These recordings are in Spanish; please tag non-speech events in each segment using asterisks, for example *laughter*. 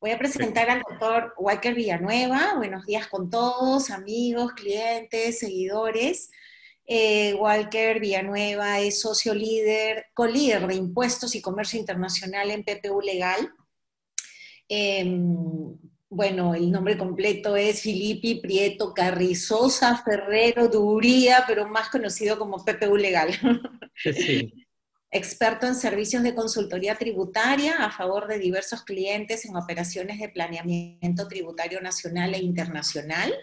Voy a presentar al doctor Walker Villanueva. Buenos días con todos, amigos, clientes, seguidores. Eh, Walker Villanueva es socio líder, co-líder de impuestos y comercio internacional en PPU Legal. Em, bueno, el nombre completo es Filippi Prieto Carrizosa Ferrero Duría, pero más conocido como PPU Legal. Sí. *laughs* Experto en servicios de consultoría tributaria a favor de diversos clientes en operaciones de planeamiento tributario nacional e internacional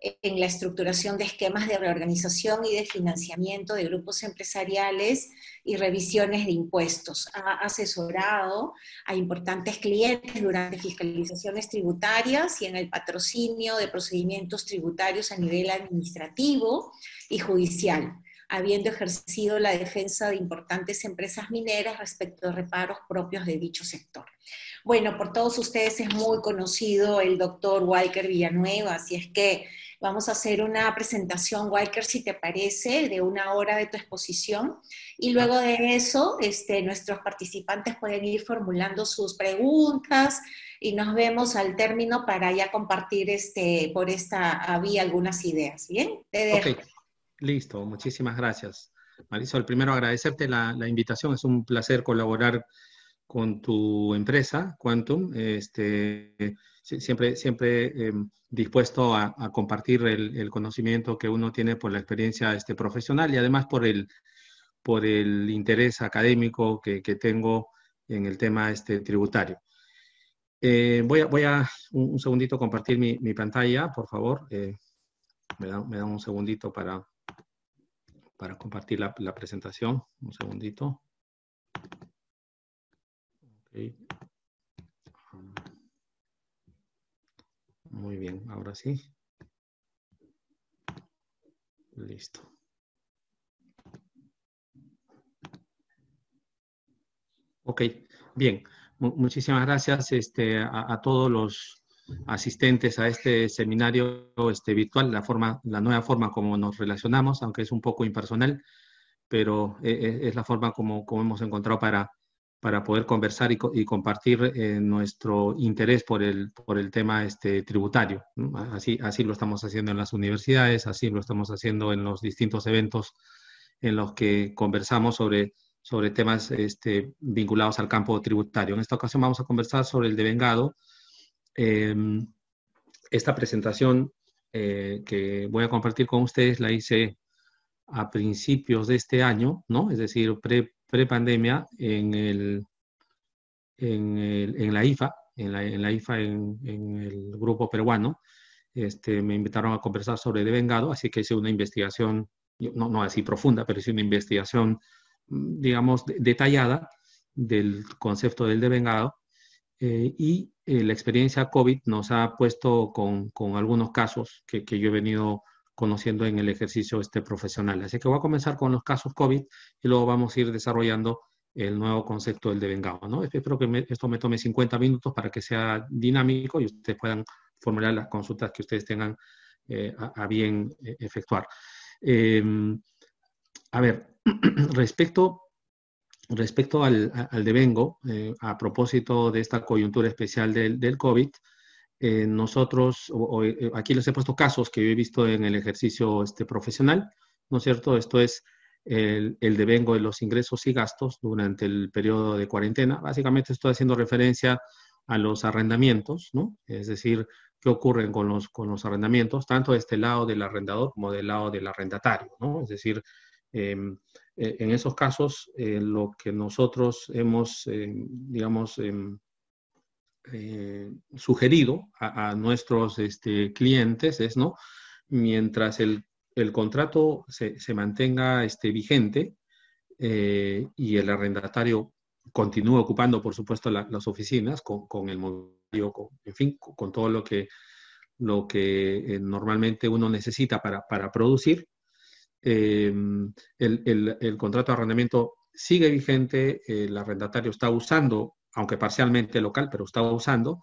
en la estructuración de esquemas de reorganización y de financiamiento de grupos empresariales y revisiones de impuestos. Ha asesorado a importantes clientes durante fiscalizaciones tributarias y en el patrocinio de procedimientos tributarios a nivel administrativo y judicial habiendo ejercido la defensa de importantes empresas mineras respecto de reparos propios de dicho sector. Bueno, por todos ustedes es muy conocido el doctor Walker Villanueva, así es que vamos a hacer una presentación, Walker, si te parece, de una hora de tu exposición, y luego de eso este, nuestros participantes pueden ir formulando sus preguntas y nos vemos al término para ya compartir este, por esta vía algunas ideas, ¿bien? Te Listo, muchísimas gracias. Marisol, primero agradecerte la, invitación, es un placer colaborar con tu empresa, Quantum, este, siempre, siempre em, dispuesto a, compartir el, conocimiento que uno tiene por la experiencia este, profesional y además por el, por el interés académico que, tengo en el tema este, tributario. Eh, voy a, voy a un, segundito compartir mi, pantalla, por favor. Eh, me, da, me da un segundito para, para compartir la, presentación. Un segundito. Muy bien, ahora sí. Listo. Ok, bien. muchísimas gracias este, a todos los asistentes a este seminario este, virtual, la, forma, la nueva forma como nos relacionamos, aunque es un poco impersonal, pero e, e, es, la forma como, como, hemos encontrado para, para poder conversar y, compartir eh, nuestro interés por el, por el tema este, tributario. Así, así lo estamos haciendo en las universidades, así lo estamos haciendo en los distintos eventos en los que conversamos sobre, sobre temas este, vinculados al campo tributario. En esta ocasión vamos a conversar sobre el devengado, Em, esta presentación eh, que voy a compartir con ustedes la hice a principios de este año, ¿no? Es decir, pre-pandemia en, el, en, la IFA, en la, IFA en, el grupo peruano. Este, me invitaron a conversar sobre devengado, así que hice una investigación, no, no así profunda, pero hice una investigación, digamos, detallada del concepto del devengado eh, y eh, la experiencia COVID nos ha puesto con, con algunos casos que, que, yo he venido conociendo en el ejercicio este profesional. Así que voy a comenzar con los casos COVID y luego vamos a ir desarrollando el nuevo concepto del devengado. ¿no? Espero que esto me tome 50 minutos para que sea dinámico y ustedes puedan formular las consultas que ustedes tengan eh, a, bien efectuar. Em, a ver, *clears throat* respecto Respecto al, al devengo, eh, a propósito de esta coyuntura especial del, del COVID, eh, nosotros, eh, aquí les he puesto casos que yo he visto en el ejercicio este, profesional, ¿no es cierto? Esto es el, el, devengo de los ingresos y gastos durante el periodo de cuarentena. Básicamente estoy haciendo referencia a los arrendamientos, ¿no? Es decir, qué ocurre con los, con los arrendamientos, tanto de este lado del arrendador como del lado del arrendatario, ¿no? Es decir, em, eh, en esos casos, eh, lo que nosotros hemos, eh, digamos, em, sugerido a, nuestros este, clientes es, ¿no? Mientras el, contrato se, mantenga este, vigente y el arrendatario continúe ocupando, por supuesto, las oficinas con, el mobiliario, en fin, con, todo lo que, lo que normalmente uno necesita para, para producir, Em, el, contrato de arrendamiento sigue vigente, el arrendatario está usando, aunque parcialmente local, pero está usando,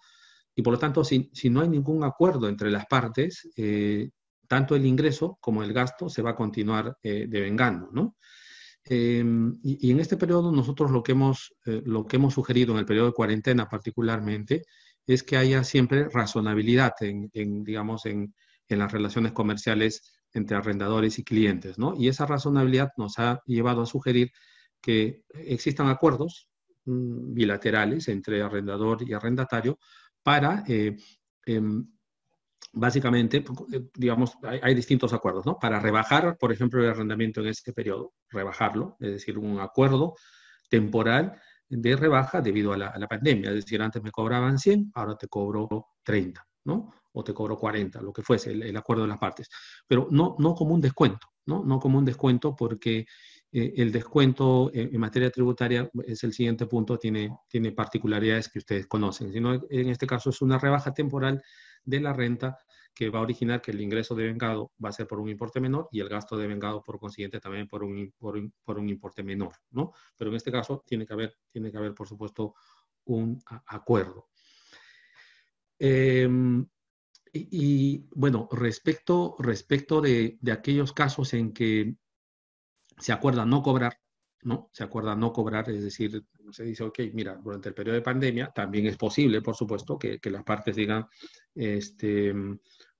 y por lo tanto, si, no hay ningún acuerdo entre las partes, eh, tanto el ingreso como el gasto se va a continuar eh, devengando, ¿no? Em, y, en este periodo nosotros lo que, hemos, eh, lo que hemos sugerido en el periodo de cuarentena particularmente es que haya siempre razonabilidad en, digamos, en, en, las relaciones comerciales entre arrendadores y clientes, ¿no? Y esa razonabilidad nos ha llevado a sugerir que existan acuerdos mm, bilaterales entre arrendador y arrendatario para, eh, em, básicamente, eh, digamos, hay, distintos acuerdos, ¿no? Para rebajar, por ejemplo, el arrendamiento en este periodo, rebajarlo, es decir, un acuerdo temporal de rebaja debido a la, pandemia. Es decir, antes me cobraban 100, ahora te cobro 30, ¿no? O te cobro 40, lo que fuese, el, acuerdo de las partes. Pero no, no como un descuento, ¿no? No como un descuento porque eh, el descuento en, materia tributaria es el siguiente punto, tiene, tiene particularidades que ustedes conocen. Sino en este caso es una rebaja temporal de la renta que va a originar que el ingreso de vengado va a ser por un importe menor y el gasto de vengado por consiguiente también por un, por un, importe menor, ¿no? Pero en este caso tiene que haber, tiene que haber por supuesto, un acuerdo. Em, y, bueno, respecto, respecto de, de, aquellos casos en que se acuerda no cobrar, ¿no? Se acuerda no cobrar, es decir, se dice, ok, mira, durante el periodo de pandemia también es posible, por supuesto, que, que las partes digan, este,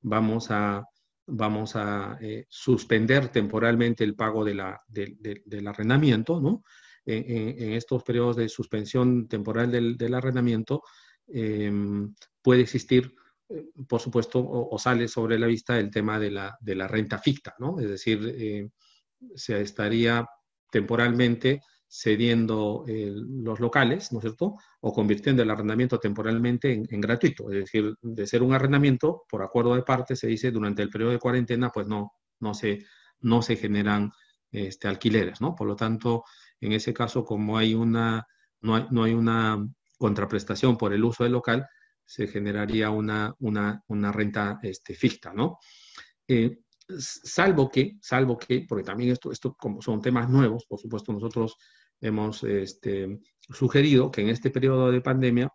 vamos a, vamos a eh, suspender temporalmente el pago de la, del arrendamiento, ¿no? En, estos periodos de suspensión temporal del, del arrendamiento em, puede existir, por supuesto, o, sale sobre la vista el tema de la, de la renta ficta, ¿no? Es decir, eh, se estaría temporalmente cediendo los locales, ¿no es cierto? O convirtiendo el arrendamiento temporalmente en, gratuito. Es decir, de ser un arrendamiento, por acuerdo de parte, se dice durante el periodo de cuarentena, pues no, no, se, no se generan este, alquileres, ¿no? Por lo tanto, en ese caso, como hay una, no no hay una contraprestación por el uso del local, se generaría una, una, una renta este, ficta, ¿no? Eh, salvo que, salvo que, porque también esto, esto como son temas nuevos, por supuesto nosotros hemos este, sugerido que en este periodo de pandemia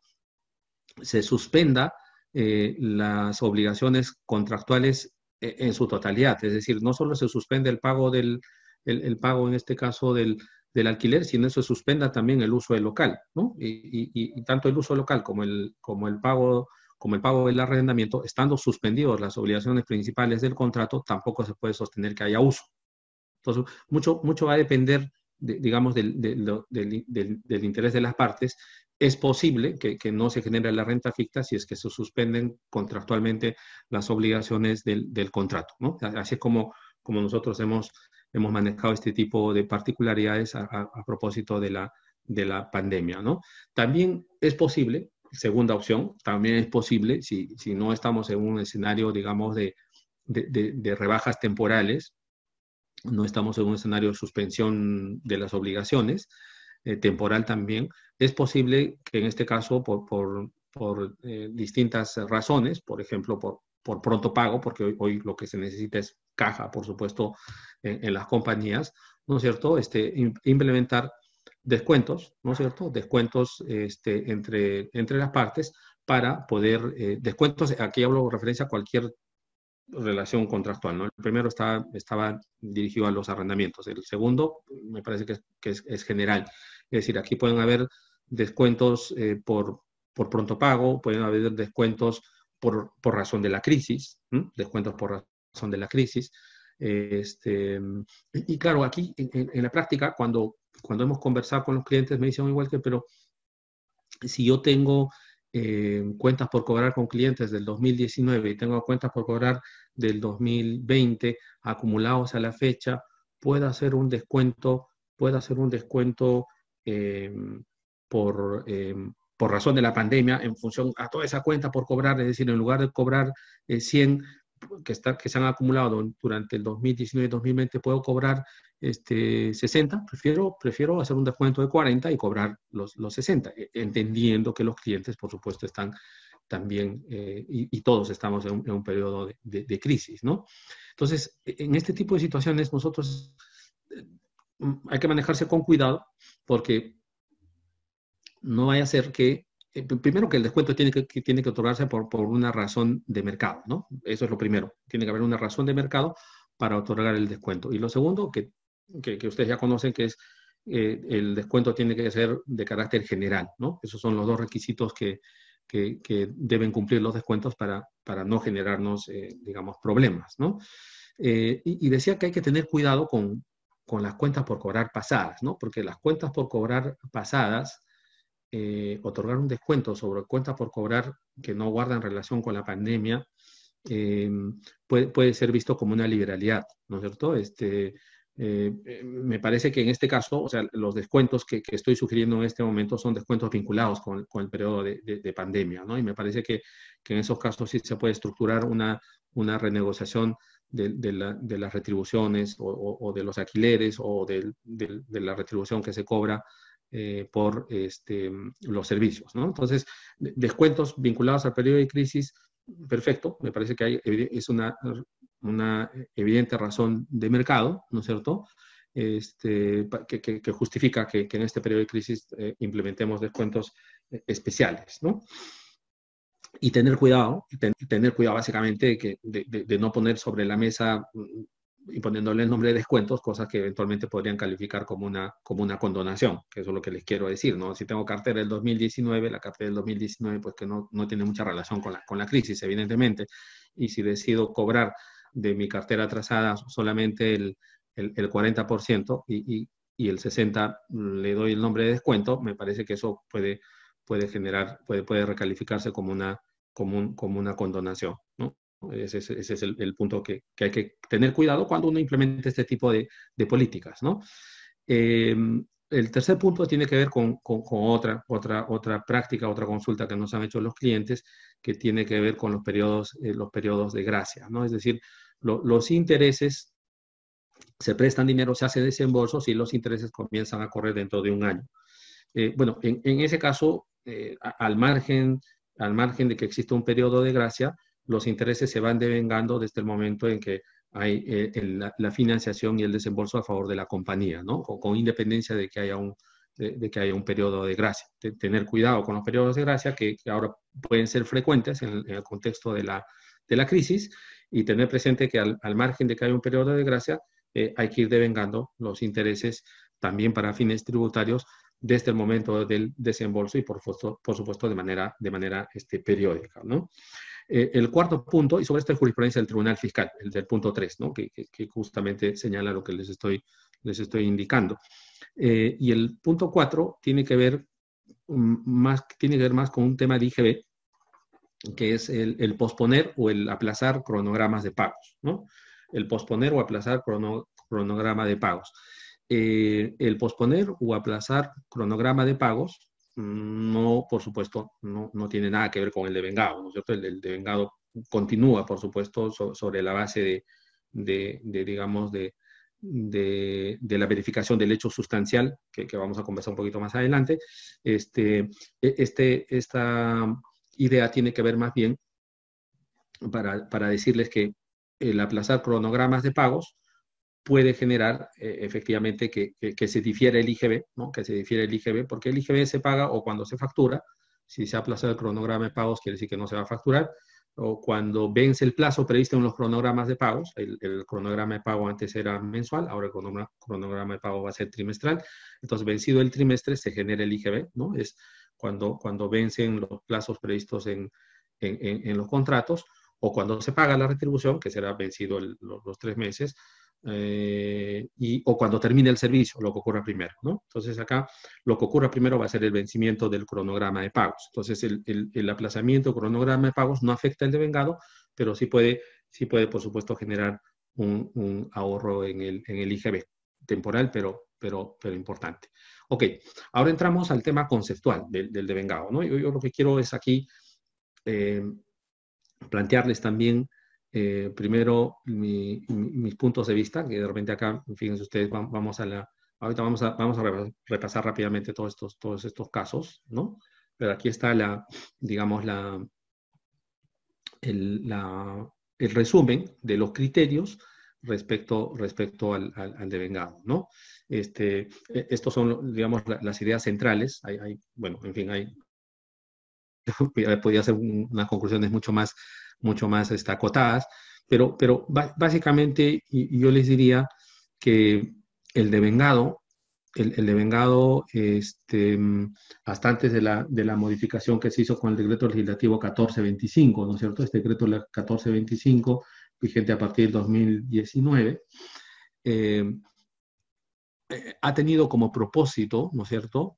se suspenda eh, las obligaciones contractuales eh, en su totalidad, es decir, no solo se suspende el pago del, el, pago en este caso del, del, alquiler, sino se suspenda también el uso del local, ¿no? Y, y, tanto el uso local como el, como el pago como el pago del arrendamiento, estando suspendidos las obligaciones principales del contrato, tampoco se puede sostener que haya uso. Entonces, mucho, mucho va a depender, digamos, del, del, interés de las partes. Es posible que, que, no se genere la renta ficta si es que se suspenden contractualmente las obligaciones del, contrato. ¿no? Así es como, como nosotros hemos, hemos manejado este tipo de particularidades a, a propósito de la, de la pandemia. ¿no? También es posible segunda opción, también es posible, si, si no estamos en un escenario, digamos, de, de, rebajas temporales, no estamos en un escenario de suspensión de las obligaciones, eh, temporal también, es posible que en este caso, por, por, por eh, distintas razones, por ejemplo, por, por pronto pago, porque hoy, hoy, lo que se necesita es caja, por supuesto, en, en las compañías, ¿no es cierto? Este, implementar descuentos, ¿no es cierto? Descuentos este, entre, entre las partes para poder, eh, descuentos, aquí hablo referencia a cualquier relación contractual, ¿no? El primero está, estaba dirigido a los arrendamientos, el segundo me parece que, es, general, es decir, aquí pueden haber descuentos eh, por, por pronto pago, pueden haber descuentos por, por razón de la crisis, descuentos por razón de la crisis, este, y claro, aquí en, la práctica, cuando cuando hemos conversado con los clientes me dicen igual que, pero si yo tengo eh, cuentas por cobrar con clientes del 2019 y tengo cuentas por cobrar del 2020 acumulados a la fecha, puedo hacer un descuento, puedo hacer un descuento em, por, em, por razón de la pandemia en función a toda esa cuenta por cobrar, es decir, en lugar de cobrar 100 eh, que, está, que se han acumulado durante el 2019 y 2020, puedo cobrar este, 60, prefiero, prefiero hacer un descuento de 40 y cobrar los, los 60, e, entendiendo que los clientes, por supuesto, están también, eh, y, todos estamos en un, periodo de, de, crisis, ¿no? Entonces, e, en este tipo de situaciones, nosotros eh, hay que manejarse con cuidado, porque no vaya a ser que eh, primero que el descuento tiene que, tiene que otorgarse por, por, una razón de mercado, ¿no? Eso es lo primero. Tiene que haber una razón de mercado para otorgar el descuento. Y lo segundo, que, que, ustedes ya conocen, que es eh, el descuento tiene que ser de carácter general, ¿no? Esos son los dos requisitos que, que, deben cumplir los descuentos para, para no generarnos, eh, digamos, problemas, ¿no? Eh, y, decía que hay que tener cuidado con, con, las cuentas por cobrar pasadas, ¿no? Porque las cuentas por cobrar pasadas, eh, otorgar un descuento sobre cuentas por cobrar que no guardan relación con la pandemia, puede, puede, ser visto como una liberalidad, ¿no es cierto? Este, eh, eh, me parece que en este caso, o sea, los descuentos que, estoy sugiriendo en este momento son descuentos vinculados con, el periodo de, pandemia, ¿no? Y me parece que, en esos casos sí se puede estructurar una, una renegociación de, las retribuciones o, de los alquileres o de, la retribución que se cobra eh, por este, los servicios, ¿no? Entonces, descuentos vinculados al periodo de crisis, perfecto, me parece que hay, es una una evidente razón de mercado, ¿no es cierto? Este, que, justifica que, en este periodo de crisis eh, implementemos descuentos eh, especiales, ¿no? Y tener cuidado, tener cuidado básicamente de, de, no poner sobre la mesa mm, y poniéndole el nombre de descuentos, cosas que eventualmente podrían calificar como una, como una condonación, que eso es lo que les quiero decir, ¿no? Si tengo cartera del 2019, la cartera del 2019, pues que no, no tiene mucha relación con la, con la crisis, evidentemente, y si decido cobrar de mi cartera atrasada solamente el, el, 40% y, y, y, el 60% le doy el nombre de descuento, me parece que eso puede, puede generar, puede, puede recalificarse como una, como, como una condonación. Ese, es el, punto que, hay que tener cuidado cuando uno implementa este tipo de, políticas. ¿no? Eh, el tercer punto tiene que ver con, otra, otra, otra práctica, otra consulta que nos han hecho los clientes, que tiene que ver con los periodos, eh, los periodos de gracia, ¿no? Es decir, los intereses se prestan dinero, se hace desembolso y los intereses comienzan a correr dentro de un año. Eh, bueno, en, ese caso, al, margen, al margen de que exista un periodo de gracia, los intereses se van devengando desde el momento en que hay eh, la, financiación y el desembolso a favor de la compañía, ¿no? Con, independencia de que haya un, de, que haya un periodo de gracia. tener cuidado con los periodos de gracia que, ahora pueden ser frecuentes en el, contexto de la, de la crisis y tener presente que al, margen de que haya un periodo de gracia, eh, hay que ir devengando los intereses también para fines tributarios desde el momento del desembolso y por, por supuesto de manera, de manera este, periódica. ¿no? Eh, el cuarto punto, y sobre esta jurisprudencia del Tribunal Fiscal, el del punto 3, ¿no? que, justamente señala lo que les estoy, les estoy indicando. Eh, y el punto 4 tiene que ver mm, más, tiene que ver más con un tema de IGB, que es el, posponer o el aplazar cronogramas de pagos, ¿no? El posponer o aplazar cronograma de pagos. Eh, el posponer o aplazar cronograma de pagos no, por supuesto, no, tiene nada que ver con el devengado, ¿no es cierto? El, devengado continúa, por supuesto, sobre la base de, digamos, de, de, la verificación del hecho sustancial, que, que, vamos a conversar un poquito más adelante. Este, e, este, esta idea tiene que ver más bien para, para decirles que el aplazar cronogramas de pagos puede generar eh, efectivamente que, que, se difiere el IGB, ¿no? que se difiere el IGB, porque el IGB se paga o cuando se factura, si se ha aplazado el cronograma de pagos quiere decir que no se va a facturar, o cuando vence el plazo previsto en los cronogramas de pagos, el, cronograma de pago antes era mensual, ahora el cronograma, cronograma, de pago va a ser trimestral, entonces vencido el trimestre se genera el IGB, ¿no? Es cuando, cuando vencen los plazos previstos en, en, los contratos, o cuando se paga la retribución, que será vencido los, tres meses, eh, y, o cuando termine el servicio, lo que ocurra primero, ¿no? Entonces acá lo que ocurra primero va a ser el vencimiento del cronograma de pagos. Entonces el, el, el aplazamiento cronograma de pagos no afecta el devengado, pero sí puede, sí puede por supuesto, generar un, un ahorro en el, en el IGB, temporal, pero, pero, pero importante. Ok, ahora entramos al tema conceptual del, del devengado. ¿no? Yo, lo que quiero es aquí eh, plantearles también eh, primero mis puntos de vista, que de repente acá, fíjense ustedes, vamos a ahorita vamos a, vamos a repasar rápidamente todos estos, todos estos casos, ¿no? Pero aquí está la, digamos, la, el, la, el resumen de los criterios respecto, respecto al, al, devengado, ¿no? Este, e, estos son, digamos, las ideas centrales. Hay, bueno, en fin, hay, *laughs* podría hacer unas conclusiones mucho más, mucho más este, acotadas, pero, pero básicamente yo les diría que el devengado el, devengado, este, hasta antes de la, de la modificación que se hizo con el decreto legislativo 1425, ¿no es cierto? Este decreto 1425, vigente a partir del 2019, eh, eh, ha tenido como propósito, ¿no es cierto?,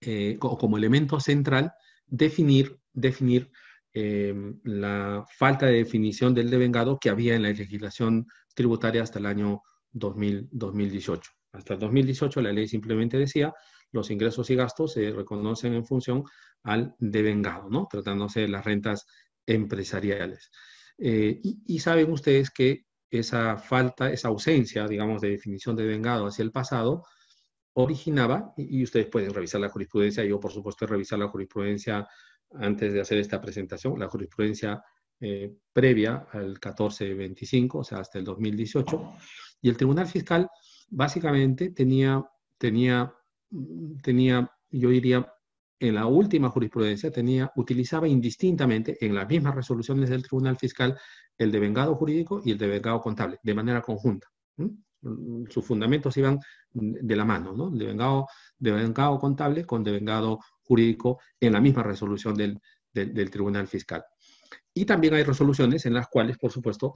eh, como elemento central, definir, definir la falta de definición del devengado que había en la legislación tributaria hasta el año 2018. Hasta el 2018 la ley simplemente decía los ingresos y gastos se reconocen en función al devengado, ¿no? Tratándose de las rentas empresariales. Eh, y, saben ustedes que esa falta, esa ausencia, digamos, de definición de devengado hacia el pasado, originaba, y, ustedes pueden revisar la jurisprudencia, yo por supuesto he revisar la jurisprudencia antes de hacer esta presentación, la jurisprudencia eh, previa al 1425, o sea, hasta el 2018, y el Tribunal Fiscal básicamente tenía, tenía, tenía, yo diría, en la última jurisprudencia tenía, utilizaba indistintamente en las mismas resoluciones del Tribunal Fiscal el devengado jurídico y el devengado contable, de manera conjunta. Sus fundamentos iban de la mano, ¿no? Devengado, devengado contable con devengado jurídico en la misma resolución del, del, Tribunal Fiscal. Y también hay resoluciones en las cuales, por supuesto,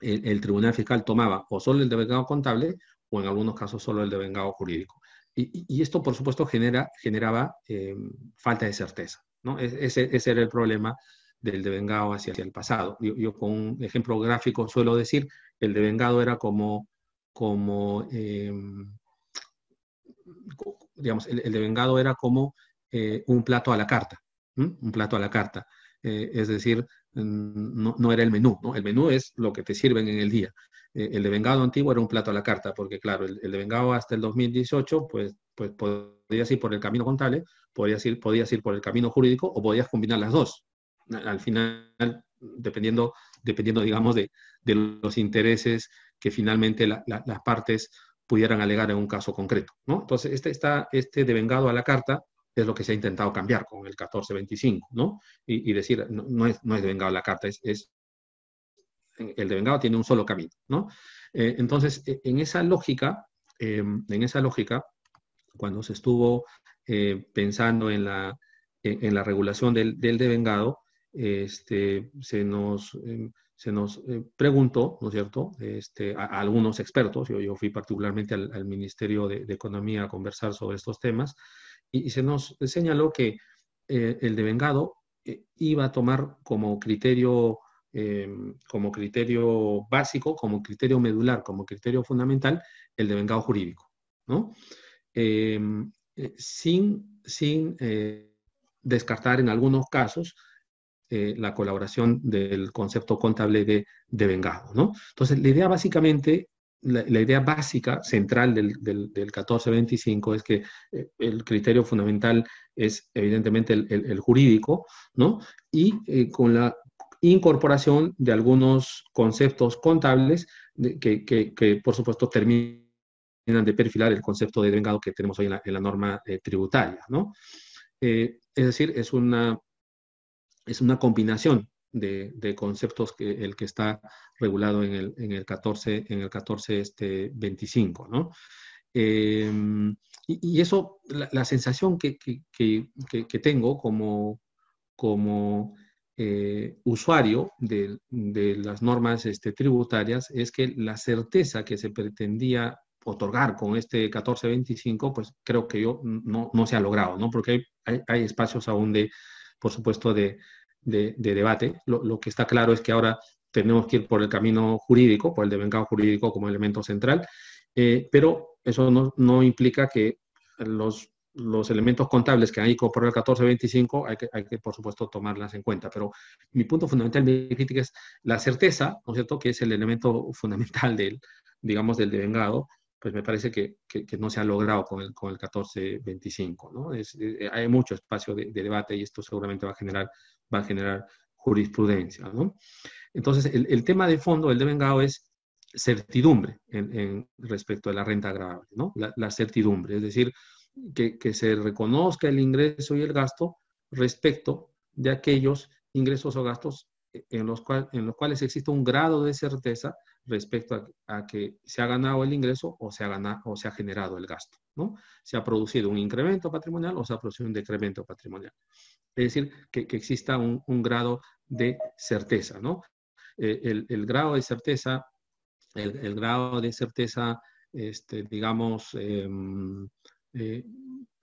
el, Tribunal Fiscal tomaba o solo el devengado contable o en algunos casos solo el devengado jurídico. Y, esto, por supuesto, genera, generaba eh, falta de certeza. ¿no? Ese, ese, era el problema del devengado hacia, hacia el pasado. Yo, con un ejemplo gráfico suelo decir, el devengado era como, como eh, digamos, el, devengado era como eh, un plato a la carta, un plato a la carta. es decir, no, no, era el menú, ¿no? El menú es lo que te sirven en el día. Eh, el de vengado antiguo era un plato a la carta, porque claro, el, de vengado hasta el 2018, pues, pues podías ir por el camino contable, podías ir, podías ir por el camino jurídico o podías combinar las dos. Al final, dependiendo, dependiendo digamos, de, de los intereses que finalmente las partes pudieran alegar en un caso concreto, ¿no? Entonces, este, está, este devengado a la carta es lo que se ha intentado cambiar con el 1425, ¿no? Y, decir, no, es, no es devengado a la carta, es, es el devengado tiene un solo camino, ¿no? Eh, entonces, e, en esa lógica, em, en esa lógica, cuando se estuvo eh, pensando en la, en, la regulación del, del devengado, este, se nos, em, se nos eh, preguntó, ¿no es cierto?, este, a, algunos expertos, yo, fui particularmente al, Ministerio de, Economía a conversar sobre estos temas, y, se nos señaló que el devengado iba a tomar como criterio Em, como criterio básico, como criterio medular, como criterio fundamental, el de vengado jurídico, ¿no? Em, eh, sin, sin eh, descartar en algunos casos eh, la colaboración del concepto contable de, de, vengado, ¿no? Entonces, la idea básicamente, la, idea básica, central del, del, del, 1425 es que el criterio fundamental es evidentemente el, el, jurídico, ¿no? Y con la incorporación de algunos conceptos contables que, por supuesto, terminan de perfilar el concepto de vengado que tenemos hoy en la, norma eh, tributaria. ¿no? Eh, es decir, es una, es una combinación de, conceptos que el que está regulado en el, en el 14, en el 14 este, 25. ¿no? Em, y, eso, la, sensación que, que, tengo como, como eh, usuario de, las normas este, tributarias es que la certeza que se pretendía otorgar con este 1425, pues creo que yo no, no se ha logrado, ¿no? Porque hay, hay, espacios aún de, por supuesto, de, de, debate. Lo, que está claro es que ahora tenemos que ir por el camino jurídico, por el devengado jurídico como elemento central, eh, pero eso no, no implica que los los elementos contables que hay por el 1425 hay que, hay que, por supuesto, tomarlas en cuenta. Pero mi punto fundamental, mi crítica es la certeza, ¿no es cierto?, que es el elemento fundamental del, digamos, del devengado, pues me parece que, que, no se ha logrado con el, con el 1425, ¿no? Es, eh, hay mucho espacio de, debate y esto seguramente va a generar, va a generar jurisprudencia, ¿no? Entonces, el, el tema de fondo del devengado es certidumbre en, respecto a la renta agravable, ¿no? La, la certidumbre, es decir, que, se reconozca el ingreso y el gasto respecto de aquellos ingresos o gastos en los, en los cuales existe un grado de certeza respecto a, que se ha ganado el ingreso o se ha, generado el gasto, ¿no? Se ha producido un incremento patrimonial o se ha producido un decremento patrimonial. Es decir, que, exista un, grado de certeza, ¿no? Eh, el, grado de certeza, el, grado de certeza, este, digamos, em, eh,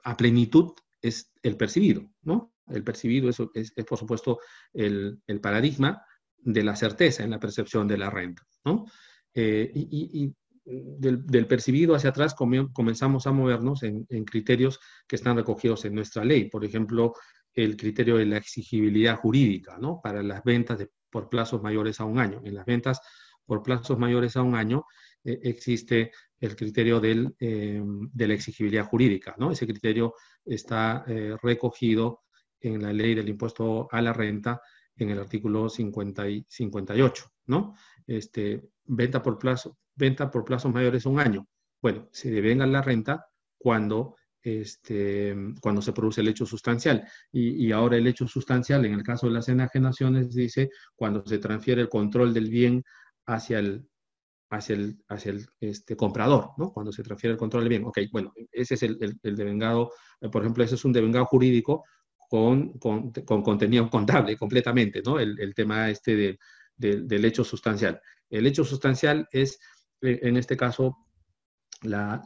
a plenitud es el percibido, ¿no? El percibido es, por supuesto, el, paradigma de la certeza en la percepción de la renta, ¿no? Eh, y, del, percibido hacia atrás comenzamos a movernos en, criterios que están recogidos en nuestra ley. Por ejemplo, el criterio de la exigibilidad jurídica, ¿no? Para las ventas por plazos mayores a un año. En las ventas por plazos mayores a un año eh, existe el criterio del, eh, de la exigibilidad jurídica, ¿no? Ese criterio está recogido en la ley del impuesto a la renta en el artículo 50 y 58, ¿no? Este, venta por plazo, venta por plazos mayores a un año. Bueno, se devenga la renta cuando, este, cuando se produce el hecho sustancial. Y, ahora el hecho sustancial, en el caso de las enajenaciones, dice cuando se transfiere el control del bien hacia el, hacia el, hacia el este, comprador, ¿no? Cuando se transfiere el control del bien. Ok, bueno, ese es el, el, el devengado, eh, por ejemplo, ese es un devengado jurídico con, con, contenido contable completamente, ¿no? El, tema este del hecho sustancial. El hecho sustancial es, eh, en este caso, la,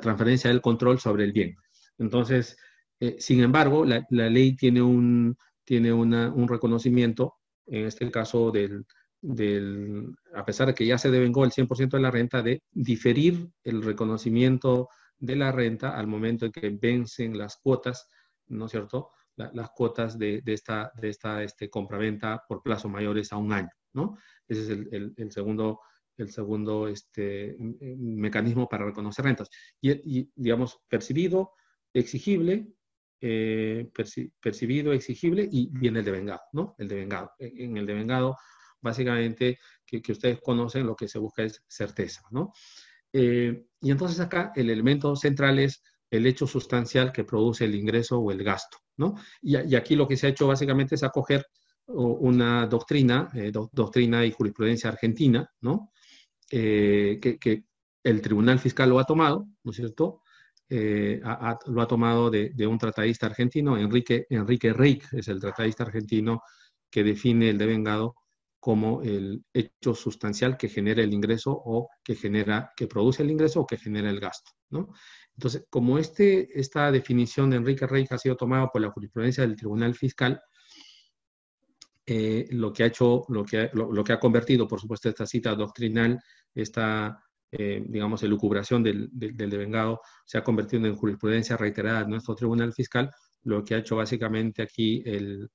transferencia del control sobre el bien. Entonces, eh, sin embargo, la, ley tiene, un, tiene un reconocimiento, en este caso, del, del, a pesar de que ya se devengó el 100% de la renta, de diferir el reconocimiento de la renta al momento en que vencen las cuotas ¿no es cierto?, las cuotas de, esta, de esta este, compraventa por plazo mayores a un año, ¿no? Ese es el, segundo, el segundo este, mecanismo para reconocer rentas. Y, digamos, percibido, exigible, eh, percibido, exigible y viene el devengado, ¿no? El devengado. En el devengado, básicamente, que, ustedes conocen, lo que se busca es certeza, ¿no? Eh, y entonces acá el elemento central es el hecho sustancial que produce el ingreso o el gasto, ¿no? Y, aquí lo que se ha hecho básicamente es acoger una doctrina, eh, doctrina y jurisprudencia argentina, ¿no? Eh, que, el Tribunal Fiscal lo ha tomado, ¿no es cierto? Eh, lo ha tomado de, un tratadista argentino, Enrique, Enrique Reich, es el tratadista argentino que define el devengado como el hecho sustancial que genera el ingreso o que genera, que produce el ingreso o que genera el gasto, ¿no? Entonces, como este, esta definición de Enrique Rey ha sido tomada por la jurisprudencia del Tribunal Fiscal, eh, lo que ha hecho, lo que, lo, que ha convertido, por supuesto, esta cita doctrinal, esta, eh, digamos, elucubración del, del, devengado, se ha convertido en jurisprudencia reiterada de nuestro Tribunal Fiscal, lo que ha hecho básicamente aquí el,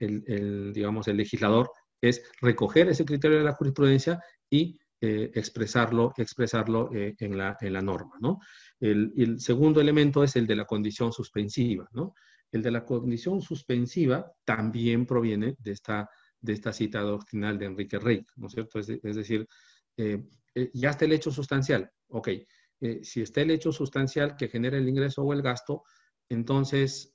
el, digamos, el legislador es recoger ese criterio de la jurisprudencia y eh, expresarlo, expresarlo en, la, en, la, norma. ¿no? El, segundo elemento es el de la condición suspensiva, ¿no? El de la condición suspensiva también proviene de esta, de esta cita doctrinal de Enrique Rey, ¿no es cierto? Es, decir, eh, eh, ya está el hecho sustancial, ok. Eh, si está el hecho sustancial que genera el ingreso o el gasto, entonces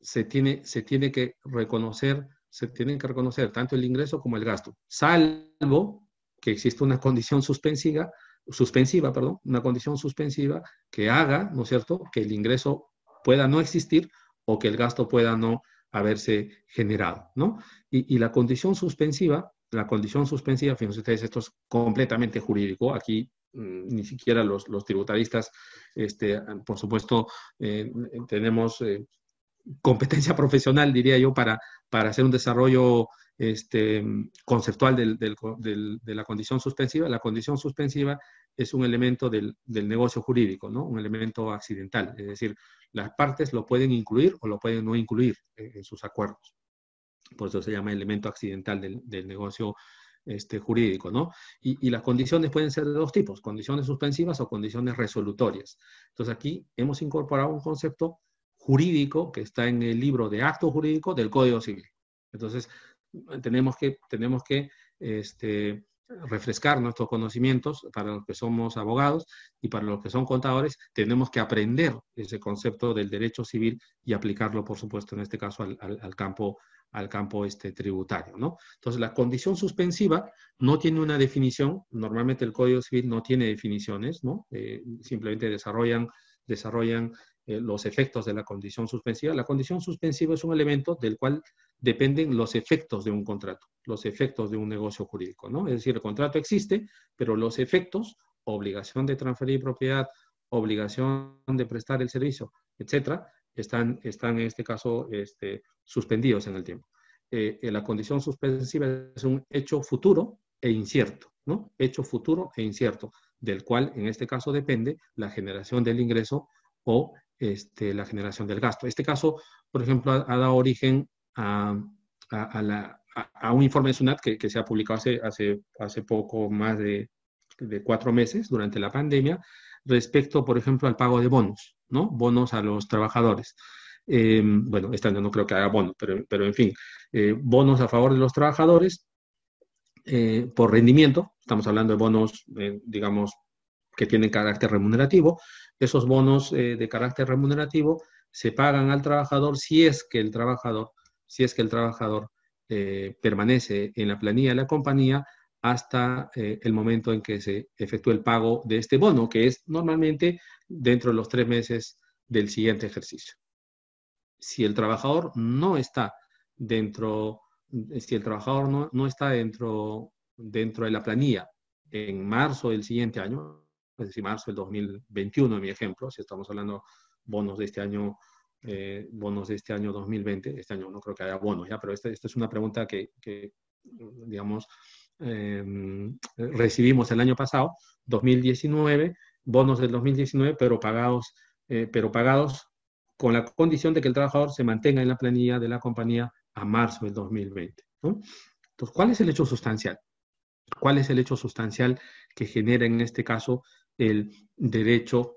se, tiene, se tiene que reconocer, se tienen que reconocer tanto el ingreso como el gasto, salvo que exista una condición suspensiva suspensiva, perdón, una condición suspensiva que haga, ¿no es cierto?, que el ingreso pueda no existir o que el gasto pueda no haberse generado, ¿no? Y, la condición suspensiva, la condición suspensiva, fíjense ustedes, esto es completamente jurídico, aquí mm, ni siquiera los, tributaristas, este, por supuesto, eh, tenemos eh, competencia *laughs* profesional, diría yo, para, para hacer un desarrollo este, conceptual de la condición suspensiva. La condición suspensiva es un elemento del, negocio jurídico, ¿no? un elemento accidental. Es decir, las partes lo pueden incluir o lo pueden no incluir en, sus acuerdos. Por eso se llama elemento accidental del, negocio este, jurídico, ¿no? Y, y, las condiciones pueden ser de dos tipos, condiciones suspensivas o condiciones resolutorias. Entonces aquí hemos incorporado un concepto jurídico que está en el libro de acto jurídico del Código Civil. Entonces, tenemos que, tenemos que este, refrescar nuestros conocimientos para los que somos abogados y para los que son contadores, tenemos que aprender ese concepto del derecho civil y aplicarlo, por supuesto, en este caso al, campo, al campo este, tributario, ¿no? Entonces, la condición suspensiva no tiene una definición, normalmente el Código Civil no tiene definiciones, ¿no? Eh, simplemente desarrollan, desarrollan eh, los efectos de la condición suspensiva. La condición suspensiva es un elemento del cual dependen los efectos de un contrato, los efectos de un negocio jurídico, ¿no? Es decir, el contrato existe, pero los efectos, obligación de transferir propiedad, obligación de prestar el servicio, etcétera, están, están en este caso este, suspendidos en el tiempo. Eh, eh, la condición suspensiva es un hecho futuro e incierto, ¿no? Hecho futuro e incierto, del cual en este caso depende la generación del ingreso o este, la generación del gasto. Este caso, por ejemplo, ha, dado origen a, un informe de SUNAT que, se ha publicado hace, poco más de, cuatro meses durante la pandemia respecto, por ejemplo, al pago de bonos, ¿no? Bonos a los trabajadores. Eh, bueno, este año no creo que haya bonos, pero, pero en fin, eh, bonos a favor de los trabajadores eh, por rendimiento, estamos hablando de bonos, digamos, que tienen carácter remunerativo, esos bonos de carácter remunerativo se pagan al trabajador si es que el trabajador, si es que el trabajador permanece en la planilla de la compañía hasta el momento en que se efectúe el pago de este bono, que es normalmente dentro de los tres meses del siguiente ejercicio. Si el trabajador no está dentro, si el trabajador no, no está dentro, dentro de la planilla en marzo del siguiente año, es decir, marzo del 2021 en mi ejemplo, si estamos hablando bonos de este año, eh, bonos de este año 2020, este año no creo que haya bonos ya, pero esta, esta es una pregunta que, que digamos, em, recibimos el año pasado, 2019, bonos del 2019, pero pagados, eh, pero pagados con la condición de que el trabajador se mantenga en la planilla de la compañía a marzo del 2020. Entonces, ¿cuál es el hecho sustancial? ¿Cuál es el hecho sustancial que genera en este caso el derecho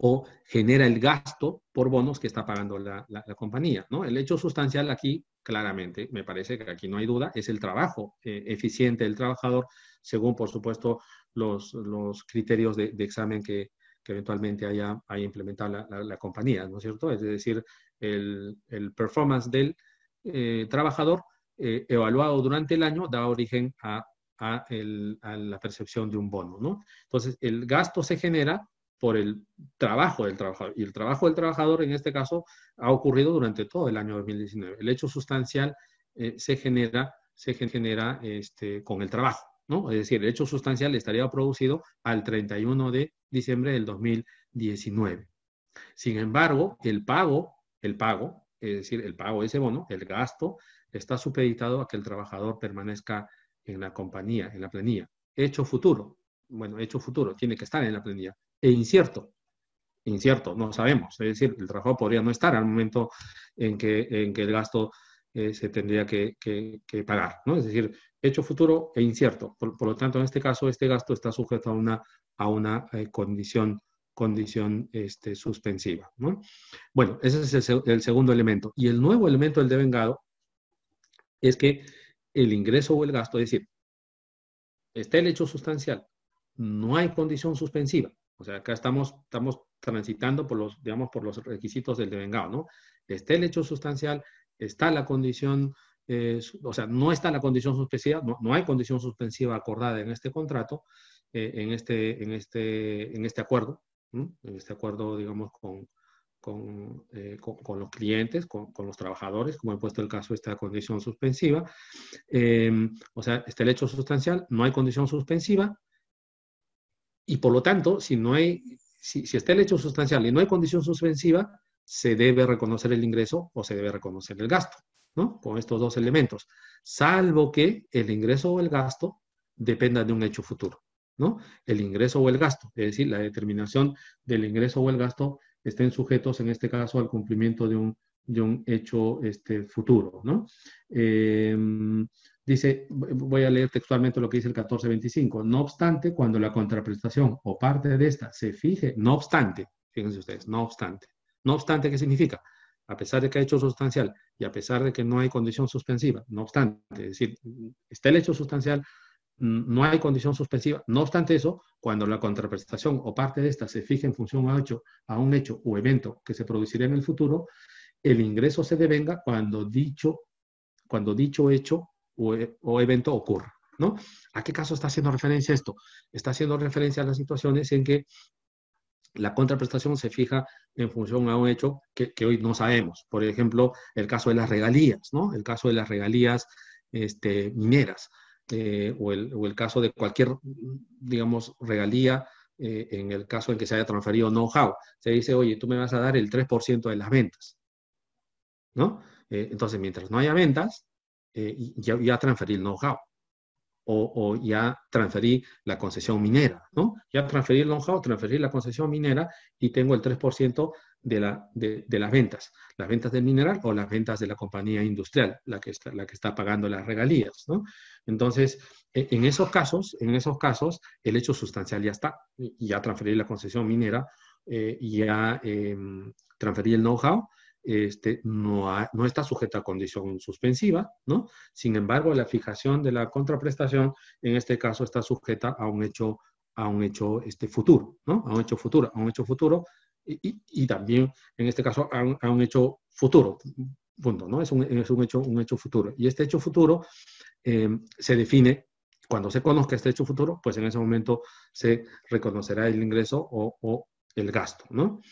o genera el gasto por bonos que está pagando la, compañía? ¿no? El hecho sustancial aquí, claramente, me parece que aquí no hay duda, es el trabajo eh, eficiente del trabajador, según, por supuesto, los, los criterios de examen que, que eventualmente haya, haya implementado la, compañía, ¿no es cierto? Es decir, el, performance del eh, trabajador eh, evaluado durante el año da origen a, la percepción de un bono, ¿no? Entonces, el gasto se genera por el trabajo del trabajador. Y el trabajo del trabajador, en este caso, ha ocurrido durante todo el año 2019. El hecho sustancial eh, se genera, se genera este, con el trabajo. ¿no? Es decir, el hecho sustancial estaría producido al 31 de diciembre del 2019. Sin embargo, el pago, el pago, es decir, el pago de ese bono, el gasto, está supeditado a que el trabajador permanezca en la compañía, en la planilla. Hecho futuro, bueno, hecho futuro, tiene que estar en la planilla. E incierto, incierto, no sabemos. Es decir, el trabajador podría no estar al momento en que, en que el gasto eh, se tendría que, pagar, ¿no? Es decir, hecho futuro e incierto. Por, lo tanto, en este caso, este gasto está sujeto a una, a una eh, condición, condición este, suspensiva, ¿no? Bueno, ese es el, segundo elemento. Y el nuevo elemento del devengado es que el ingreso o el gasto, es decir, está el hecho sustancial, no hay condición suspensiva. O sea, acá estamos, estamos transitando por los, digamos, por los requisitos del devengado, ¿no? Está el hecho sustancial, está la condición, eh, o sea, no está la condición suspensiva, no, hay condición suspensiva acordada en este contrato, eh, en, este, en, este, en este acuerdo, en este acuerdo, digamos, con, con, eh, con, los clientes, con, los trabajadores, como he puesto el caso de esta condición suspensiva. o sea, está el hecho sustancial, no hay condición suspensiva, y por lo tanto, si no hay, si está el hecho sustancial y no hay condición suspensiva, se debe reconocer el ingreso o se debe reconocer el gasto, ¿no? Con estos dos elementos, salvo que el ingreso o el gasto dependa de un hecho futuro, ¿no? El ingreso o el gasto, es decir, la determinación del ingreso o el gasto estén sujetos, en este caso, al cumplimiento de un, de un hecho este, futuro, ¿no? Em, dice, voy a leer textualmente lo que dice el 1425, no obstante, cuando la contraprestación o parte de esta se fije, no obstante, fíjense ustedes, no obstante, no obstante, ¿qué significa? A pesar de que ha hecho sustancial y a pesar de que no hay condición suspensiva, no obstante, es decir, está el hecho sustancial, no hay condición suspensiva. No obstante eso, cuando la contraprestación o parte de esta se fija en función a, hecho, a un hecho o evento que se producirá en el futuro, el ingreso se devenga cuando dicho cuando dicho hecho o, o evento ocurra. ¿no? ¿A qué caso está haciendo referencia esto? Está haciendo referencia a las situaciones en que la contraprestación se fija en función a un hecho que, hoy no sabemos. Por ejemplo, el caso de las regalías, ¿no? El caso de las regalías este, mineras eh, o, el, caso de cualquier, digamos, regalía eh, en el caso en que se haya transferido know-how. Se dice, oye, tú me vas a dar el 3% de las ventas, ¿no? Eh, entonces, mientras no haya ventas, ya, ya transferí el know-how o, ya transferí la concesión minera, ¿no? Ya transferí el know-how, transferí la concesión minera y tengo el 3% de, la, de, las ventas, las ventas del mineral o las ventas de la compañía industrial, la que está, la que está pagando las regalías, ¿no? Entonces, e, en esos casos, en esos casos, el hecho sustancial ya está, ya transferí la concesión minera, eh, ya em, transferí el know-how, este, no, no, está sujeta a condición suspensiva, ¿no? Sin embargo, la fijación de la contraprestación, en este caso, está sujeta a un hecho, a un hecho este, futuro, ¿no? A un hecho futuro, a un hecho futuro y, y, también, en este caso, a un, a un, hecho futuro, punto, ¿no? Es un, es un, hecho, un hecho futuro. Y este hecho futuro eh, se define cuando se conozca este hecho futuro, pues en ese momento se reconocerá el ingreso o, o el gasto, ¿no?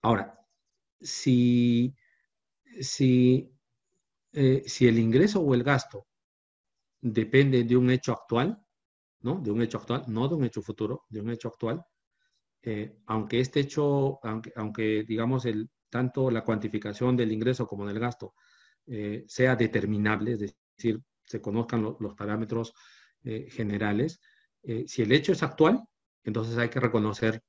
Ahora, si, si, eh, si el ingreso o el gasto depende de un hecho actual, ¿no? De un hecho actual, no de un hecho futuro, de un hecho actual, eh, aunque este hecho, aunque, aunque digamos el, tanto la cuantificación del ingreso como del gasto eh, sea determinable, es decir, se conozcan los parámetros generales, si el hecho es actual, entonces hay que reconocer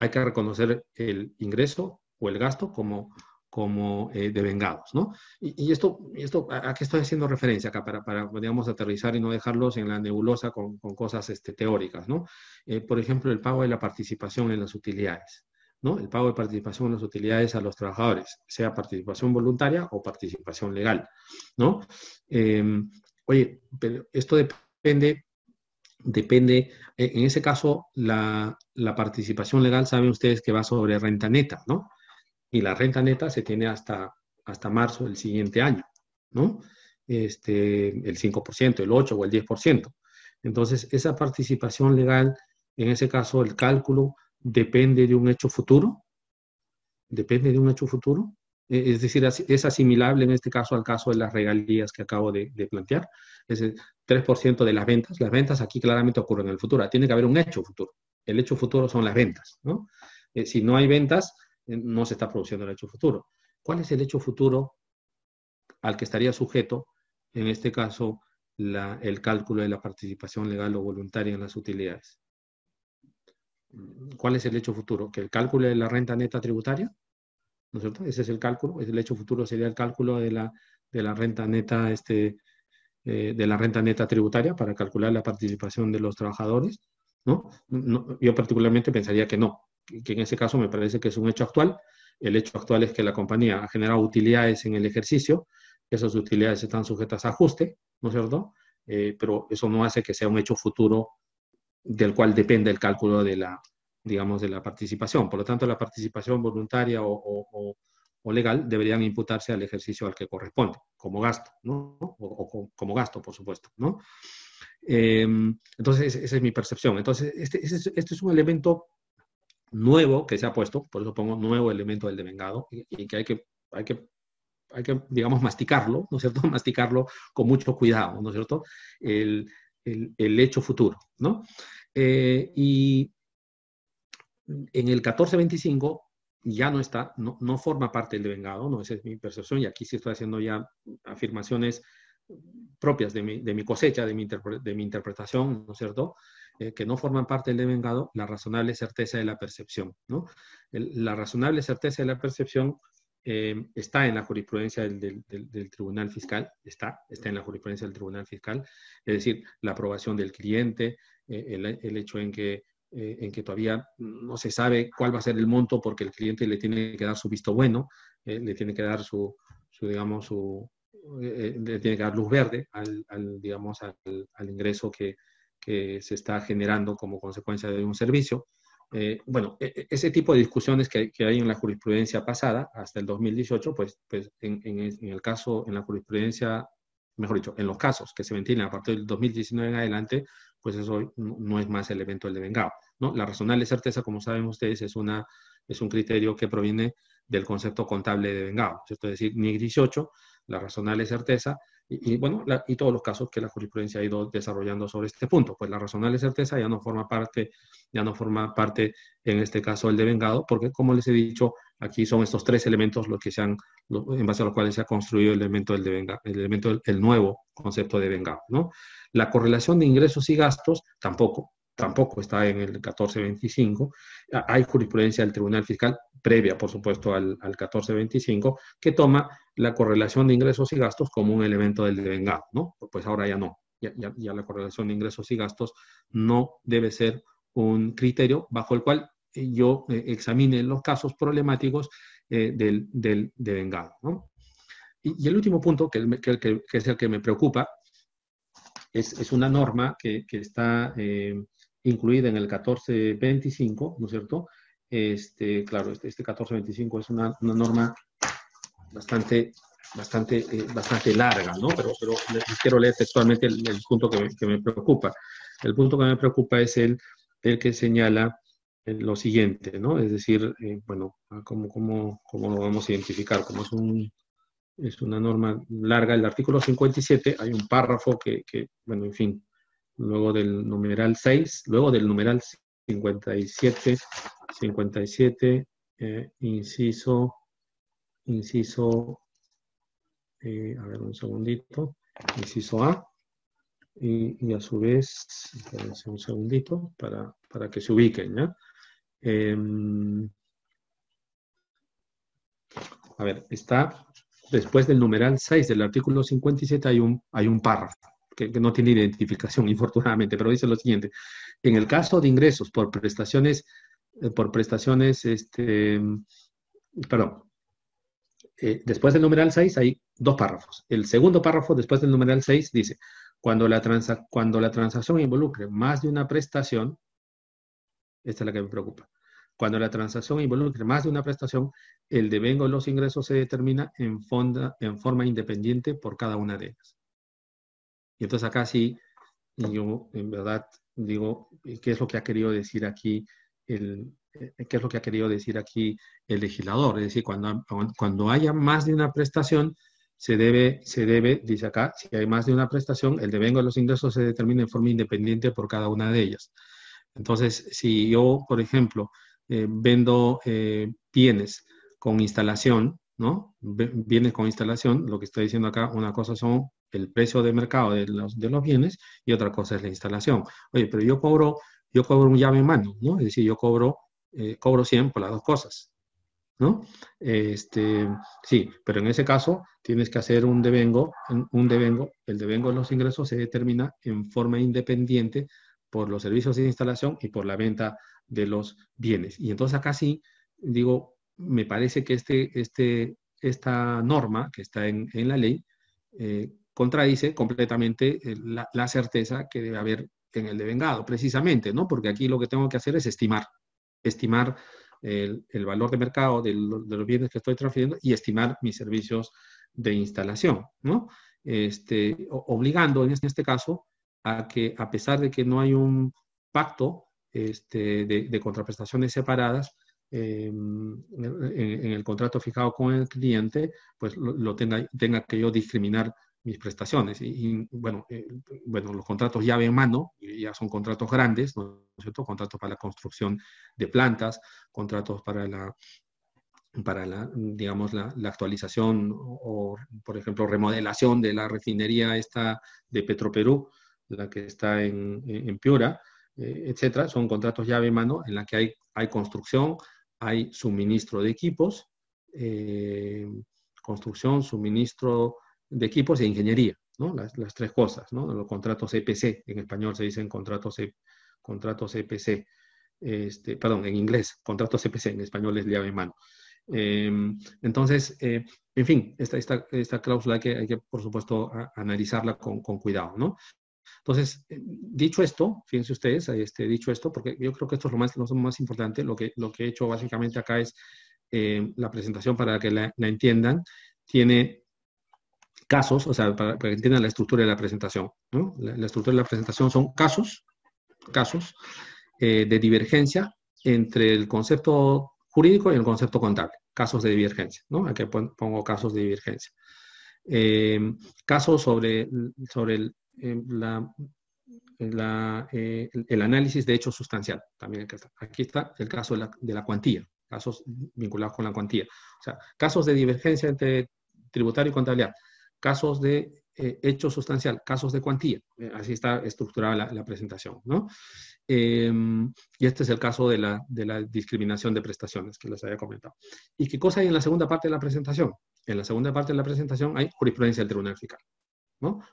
hay que reconocer el ingreso o el gasto como, como eh, devengados, ¿no? Y, esto, esto, ¿a qué estoy haciendo referencia acá? Para, para digamos, aterrizar y no dejarlos en la nebulosa con, con cosas este, teóricas, ¿no? Eh, por ejemplo, el pago de la participación en las utilidades, ¿no? El pago de participación en las utilidades a los trabajadores, sea participación voluntaria o participación legal, ¿no? Em, oye, pero esto depende depende, e, en ese caso, la, participación legal, saben ustedes que va sobre renta neta, ¿no? Y la renta neta se tiene hasta, hasta marzo del siguiente año, ¿no? Este, el 5%, el 8% o el 10%. Entonces, esa participación legal, en ese caso, el cálculo depende de un hecho futuro, depende de un hecho futuro, es decir, es asimilable en este caso al caso de las regalías que acabo de, plantear. Es el 3% de las ventas. Las ventas aquí claramente ocurren en el futuro. Tiene que haber un hecho futuro. El hecho futuro son las ventas. ¿no? Eh, si no hay ventas, eh, no se está produciendo el hecho futuro. ¿Cuál es el hecho futuro al que estaría sujeto, en este caso, el cálculo de la participación legal o voluntaria en las utilidades? ¿Cuál es el hecho futuro? ¿Que el cálculo de la renta neta tributaria? ¿No es cierto? Ese es el cálculo, el hecho futuro sería el cálculo de la, de la renta neta, este, eh, de la renta neta tributaria para calcular la participación de los trabajadores, ¿no? Yo particularmente pensaría que no, que en ese caso me parece que es un hecho actual. El hecho actual es que la compañía ha generado utilidades en el ejercicio, esas utilidades están sujetas a ajuste, ¿no es cierto? Eh, pero eso no hace que sea un hecho futuro del cual depende el cálculo de la, digamos, de la participación. Por lo tanto, la participación voluntaria o, legal deberían imputarse al ejercicio al que corresponde, como gasto, ¿no? O, como gasto, por supuesto, ¿no? Em, entonces, esa es mi percepción. Entonces, este, este, este, es un elemento nuevo que se ha puesto, por eso pongo nuevo elemento del devengado, y, y que hay que, hay que hay que, digamos, masticarlo, ¿no es cierto? *laughs* Masticarlo con mucho cuidado, ¿no es cierto? El, el, hecho futuro, ¿no? Eh, y en el 1425 ya no está, no, forma parte del devengado, no, esa es mi percepción, y aquí sí estoy haciendo ya afirmaciones propias de mi, cosecha, de mi, de mi, interpretación, ¿no es cierto? Eh, que no forman parte del devengado, la razonable certeza de la percepción, ¿no? la razonable certeza de la percepción eh, está en la jurisprudencia del, Tribunal Fiscal, está, está en la jurisprudencia del Tribunal Fiscal, es decir, la aprobación del cliente, eh, el, hecho en que eh, en que todavía no se sabe cuál va a ser el monto porque el cliente le tiene que dar su visto bueno, eh, le tiene que dar su, digamos, su, eh, le tiene que dar luz verde al, digamos, al, ingreso que, que, se está generando como consecuencia de un servicio. Bueno, e, e, ese tipo de discusiones que, hay en la jurisprudencia pasada, hasta el 2018, pues, pues en, el caso, en la jurisprudencia, mejor dicho, en los casos que se ventilan a partir del 2019 en adelante, pues eso no es más el evento del devengado. ¿no? La razonable certeza, como saben ustedes, es, una, es un criterio que proviene del concepto contable de devengado. Es decir, NIC 18, la razonable certeza, y, bueno, y todos los casos que la jurisprudencia ha ido desarrollando sobre este punto. Pues la razonable certeza ya no forma parte, ya no forma parte en este caso el devengado, porque como les he dicho, aquí son estos tres elementos los que se han, en base a los cuales se ha construido el elemento del devengado, el elemento el nuevo concepto de devengado, ¿no? La correlación de ingresos y gastos tampoco tampoco está en el 1425. Hay jurisprudencia del Tribunal Fiscal, previa, por supuesto, al, 1425, que toma la correlación de ingresos y gastos como un elemento del devengado, ¿no? Pues ahora ya no. Ya, la correlación de ingresos y gastos no debe ser un criterio bajo el cual yo eh, examine los casos problemáticos eh, del, del devengado, ¿no? Y, el último punto, que, es el que me preocupa, es, una norma que, está eh, incluida en el 1425, ¿no es cierto? Este, claro, este, 1425 este es una, norma bastante, bastante, eh, bastante larga, ¿no? Pero, pero les quiero leer textualmente el, punto que me, que me, preocupa. El punto que me preocupa es el, el que señala eh, lo siguiente, ¿no? Es decir, eh, bueno, ¿cómo, cómo, cómo lo vamos a identificar? Como es, un, es una norma larga, el artículo 57, hay un párrafo que, que bueno, en fin, luego del numeral 6, luego del numeral 57, 57, eh, inciso, inciso, eh, a ver un segundito, inciso A, y, a su vez, un segundito para, para que se ubiquen, ¿ya? Em, a ver, está después del numeral 6 del artículo 57 hay un, hay un párrafo que, no tiene identificación, *laughs* infortunadamente, pero dice lo siguiente. En el caso de ingresos por prestaciones, eh, por prestaciones, este, perdón, eh, después del numeral 6 hay dos párrafos. El segundo párrafo después del numeral 6 dice, cuando la, cuando la transacción involucre más de una prestación, esta es la que me preocupa, cuando la transacción involucre más de una prestación, el devengo de los ingresos se determina en forma independiente por cada una de ellas. Y entonces acá sí, yo en verdad digo, ¿qué es lo que ha querido decir aquí el, eh, qué es lo que ha querido decir aquí el legislador? Es decir, cuando, cuando haya más de una prestación, se debe, se debe, dice acá, si hay más de una prestación, el devengo de los ingresos se determina en forma independiente por cada una de ellas. Entonces, si yo, por ejemplo, eh, vendo eh, bienes con instalación, ¿no? Bienes con instalación, lo que está diciendo acá, una cosa son el precio de mercado de los, de los bienes y otra cosa es la instalación. Oye, pero yo cobro, yo cobro un llave en mano, ¿no? Es decir, yo cobro, eh, cobro 100 por las dos cosas, ¿no? Este, sí, pero en ese caso tienes que hacer un devengo, un devengo, el devengo de los ingresos se determina en forma independiente por los servicios de instalación y por la venta de los bienes. Y entonces acá sí, digo, me parece que este, este, esta norma que está en, en la ley eh, contradice completamente eh, la, certeza que debe haber en el devengado, precisamente, ¿no? Porque aquí lo que tengo que hacer es estimar, estimar el, valor de mercado de, los bienes que estoy transfiriendo y estimar mis servicios de instalación, ¿no? Este, obligando en este caso a que a pesar de que no hay un pacto este, de, contraprestaciones separadas, em, en, el contrato fijado con el cliente, pues lo, tenga, tenga que yo discriminar mis prestaciones. Y, bueno, eh, bueno, los contratos llave en mano ya son contratos grandes, ¿no es cierto? Contratos para la construcción de plantas, contratos para la para la, digamos, la, actualización o, por ejemplo, remodelación de la refinería esta de Petroperú, la que está en, en Piura, eh, etcétera. Son contratos llave en mano en la que hay, hay construcción, hay suministro de equipos, eh, construcción, suministro de equipos e ingeniería, ¿no? Las, tres cosas, ¿no? Los contratos EPC, en español se dicen contratos, e, contratos EPC, este, perdón, en inglés, contratos EPC, en español es llave en mano. Em, entonces, eh, en fin, esta, esta, esta, cláusula hay que, hay que, por supuesto, analizarla con, con, cuidado, ¿no? Entonces, eh, dicho esto, fíjense ustedes, este, dicho esto, porque yo creo que esto es lo más, lo más importante, lo que, lo que he hecho básicamente acá es eh, la presentación para que la, entiendan, tiene casos, o sea, para, que entiendan la estructura de la presentación. ¿no? La, estructura de la presentación son casos, casos eh, de divergencia entre el concepto jurídico y el concepto contable, casos de divergencia, ¿no? Aquí pongo casos de divergencia. casos sobre, sobre el, la, el análisis de hecho sustancial. También aquí está el caso de la, de la, cuantía, casos vinculados con la cuantía. O sea, casos de divergencia entre tributario y contabilidad, casos de eh, hecho sustancial, casos de cuantía. Eh, así está estructurada la, presentación, ¿no? Em, y este es el caso de la, de la discriminación de prestaciones que les había comentado. ¿Y qué cosa hay en la segunda parte de la presentación? En la segunda parte de la presentación hay jurisprudencia del Tribunal Fiscal.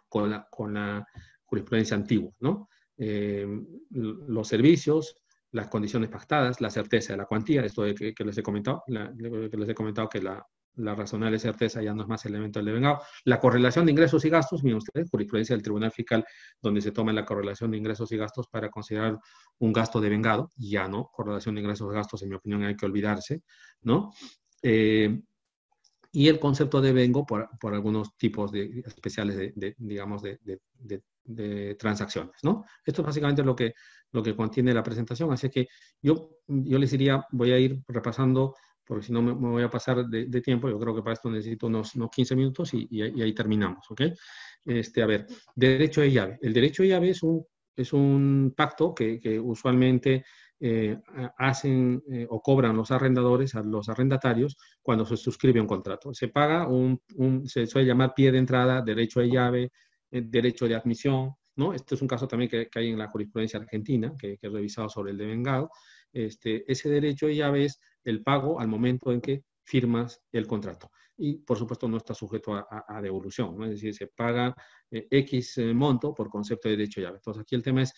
Con la, con la jurisprudencia antigua, ¿no? Eh, los servicios, las condiciones pactadas, la certeza de la cuantía, esto de que, les he comentado, que les he comentado que la, la razonable certeza ya no es más elemento del devengado. La correlación de ingresos y gastos, miren ustedes, jurisprudencia del Tribunal Fiscal, donde se toma la correlación de ingresos y gastos para considerar un gasto devengado, ya no, correlación de ingresos y gastos, en mi opinión, hay que olvidarse, ¿no? Eh, y el concepto de vengo por, por algunos tipos de, especiales de, digamos, de, de, transacciones, ¿no? Esto es básicamente lo que, lo que contiene la presentación, así que yo, yo les diría, voy a ir repasando, porque si no me, voy a pasar de, tiempo, yo creo que para esto necesito unos, unos 15 minutos y, ahí terminamos, ¿ok? Este, a ver, derecho de llave. El derecho de llave es un, es un pacto que, que usualmente eh, hacen eh, o cobran los arrendadores a los arrendatarios cuando se suscribe un contrato. Se paga un, se suele llamar pie de entrada, derecho de llave, eh, derecho de admisión, ¿no? Este es un caso también que, hay en la jurisprudencia argentina, que, he revisado sobre el devengado. Este, ese derecho de llave es el pago al momento en que firmas el contrato. Y, por supuesto, no está sujeto a, devolución, es decir, se paga X monto por concepto de derecho de llave. Entonces, aquí el tema es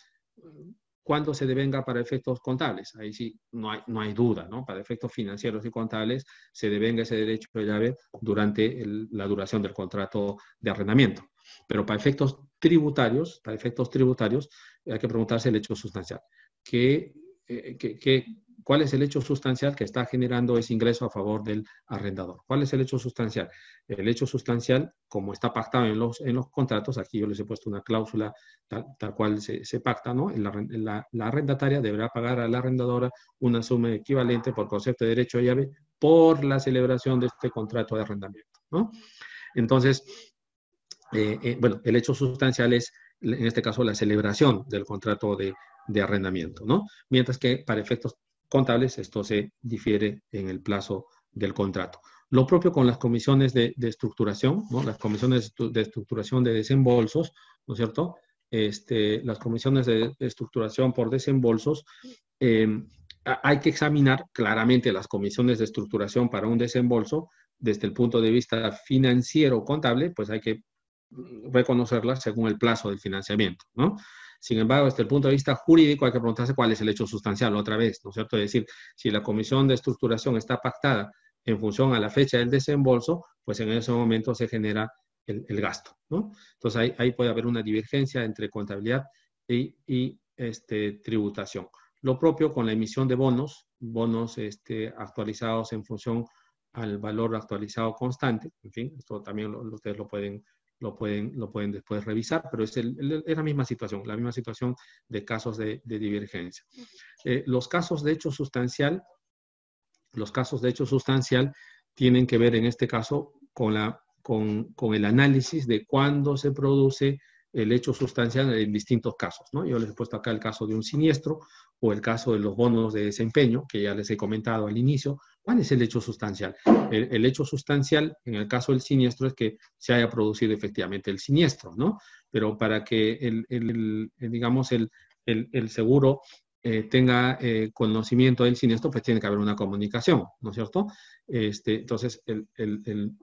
cuándo se devenga para efectos contables. Ahí sí, no hay, no hay duda, ¿no? Para efectos financieros y contables se devenga ese derecho de llave durante la duración del contrato de arrendamiento. Pero para efectos tributarios, para efectos tributarios, hay que preguntarse el hecho sustancial. ¿Qué, eh, qué, ¿Cuál es el hecho sustancial que está generando ese ingreso a favor del arrendador? ¿Cuál es el hecho sustancial? El hecho sustancial, como está pactado en los, en los contratos, aquí yo les he puesto una cláusula tal, cual se, pacta, ¿no? La, la, arrendataria deberá pagar a la arrendadora una suma equivalente por concepto de derecho a llave por la celebración de este contrato de arrendamiento, ¿no? Entonces, eh, eh, bueno, el hecho sustancial es, en este caso, la celebración del contrato de, de arrendamiento, ¿no? Mientras que para efectos contables, esto se difiere en el plazo del contrato. Lo propio con las comisiones de, estructuración, ¿no? las comisiones de estructuración de desembolsos, ¿no es cierto? Este, las comisiones de, estructuración por desembolsos, em, hay que examinar claramente las comisiones de estructuración para un desembolso desde el punto de vista financiero contable, pues hay que reconocerlas según el plazo del financiamiento, ¿no? Sin embargo, desde el punto de vista jurídico hay que preguntarse cuál es el hecho sustancial otra vez, ¿no es cierto? Es decir, si la comisión de estructuración está pactada en función a la fecha del desembolso, pues en ese momento se genera el, gasto, ¿no? Entonces ahí, puede haber una divergencia entre contabilidad y, este, tributación. Lo propio con la emisión de bonos, bonos este, actualizados en función al valor actualizado constante, en fin, esto también ustedes lo pueden lo pueden, lo pueden después revisar, pero es, la misma situación, la misma situación de casos de, divergencia. Eh, los casos de hecho sustancial, los casos de hecho sustancial tienen que ver en este caso con, la, con, con el análisis de cuándo se produce el hecho sustancial en distintos casos. ¿no? Yo les he puesto acá el caso de un siniestro o el caso de los bonos de desempeño, que ya les he comentado al inicio. ¿Cuál es el hecho sustancial? El, hecho sustancial, en el caso del siniestro, es que se haya producido efectivamente el siniestro, ¿no? Pero para que el, digamos, el, seguro eh, tenga eh, conocimiento del siniestro, pues tiene que haber una comunicación, ¿no es cierto? Este, entonces, el,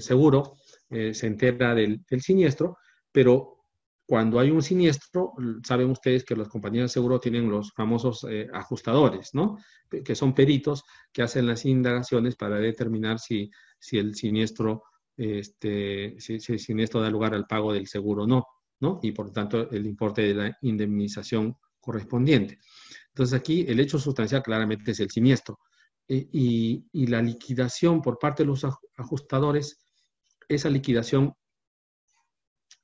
seguro eh, se entera del, siniestro, pero cuando hay un siniestro, saben ustedes que las compañías de seguro tienen los famosos eh, ajustadores, ¿no? Que son peritos que hacen las indagaciones para determinar si, si el siniestro, este, si, el siniestro da lugar al pago del seguro o no. ¿no? Y por tanto el importe de la indemnización correspondiente. Entonces aquí el hecho sustancial claramente es el siniestro. Eh, y, la liquidación por parte de los ajustadores, esa liquidación,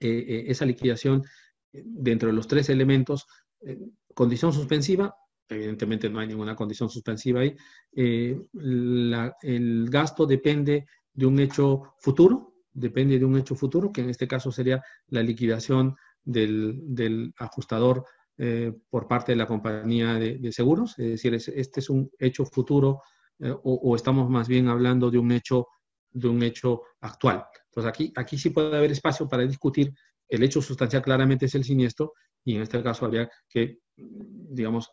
eh, eh, esa liquidación dentro de los tres elementos, condición suspensiva, evidentemente no hay ninguna condición suspensiva ahí, el gasto depende de un hecho futuro, depende de un hecho futuro, que en este caso sería la liquidación del ajustador eh, por parte de la compañía de, seguros, es decir, este es un hecho futuro eh, o, estamos más bien hablando de un hecho, de un hecho actual. Entonces aquí, aquí sí puede haber espacio para discutir, el hecho sustancial claramente es el siniestro y en este caso habría que, digamos,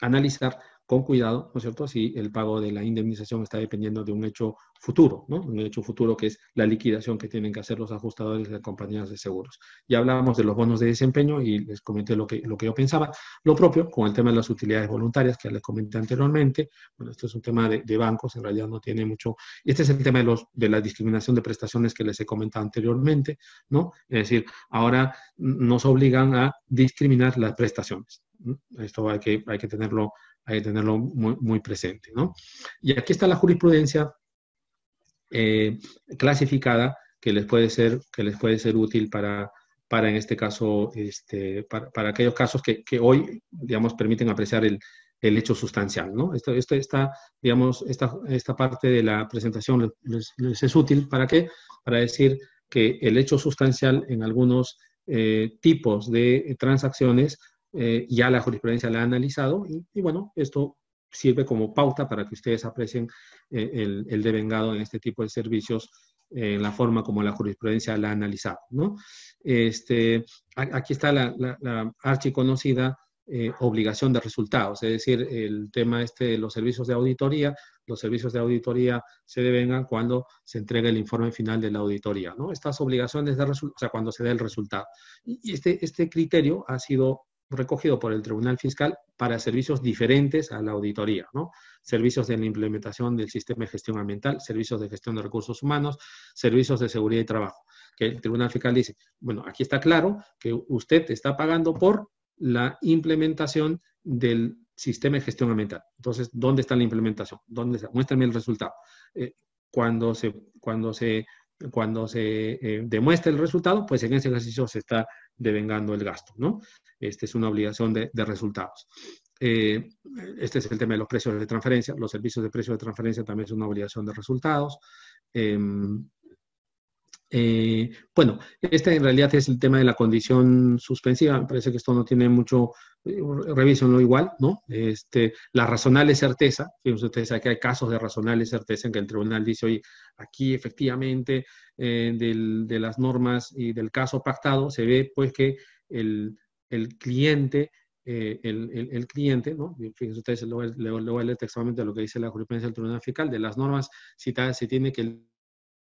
analizar con cuidado, ¿no es cierto?, si el pago de la indemnización está dependiendo de un hecho futuro, ¿no? Un hecho futuro que es la liquidación que tienen que hacer los ajustadores de compañías de seguros. Ya hablábamos de los bonos de desempeño y les comenté lo que, lo que yo pensaba. Lo propio con el tema de las utilidades voluntarias que les comenté anteriormente. Bueno, esto es un tema de, bancos, en realidad no tiene mucho... Y este es el tema de, los, de la discriminación de prestaciones que les he comentado anteriormente, ¿no? Es decir, ahora nos obligan a discriminar las prestaciones. Esto hay que, hay que tenerlo hay que tenerlo muy, presente. ¿no? Y aquí está la jurisprudencia eh, clasificada que les puede ser, que les puede ser útil para, para en este caso, este, para, aquellos casos que, hoy, digamos, permiten apreciar el, hecho sustancial, ¿no? Esto, esto está, digamos, esta, esta parte de la presentación les, es útil, ¿para qué? Para decir que el hecho sustancial en algunos eh, tipos de transacciones eh, ya la jurisprudencia la ha analizado y, bueno, esto sirve como pauta para que ustedes aprecien eh, el, el, devengado en este tipo de servicios eh, en la forma como la jurisprudencia la ha analizado. ¿no? Este, aquí está la, la, archiconocida obligación de resultados, es decir, el tema este de los servicios de auditoría, los servicios de auditoría se devengan cuando se entregue el informe final de la auditoría, ¿no? Estas obligaciones de resultados, o sea, cuando se dé el resultado. Y este, este criterio ha sido recogido por el Tribunal Fiscal para servicios diferentes a la auditoría, ¿no? Servicios de la implementación del sistema de gestión ambiental, servicios de gestión de recursos humanos, servicios de seguridad y trabajo. Que el Tribunal Fiscal dice, bueno, aquí está claro que usted está pagando por la implementación del sistema de gestión ambiental. Entonces, ¿dónde está la implementación? ¿Dónde está? Muéstrame el resultado. Eh, cuando se, cuando se, cuando se eh, demuestre el resultado, pues en ese ejercicio se está devengando el gasto, ¿no? Esta es una obligación de, resultados. Eh, este es el tema de los precios de transferencia. Los servicios de precio de transferencia también es una obligación de resultados. Em, eh, bueno, este en realidad es el tema de la condición suspensiva. Me parece que esto no tiene mucho, eh, revisionlo igual, ¿no? Este, la razonable certeza, fíjense ustedes que hay casos de razonable certeza en que el tribunal dice, oye, aquí efectivamente de las normas y del caso pactado se ve pues que el, el cliente, eh, el, cliente, ¿no? Fíjense ustedes, le voy, a leer textualmente lo que dice la jurisprudencia del Tribunal Fiscal, de las normas citadas se tiene que el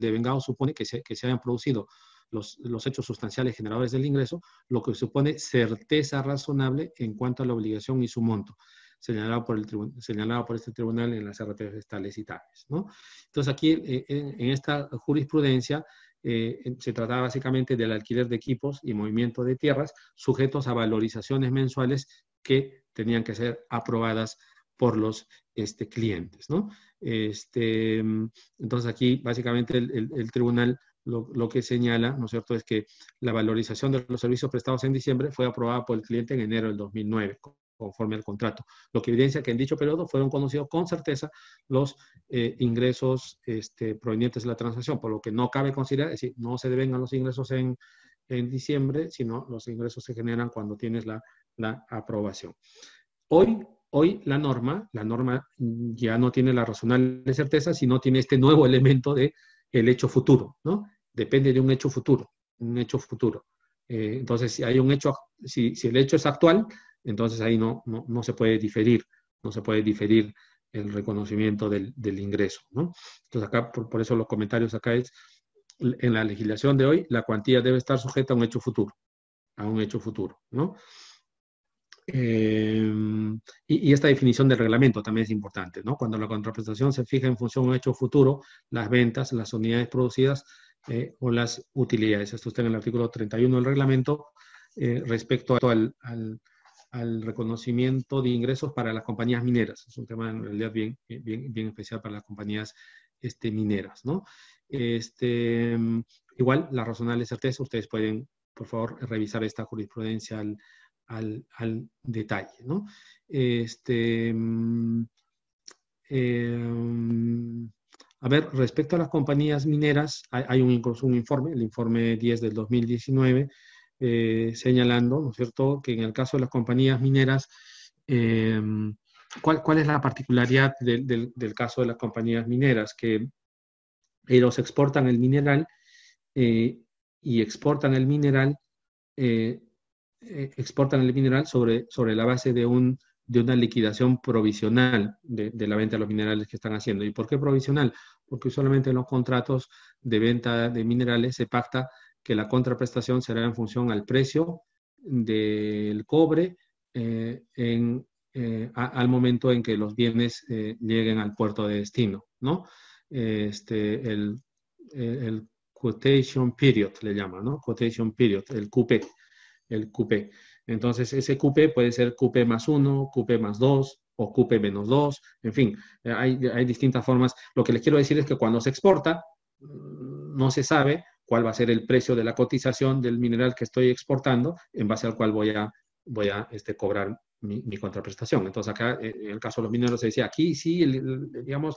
devengado supone que se, que se hayan producido los, los, hechos sustanciales generadores del ingreso, lo que supone certeza razonable en cuanto a la obligación y su monto, señalado por, el señalado por este tribunal en las RTF estables y tales. ¿no? Entonces aquí eh, en, esta jurisprudencia eh, se trataba básicamente del alquiler de equipos y movimiento de tierras sujetos a valorizaciones mensuales que tenían que ser aprobadas por los este, clientes. ¿no? Este, entonces aquí básicamente el, tribunal lo, lo, que señala, ¿no es cierto?, es que la valorización de los servicios prestados en diciembre fue aprobada por el cliente en enero del 2009, conforme al contrato, lo que evidencia que en dicho periodo fueron conocidos con certeza los eh, ingresos este, provenientes de la transacción, por lo que no cabe considerar, es decir, no se deben los ingresos en, en diciembre, sino los ingresos se generan cuando tienes la, la aprobación. Hoy, hoy la norma, la norma ya no tiene la razonable certeza, sino tiene este nuevo elemento de el hecho futuro, ¿no? Depende de un hecho futuro, un hecho futuro. Eh, entonces, si hay un hecho, si, si el hecho es actual, entonces ahí no, no, se puede diferir, no se puede diferir el reconocimiento del, ingreso. ¿no? Entonces acá, por, eso los comentarios acá es, en la legislación de hoy, la cuantía debe estar sujeta a un hecho futuro, a un hecho futuro. ¿no? Eh, y, esta definición del reglamento también es importante, ¿no? Cuando la contraprestación se fija en función de un hecho futuro, las ventas, las unidades producidas eh, o las utilidades. Esto está en el artículo 31 del reglamento eh, respecto al, al, reconocimiento de ingresos para las compañías mineras. Es un tema en realidad bien, bien, bien especial para las compañías este, mineras. ¿no? Este, igual, la razonable certeza, ustedes pueden, por favor, revisar esta jurisprudencia al, al, al detalle. ¿no? Este, eh, a ver, respecto a las compañías mineras, hay, un, incluso un informe, el informe 10 del 2019, eh, señalando, ¿no es cierto?, que en el caso de las compañías mineras, em, ¿cuál, es la particularidad del, caso de las compañías mineras? Que ellos exportan el mineral eh, y exportan el mineral, eh, exportan el mineral sobre, sobre la base de un de una liquidación provisional de, la venta de los minerales que están haciendo. ¿Y por qué provisional? Porque solamente en los contratos de venta de minerales se pacta que la contraprestación será en función al precio del cobre eh, en, eh, al momento en que los bienes eh, lleguen al puerto de destino, ¿no? Este, el, el, quotation period le llama, ¿no? Quotation period, el QP, el QP. Entonces, ese QP puede ser QP más 1, QP más 2 o QP menos 2, en fin, hay, distintas formas. Lo que les quiero decir es que cuando se exporta, mm, no se sabe cuál va a ser el precio de la cotización del mineral que estoy exportando, en base al cual voy a, voy a este, cobrar mi, contraprestación. Entonces, acá, eh, en el caso de los mineros, se decía, aquí sí, digamos,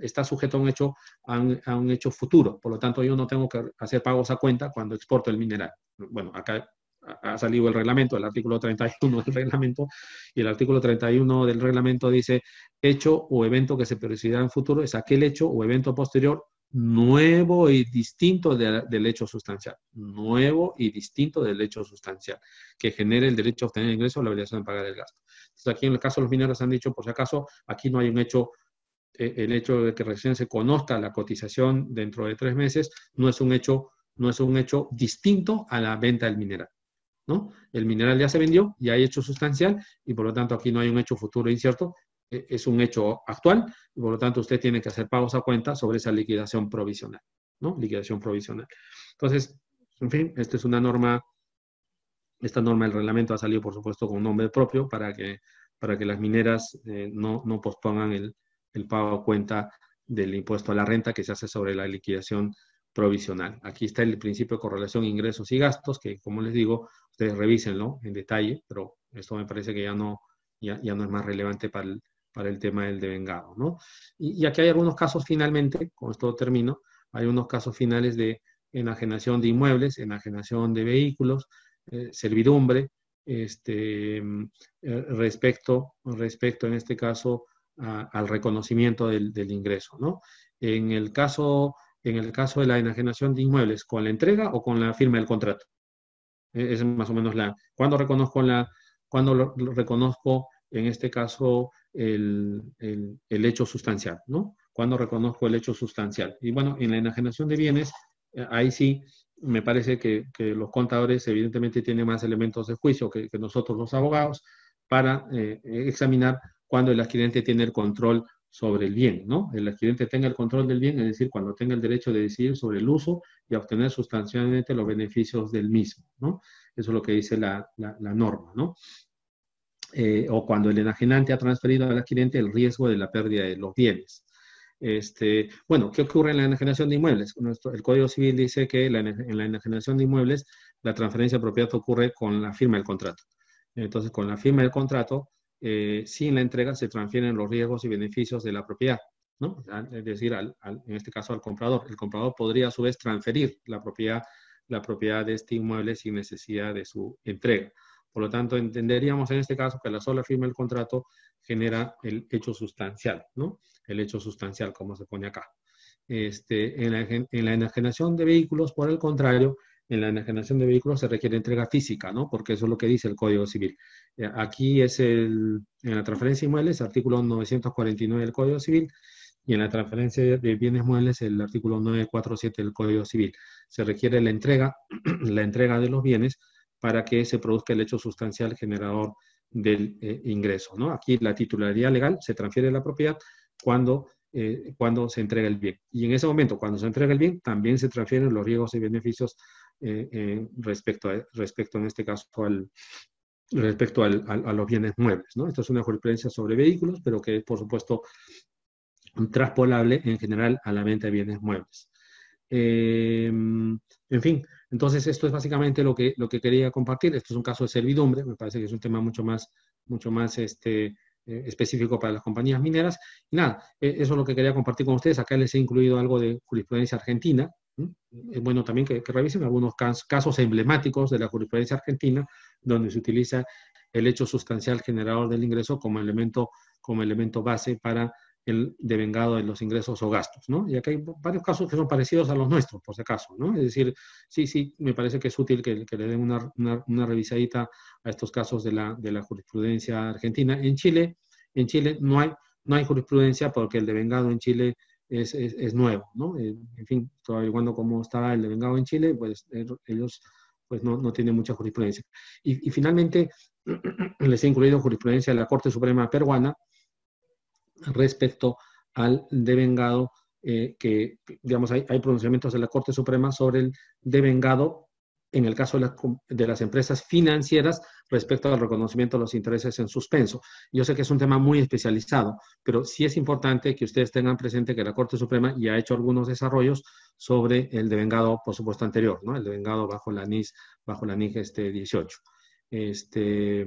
está sujeto a un, hecho, a un, hecho futuro. Por lo tanto, yo no tengo que hacer pagos a cuenta cuando exporto el mineral. Bueno, acá ha salido el reglamento, el artículo 31 del reglamento, y el artículo 31 del reglamento dice, hecho o evento que se producirá en futuro es aquel hecho o evento posterior nuevo y distinto del hecho sustancial, nuevo y distinto del hecho sustancial, que genere el derecho a obtener ingreso o la obligación de pagar el gasto. Entonces, aquí en el caso de los mineros han dicho, por si acaso, aquí no hay un hecho, eh, el hecho de que recién se conozca la cotización dentro de tres meses, no es un hecho, no es un hecho distinto a la venta del mineral. El mineral ya se vendió, ya hay hecho sustancial y por lo tanto aquí no hay un hecho futuro incierto, e, es un hecho actual y por lo tanto usted tiene que hacer pagos a cuenta sobre esa liquidación provisional, ¿no? Liquidación provisional. Entonces, en fin, esta es una norma, esta norma del reglamento ha salido por supuesto con nombre propio para que, para que las mineras eh, no, no, pospongan el, el pago a cuenta del impuesto a la renta que se hace sobre la liquidación provisional. Aquí está el principio de correlación ingresos y gastos, que como les digo, ustedes revísenlo en detalle, pero esto me parece que ya no, ya, no es más relevante para el, para el tema del devengado, ¿no? Y, aquí hay algunos casos finalmente, con esto termino, hay unos casos finales de enajenación de inmuebles, enajenación de vehículos, eh, servidumbre, este, eh, respecto, respecto en este caso al reconocimiento del, del ingreso, ¿no? En el caso en el caso de la enajenación de inmuebles, con la entrega o con la firma del contrato. E-, es más o menos la, cuando reconozco la, cuando reconozco en este caso el, el, hecho sustancial, ¿no? Cuando reconozco el hecho sustancial. Y bueno, en la enajenación de bienes, eh, ahí sí me parece que, que, los contadores evidentemente tienen más elementos de juicio que, que nosotros los abogados para eh, examinar cuando el adquirente tiene el control sobre el bien, ¿no? El adquirente tenga el control del bien, es decir, cuando tenga el derecho de decidir sobre el uso y obtener sustancialmente los beneficios del mismo, ¿no? Eso es lo que dice la, norma, ¿no? Eh, o cuando el enajenante ha transferido al adquirente el riesgo de la pérdida de los bienes. Este, bueno, ¿qué ocurre en la enajenación de inmuebles? el Código Civil dice que en la enajenación de inmuebles la transferencia de propiedad ocurre con la firma del contrato. Entonces, con la firma del contrato, eh, sin la entrega se transfieren los riesgos y beneficios de la propiedad, ¿no? Es decir, en este caso al comprador. El comprador podría a su vez transferir la propiedad, de este inmueble sin necesidad de su entrega. Por lo tanto, entenderíamos en este caso que la sola firma del contrato genera el hecho sustancial, ¿no? El hecho sustancial, como se pone acá. Este, en, en la enajenación de vehículos, por el contrario, en la enajenación de vehículos se requiere entrega física, ¿no? Porque eso es lo que dice el Código Civil. Eh, aquí es el, en la transferencia de inmuebles, artículo 949 del Código Civil, y en la transferencia de bienes muebles, el artículo 947 del Código Civil. Se requiere la entrega, *clears throat* la entrega de los bienes para que se produzca el hecho sustancial generador del eh, ingreso, ¿no? Aquí la titularidad legal se transfiere la propiedad cuando eh, cuando se entrega el bien. Y en ese momento, cuando se entrega el bien, también se transfieren los riesgos y beneficios eh, respecto, a, respecto, en este caso, al, respecto al, a los bienes muebles. Esto es una jurisprudencia sobre vehículos, pero que es, por supuesto, traspolable en general a la venta de bienes muebles. en fin, entonces esto es básicamente lo que, lo que quería compartir. Esto es un caso de servidumbre, me parece que es un tema mucho más, mucho más este, eh, específico para las compañías mineras. Y nada, eh, eso es lo que quería compartir con ustedes. Acá les he incluido algo de jurisprudencia argentina. Es bueno también que, revisen algunos casos, emblemáticos de la jurisprudencia argentina, donde se utiliza el hecho sustancial generador del ingreso como elemento, como elemento base para el devengado de los ingresos o gastos, ¿no? Y acá hay varios casos que son parecidos a los nuestros, por si acaso, ¿no? Es decir, sí, sí, me parece que es útil que, le den una, una, revisadita a estos casos de la, de la jurisprudencia argentina. En Chile, en Chile no hay, no hay jurisprudencia porque el devengado en Chile es, es, nuevo, ¿no? Eh, en fin, estoy averiguando cómo está el devengado en Chile, pues eh, ellos pues no, no tienen mucha jurisprudencia. Y, finalmente, *clears throat* les he incluido jurisprudencia de la Corte Suprema Peruana, respecto al devengado, eh, que, digamos, hay, pronunciamientos de la Corte Suprema sobre el devengado en el caso de, las empresas financieras respecto al reconocimiento de los intereses en suspenso. Yo sé que es un tema muy especializado, pero sí es importante que ustedes tengan presente que la Corte Suprema ya ha hecho algunos desarrollos sobre el devengado, por supuesto, anterior, ¿no? El devengado bajo la NIS, bajo la NIG este 18. Este,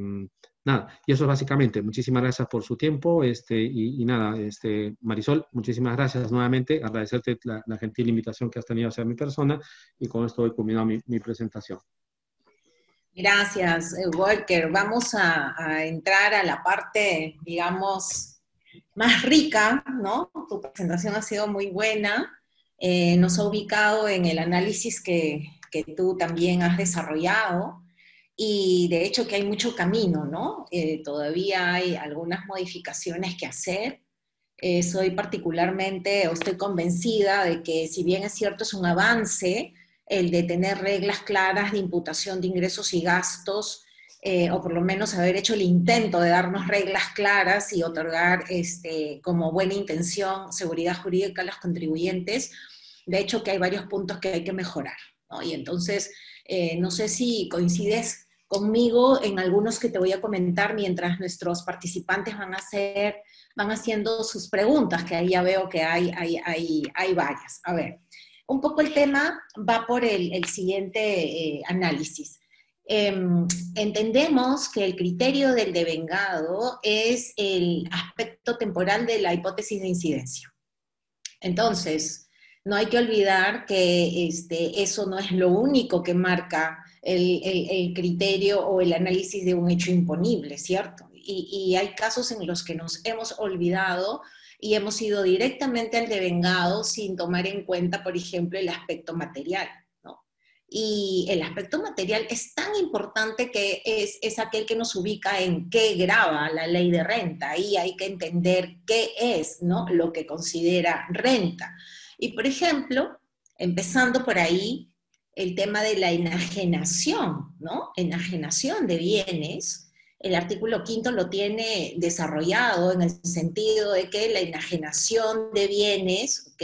nada, y eso es básicamente. Muchísimas gracias por su tiempo. Este, y, nada, este, Marisol, muchísimas gracias nuevamente. Agradecerte la, gentil invitación que has tenido hacia mi persona. Y con esto he culminado mi, presentación. Gracias, eh, Walker. Vamos a, entrar a la parte, digamos, más rica, ¿no? Tu presentación ha sido muy buena. Eh, nos ha ubicado en el análisis que, que tú también has desarrollado y de hecho que hay mucho camino, ¿no? Eh, todavía hay algunas modificaciones que hacer. Eh, soy particularmente, o estoy convencida de que si bien es cierto es un avance el de tener reglas claras de imputación de ingresos y gastos, eh, o por lo menos haber hecho el intento de darnos reglas claras y otorgar este, como buena intención seguridad jurídica a los contribuyentes, de hecho que hay varios puntos que hay que mejorar. ¿no? Y entonces, no sé si coincides conmigo en algunos que te voy a comentar mientras nuestros participantes van a hacer, van haciendo sus preguntas, que ahí ya veo que hay, hay, hay, hay varias. A ver, un poco el tema va por el, siguiente eh, análisis. Em, entendemos que el criterio del devengado es el aspecto temporal de la hipótesis de incidencia. Entonces, no hay que olvidar que este, eso no es lo único que marca el, criterio o el análisis de un hecho imponible, ¿cierto? Y, hay casos en los que nos hemos olvidado y hemos ido directamente al devengado sin tomar en cuenta, por ejemplo, el aspecto material. Y el aspecto material es tan importante que es, es aquel que nos ubica en qué graba la ley de renta. Ahí hay que entender qué es ¿no? lo que considera renta. Y, por ejemplo, empezando por ahí, el tema de la enajenación, ¿no? Enajenación de bienes. El artículo quinto lo tiene desarrollado en el sentido de que la enajenación de bienes, ¿ok?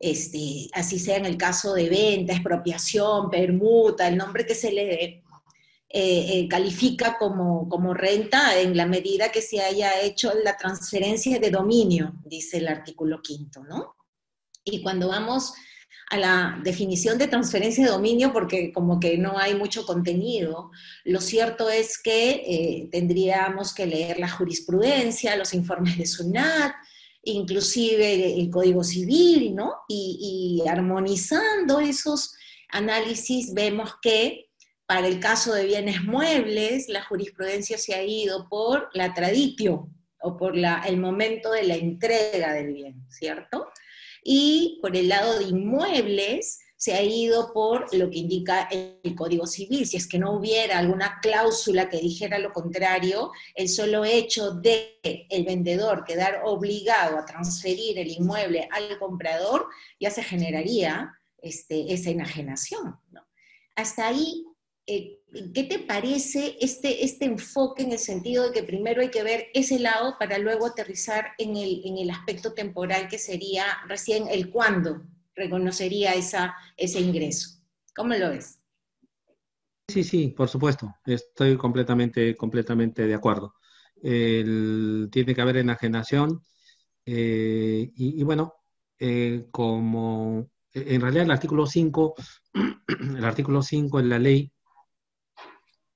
Este, así sea en el caso de venta, expropiación, permuta, el nombre que se le eh, eh, califica como, como renta en la medida que se haya hecho la transferencia de dominio, dice el artículo quinto, ¿no? Y cuando vamos a la definición de transferencia de dominio porque como que no hay mucho contenido. Lo cierto es que eh, tendríamos que leer la jurisprudencia, los informes de SUNAT, inclusive el Código Civil, ¿no? Y, y armonizando esos análisis vemos que para el caso de bienes muebles, la jurisprudencia se ha ido por la traditio o por la, el momento de la entrega del bien, ¿cierto? Y por el lado de inmuebles se ha ido por lo que indica el Código Civil. Si es que no hubiera alguna cláusula que dijera lo contrario, el solo hecho de el vendedor quedar obligado a transferir el inmueble al comprador ya se generaría este, esa enajenación. Hasta ahí eh, ¿qué te parece este, este enfoque en el sentido de que primero hay que ver ese lado para luego aterrizar en el, en el aspecto temporal que sería recién el cuándo reconocería esa, ese ingreso? ¿Cómo lo ves? Sí, sí, por supuesto. Estoy completamente, completamente de acuerdo. tiene que haber enajenación eh, y, bueno, eh, como en realidad el artículo 5, *clears throat* el artículo 5 en la ley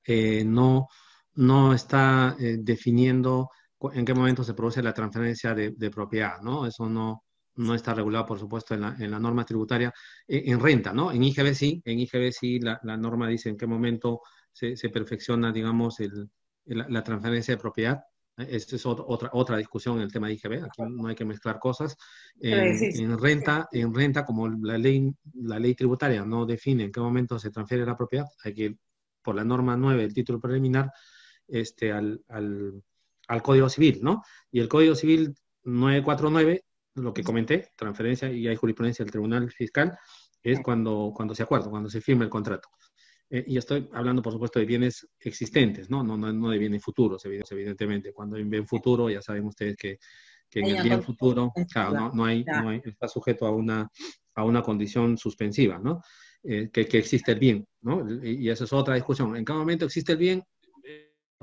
eh, no, no está definiendo en qué momento se produce la transferencia de, propiedad, ¿no? Eso no, no está regulado, por supuesto, en la, en la norma tributaria, en, renta, ¿no? En IGB sí, en IGB sí la, la norma dice en qué momento se, se perfecciona, digamos, el, la, transferencia de propiedad, esta es otra, otra discusión en el tema de IGB, aquí no hay que mezclar cosas. En, renta, en renta, como la ley, la ley tributaria no define en qué momento se transfiere la propiedad, hay que por la norma 9 del título preliminar este, al, al, al Código Civil, ¿no? Y el Código Civil 949, lo que comenté, transferencia y hay jurisprudencia del Tribunal Fiscal, es cuando, cuando se acuerda, cuando se firma el contrato. Eh, y estoy hablando, por supuesto, de bienes existentes, ¿no? No, no, de bienes futuros, evidentemente. Cuando hay un bien futuro, ya saben ustedes que, que en el bien futuro, claro, no, no, hay, no hay, está sujeto a una, a una condición suspensiva, ¿no? Eh, que, que, existe el bien, ¿no? Y, esa es otra discusión. ¿En qué momento existe el bien?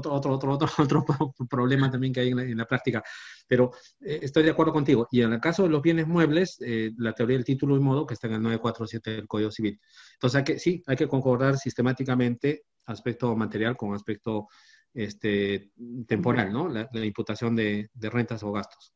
otro, otro, otro, otro, *laughs* problema también que hay en la, práctica. Pero eh, estoy de acuerdo contigo. Y en el caso de los bienes muebles, eh, la teoría del título y modo que está en el 947 del Código Civil. Entonces, que, sí, hay que concordar sistemáticamente aspecto material con aspecto este, temporal, ¿no? La, imputación de, rentas o gastos.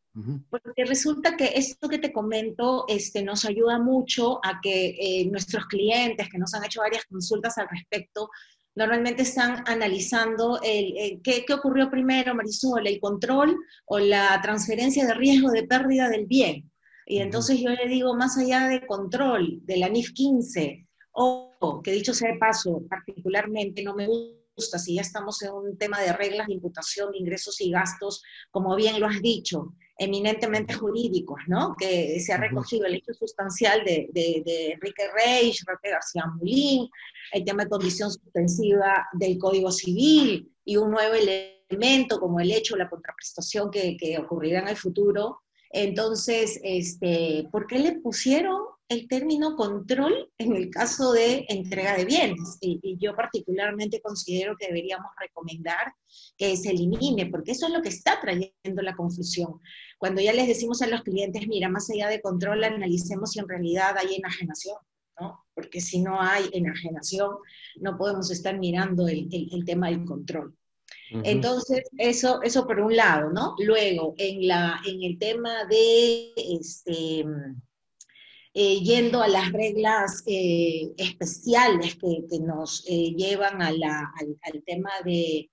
Porque resulta que esto que te comento este, nos ayuda mucho a que eh, nuestros clientes que nos han hecho varias consultas al respecto normalmente están analizando el, ¿qué, ocurrió primero, Marisol, el control o la transferencia de riesgo de pérdida del bien. Y entonces yo le digo, más allá de control de la NIF 15, o que dicho sea de paso, particularmente no me gusta si ya estamos en un tema de reglas de imputación de ingresos y gastos, como bien lo has dicho, eminentemente jurídicos, ¿no? Que se ha recogido el hecho sustancial de, de, Enrique Reich, Roque García Mulín, el tema de condición suspensiva del Código Civil y un nuevo elemento como el hecho, la contraprestación que, que ocurrirá en el futuro. Entonces, este, ¿por qué le pusieron el término control en el caso de entrega de bienes. Y, yo particularmente considero que deberíamos recomendar que se elimine, porque eso es lo que está trayendo la confusión. Cuando ya les decimos a los clientes, mira, más allá de control, analicemos si en realidad hay enajenación. ¿no? Porque si no hay enajenación, no podemos estar mirando el, tema del control. Entonces, eso, eso por un lado, ¿no? Luego, en, la, en el tema de, este, eh, yendo a las reglas eh, especiales que, nos eh, llevan al, tema de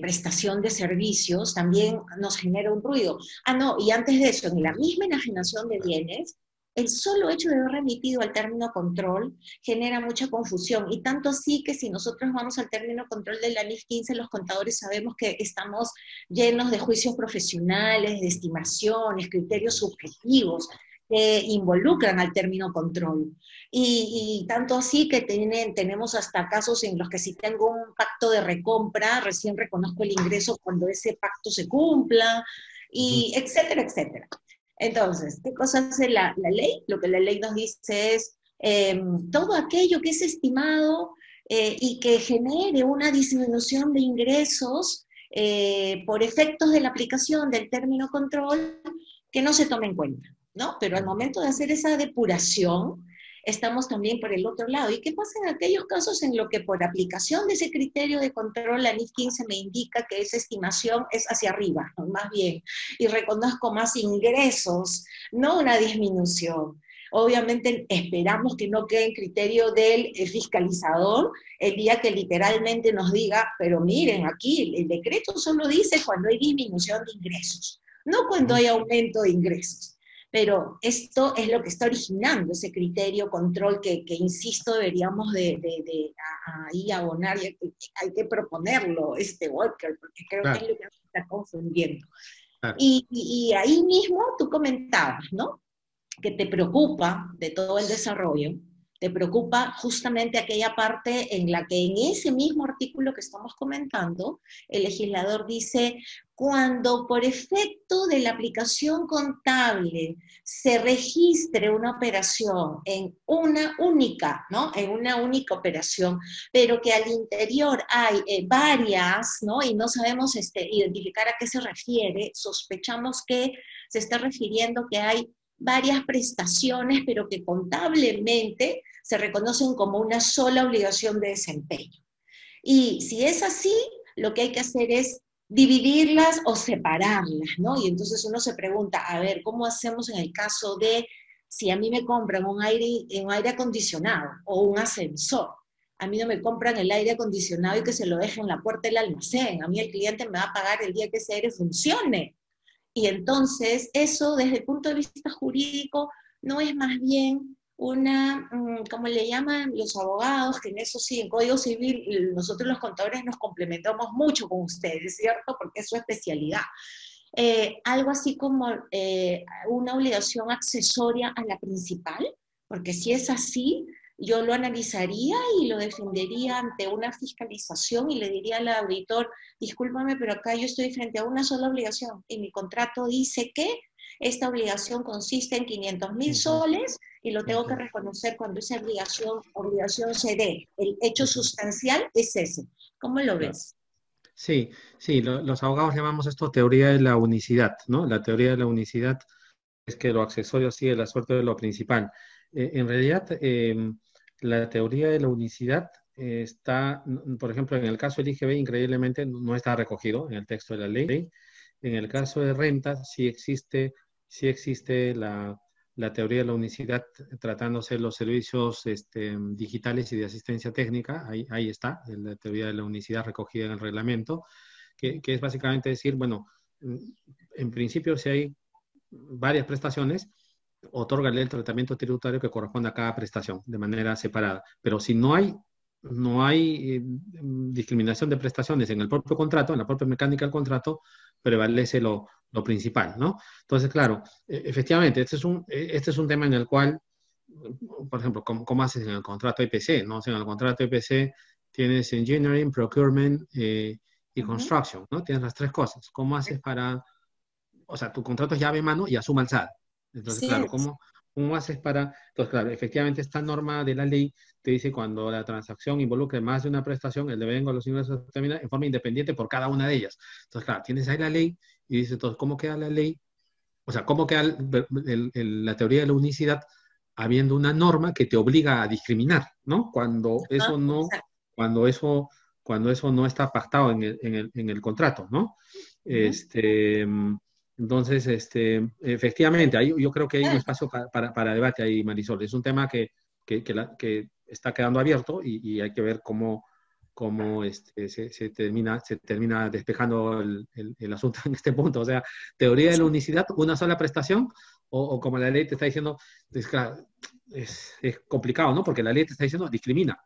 prestación de servicios, también nos genera un ruido. Ah, no, y antes de eso, en la misma enajenación de bienes, el solo hecho de haber remitido al término control genera mucha confusión y tanto así que si nosotros vamos al término control de la NIF 15, los contadores sabemos que estamos llenos de juicios profesionales, de estimaciones, criterios subjetivos involucran al término control. Y, tanto así que tienen, tenemos hasta casos en los que si tengo un pacto de recompra, recién reconozco el ingreso cuando ese pacto se cumpla, y etcétera, etcétera. Entonces, ¿qué cosa hace la, la ley? Lo que la ley nos dice es em, todo aquello que es estimado eh, y que genere una disminución de ingresos eh, por efectos de la aplicación del término control que no se tome en cuenta. ¿No? Pero al momento de hacer esa depuración, estamos también por el otro lado. ¿Y qué pasa en aquellos casos en los que por aplicación de ese criterio de control la NIF 15 me indica que esa estimación es hacia arriba, más bien, y reconozco más ingresos, no una disminución? Obviamente esperamos que no quede en criterio del eh, fiscalizador el día que literalmente nos diga, pero miren, aquí el decreto solo dice cuando hay disminución de ingresos, no cuando hay aumento de ingresos pero esto es lo que está originando ese criterio control que, insisto, deberíamos de, ahí abonar y hay, que proponerlo, este Walker, porque creo que es lo que nos está confundiendo. Y, ahí mismo tú comentabas, ¿no? Que te preocupa de todo el desarrollo, te preocupa justamente aquella parte en la que en ese mismo artículo que estamos comentando, el legislador dice, cuando por efecto de la aplicación contable se registre una operación en una única, ¿no? En una única operación, pero que al interior hay eh, varias, ¿no? Y no sabemos este, identificar a qué se refiere, sospechamos que se está refiriendo que hay varias prestaciones, pero que contablemente se reconocen como una sola obligación de desempeño. Y si es así, lo que hay que hacer es dividirlas o separarlas, ¿no? Y entonces uno se pregunta, a ver, ¿cómo hacemos en el caso de si a mí me compran un aire, un aire acondicionado o un ascensor? A mí no me compran el aire acondicionado y que se lo dejen en la puerta del almacén. A mí el cliente me va a pagar el día que ese aire funcione. Y entonces eso desde el punto de vista jurídico no es más bien una, mm, como le llaman los abogados, que en eso sí, en Código Civil, nosotros los contadores nos complementamos mucho con ustedes, ¿cierto? Porque es su especialidad. Eh, algo así como eh, una obligación accesoria a la principal, porque si es así, yo lo analizaría y lo defendería ante una fiscalización y le diría al auditor, discúlpame, pero acá yo estoy frente a una sola obligación y mi contrato dice que esta obligación consiste en 500 mil soles y lo tengo que reconocer cuando esa obligación, obligación se dé. El hecho sustancial es ese. ¿Cómo lo ves? Sí, sí, los abogados llamamos esto teoría de la unicidad, ¿no? La teoría de la unicidad es que lo accesorio sigue la suerte de lo principal. Eh, en realidad, em, la teoría de la unicidad está, por ejemplo, en el caso del IGB, increíblemente no está recogido en el texto de la ley. En el caso de renta, sí existe, sí existe la, teoría de la unicidad tratándose de los servicios este, digitales y de asistencia técnica. Ahí, ahí está, la teoría de la unicidad recogida en el reglamento, que, que es básicamente decir, bueno, en principio si hay varias prestaciones, otórgale el tratamiento tributario que corresponde a cada prestación de manera separada. Pero si no hay, no hay eh, discriminación de prestaciones en el propio contrato, en la propia mecánica del contrato, prevalece lo, lo principal, ¿no? Entonces, claro, e, efectivamente, este es, un, e, este es un tema en el cual, por ejemplo, ¿cómo, haces en el contrato EPC? ¿no? en el contrato EPC tienes engineering, procurement eh, y construction, ¿no? Tienes las tres cosas. ¿Cómo haces para, o sea, tu contrato es llave en mano y asuma SAT? Entonces, claro, ¿cómo, ¿cómo haces para...? Entonces, claro, efectivamente esta norma de la ley te dice cuando la transacción involucre más de una prestación, el devengo de los ingresos determina en forma independiente por cada una de ellas. Entonces, claro, tienes ahí la ley y dices, entonces, ¿cómo queda la ley? O sea, ¿cómo queda la teoría de la unicidad habiendo una norma que te obliga a discriminar, ¿no? Cuando eso no, cuando eso, cuando eso no está pactado en el, en el, en el contrato, ¿no? Este... Entonces, este, efectivamente, ahí yo creo que hay un espacio para, debate ahí, Marisol. Es un tema que, que, está quedando abierto y, hay que ver cómo, cómo este, se, termina, se termina despejando el, asunto en este punto. O sea, teoría de la unicidad, una sola prestación, o, como la ley te está diciendo, es, es, es, complicado, ¿no? Porque la ley te está diciendo discrimina,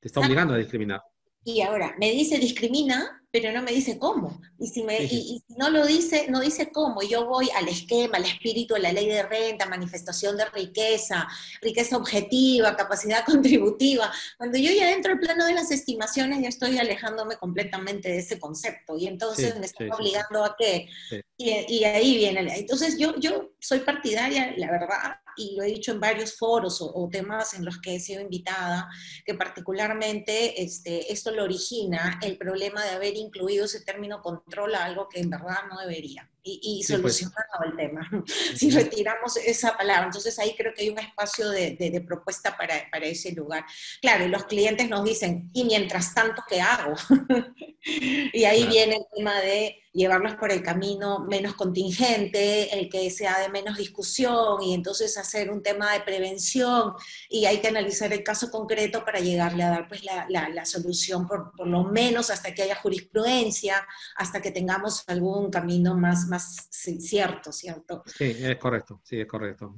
te está obligando a discriminar. Y ahora, me dice discrimina, pero no me dice cómo. Y si, me, y, no lo dice, no dice cómo. Yo voy al esquema, al espíritu de la ley de renta, manifestación de riqueza, riqueza objetiva, capacidad *laughs* contributiva. Cuando yo ya entro al plano de las estimaciones, ya estoy alejándome completamente de ese concepto. Y entonces me está obligando a que... Y, y, ahí viene. Entonces yo, yo soy partidaria, la verdad, y lo he dicho en varios foros o, temas en los que he sido invitada, que particularmente este, esto lo origina el problema de haber incluido ese término control a algo que en verdad no debería y, y pues. el tema, *laughs* si retiramos esa palabra. Entonces ahí creo que hay un espacio de, de, propuesta para, para, ese lugar. Claro, y los clientes nos dicen, ¿y mientras tanto qué hago? *laughs* y ahí viene el tema de llevarlos por el camino menos contingente, el que sea de menos discusión y entonces hacer un tema de prevención y hay que analizar el caso concreto para llegarle a dar pues la, la, la solución por, por, lo menos hasta que haya jurisprudencia, hasta que tengamos algún camino más, más cierto, ¿cierto? Sí, es correcto, sí, es correcto.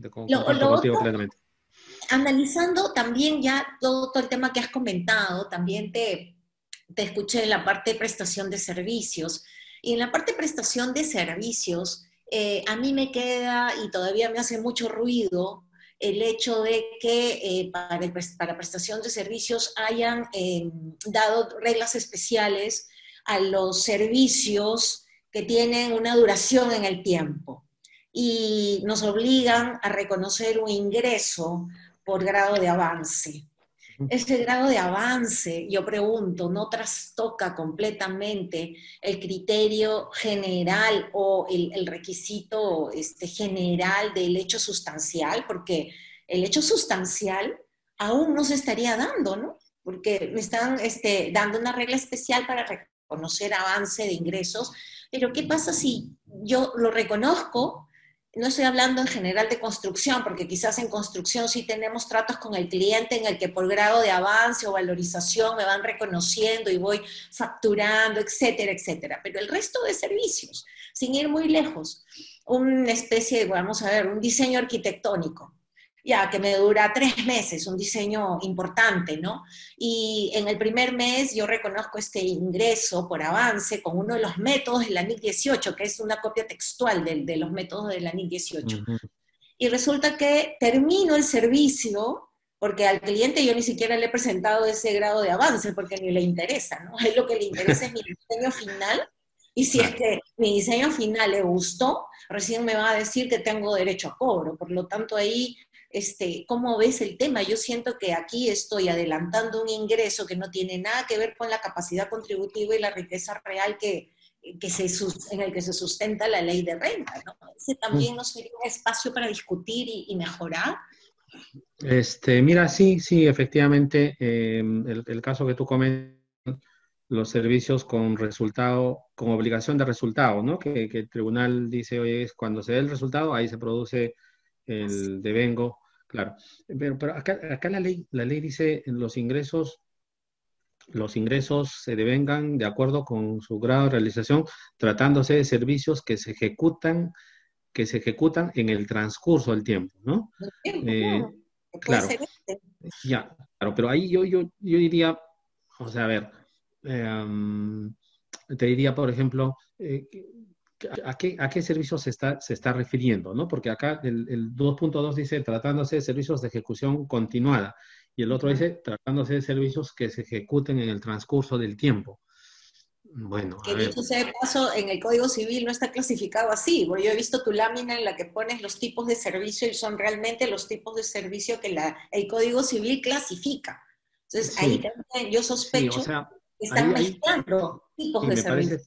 Analizando también ya todo, todo el tema que has comentado, también te, te escuché en la parte de prestación de servicios. Y en la parte de prestación de servicios, eh, a mí me queda y todavía me hace mucho ruido el hecho de que eh, para, prestación de servicios hayan eh, dado reglas especiales a los servicios que tienen una duración en el tiempo y nos obligan a reconocer un ingreso por grado de avance. Ese grado de avance, yo pregunto, no trastoca completamente el criterio general o el, requisito este, general del hecho sustancial, porque el hecho sustancial aún no se estaría dando, ¿no? Porque me están este, dando una regla especial para reconocer avance de ingresos, pero ¿qué pasa si yo lo reconozco? No estoy hablando en general de construcción, porque quizás en construcción sí tenemos tratos con el cliente en el que por grado de avance o valorización me van reconociendo y voy facturando, etcétera, etcétera. Pero el resto de servicios, sin ir muy lejos, una especie de, vamos a ver, un diseño arquitectónico ya que me dura tres meses, un diseño importante, ¿no? Y en el primer mes yo reconozco este ingreso por avance con uno de los métodos de la NIC 18, que es una copia textual de, los métodos de la NIC 18. Y resulta que termino el servicio porque al cliente yo ni siquiera le he presentado ese grado de avance porque ni le interesa, ¿no? Es lo que le interesa es mi *laughs* diseño final. Y si es que mi diseño final le gustó, recién me va a decir que tengo derecho a cobro. Por lo tanto, ahí este, ¿cómo ves el tema? Yo siento que aquí estoy adelantando un ingreso que no tiene nada que ver con la capacidad contributiva y la riqueza real que, se, en el que se sustenta la ley de renta. ¿no? Ese también no sería un espacio para discutir y, mejorar. Este, mira, sí, sí, efectivamente, em, el, caso que tú comentas, los servicios con resultado, con obligación de resultado, ¿no? Que, que el tribunal dice, oye, cuando se dé el resultado, ahí se produce el devengo Claro, pero, pero acá, acá, la ley, la ley dice los ingresos, los ingresos se devengan de acuerdo con su grado de realización, tratándose de servicios que se ejecutan, que se ejecutan en el transcurso del tiempo, ¿no? Eh, claro. Este. Ya, claro, pero ahí yo, yo, yo diría, o sea, a ver, eh, te diría, por ejemplo, eh, ¿A qué, a qué servicios se está, se está refiriendo? ¿no? Porque acá el, el 2.2 dice tratándose de servicios de ejecución continuada y el otro dice tratándose de servicios que se ejecuten en el transcurso del tiempo. Bueno, que dicho sea de paso, en el Código Civil no está clasificado así. Yo he visto tu lámina en la que pones los tipos de servicio y son realmente los tipos de servicio que la, el Código Civil clasifica. Entonces, ahí también yo sospecho que están mezclando tipos de servicio.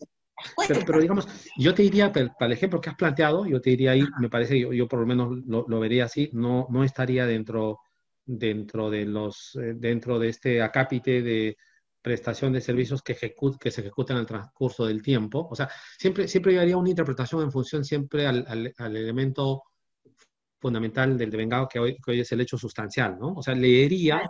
Pero, digamos, yo te diría, para el ejemplo que has planteado, yo te diría ahí, me parece, yo, yo por lo menos lo, lo, vería así, no, no estaría dentro, dentro, de los, eh, dentro de este acápite de prestación de servicios que, que se ejecutan en el transcurso del tiempo. O sea, siempre, siempre haría una interpretación en función siempre al, al, elemento fundamental del devengado que hoy, que hoy es el hecho sustancial, ¿no? O sea, leería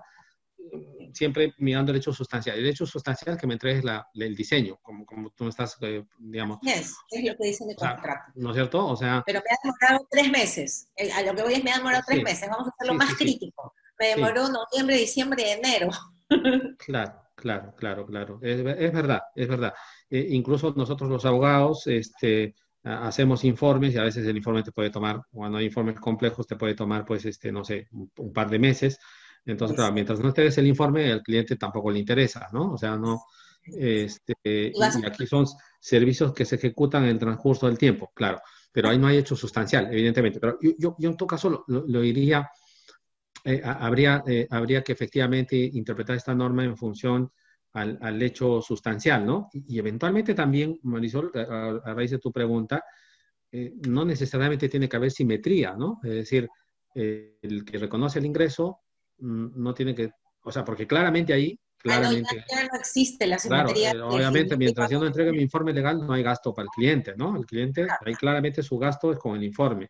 siempre mirando el hecho sustancial. El hecho sustancial que me entregues la, el diseño, como, como tú estás, eh, digamos. es, es lo que dice el contrato. ¿No es cierto? O sea. Pero me ha demorado tres meses. A lo que voy es me ha demorado tres meses. Vamos a hacer lo más crítico. Me demoró noviembre, diciembre, enero. *laughs* claro, claro, claro, claro. Es, es verdad, es verdad. Eh, incluso nosotros los abogados, este hacemos informes y a veces el informe te puede tomar, cuando hay informes complejos, te puede tomar, pues, este, no sé, un par de meses. Entonces, claro, mientras no estés el informe, el cliente tampoco le interesa, ¿no? O sea, no. Este, y aquí son servicios que se ejecutan en el transcurso del tiempo, claro, pero ahí no hay hecho sustancial, evidentemente. Pero yo, yo, en todo caso lo, diría, eh, habría, eh, habría que efectivamente interpretar esta norma en función al, al hecho sustancial, ¿no? Y, eventualmente también, Marisol, a, raíz de tu pregunta, eh, no necesariamente tiene que haber simetría, ¿no? Es decir, el que reconoce el ingreso no tiene que, o sea, porque claramente ahí, claramente... ya, no existe la simetría. Claro, obviamente, mientras yo no entregue mi informe legal, no hay gasto para el cliente, ¿no? El cliente, ahí claramente su gasto es con el informe.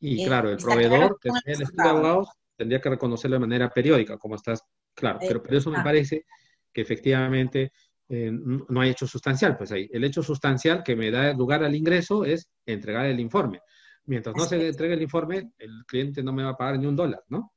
Y claro, el proveedor, el estudio de abogados, tendría que reconocerlo de manera periódica, como estás, claro, pero por eso me parece que efectivamente eh, no hay hecho sustancial, pues ahí. El hecho sustancial que me da lugar al ingreso es entregar el informe. Mientras no se entregue el informe, el cliente no me va a pagar ni un dólar, ¿no?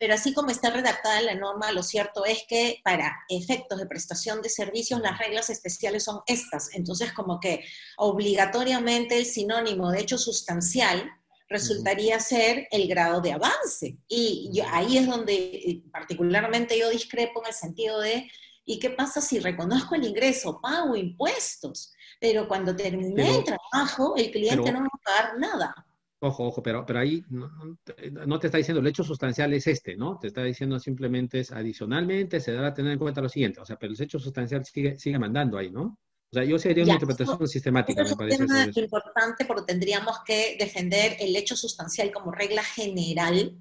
Pero así como está redactada la norma, lo cierto es que para efectos de prestación de servicios las reglas especiales son estas. Entonces, como que obligatoriamente el sinónimo de hecho sustancial resultaría ser el grado de avance. Y ahí es donde eh, particularmente yo discrepo en el sentido de, ¿y qué pasa si reconozco el ingreso, pago impuestos? Pero cuando terminé el trabajo, el cliente no va a pagar nada. Ojo, ojo, pero, pero ahí no, te está diciendo el hecho sustancial es este, ¿no? Te está diciendo simplemente es adicionalmente se debe tener en cuenta lo siguiente, o sea, pero el hecho sustancial sigue, sigue mandando ahí, ¿no? O sea, yo sería una interpretación sistemática, me parece. Es un tema importante porque tendríamos que defender el hecho sustancial como regla general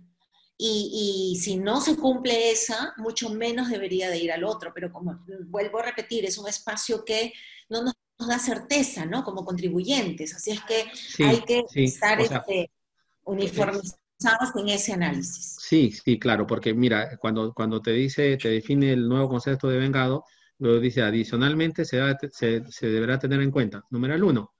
y, y, si no se cumple esa, mucho menos debería de ir al otro. Pero como vuelvo a repetir, es un espacio que no nos nos da certeza, ¿no? Como contribuyentes. Así es que hay que estar este, uniformizados en ese análisis. Sí, sí, claro, porque mira, cuando, cuando te dice, te define el nuevo concepto de vengado, luego dice adicionalmente se, se, deberá tener en cuenta. Número uno,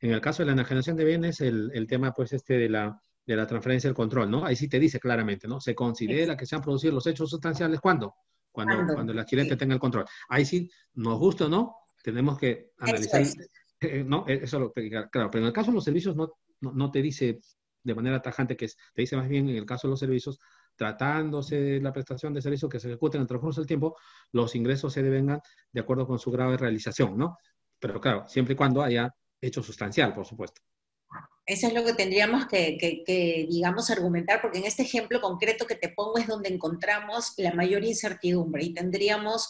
en el caso de la enajenación de bienes, el, el tema pues este de la, de la transferencia del control, ¿no? Ahí sí te dice claramente, ¿no? Se considera que se han producido los hechos sustanciales, ¿cuándo? Cuando, cuando el adquirente tenga el control. Ahí sí, nos gusta o no, tenemos que analizar, *laughs* eh, ¿no? Eh, eso lo, claro, pero en el caso de los servicios no, no, te dice de manera tajante que te dice más bien en el caso de los servicios, tratándose de la prestación de servicios que se ejecuten en el transcurso del tiempo, los ingresos se devengan de acuerdo con su grado de realización, ¿no? Pero claro, siempre y cuando haya hecho sustancial, por supuesto. Eso es lo que tendríamos que, digamos, argumentar, porque en este ejemplo concreto que te pongo es donde encontramos la mayor incertidumbre y tendríamos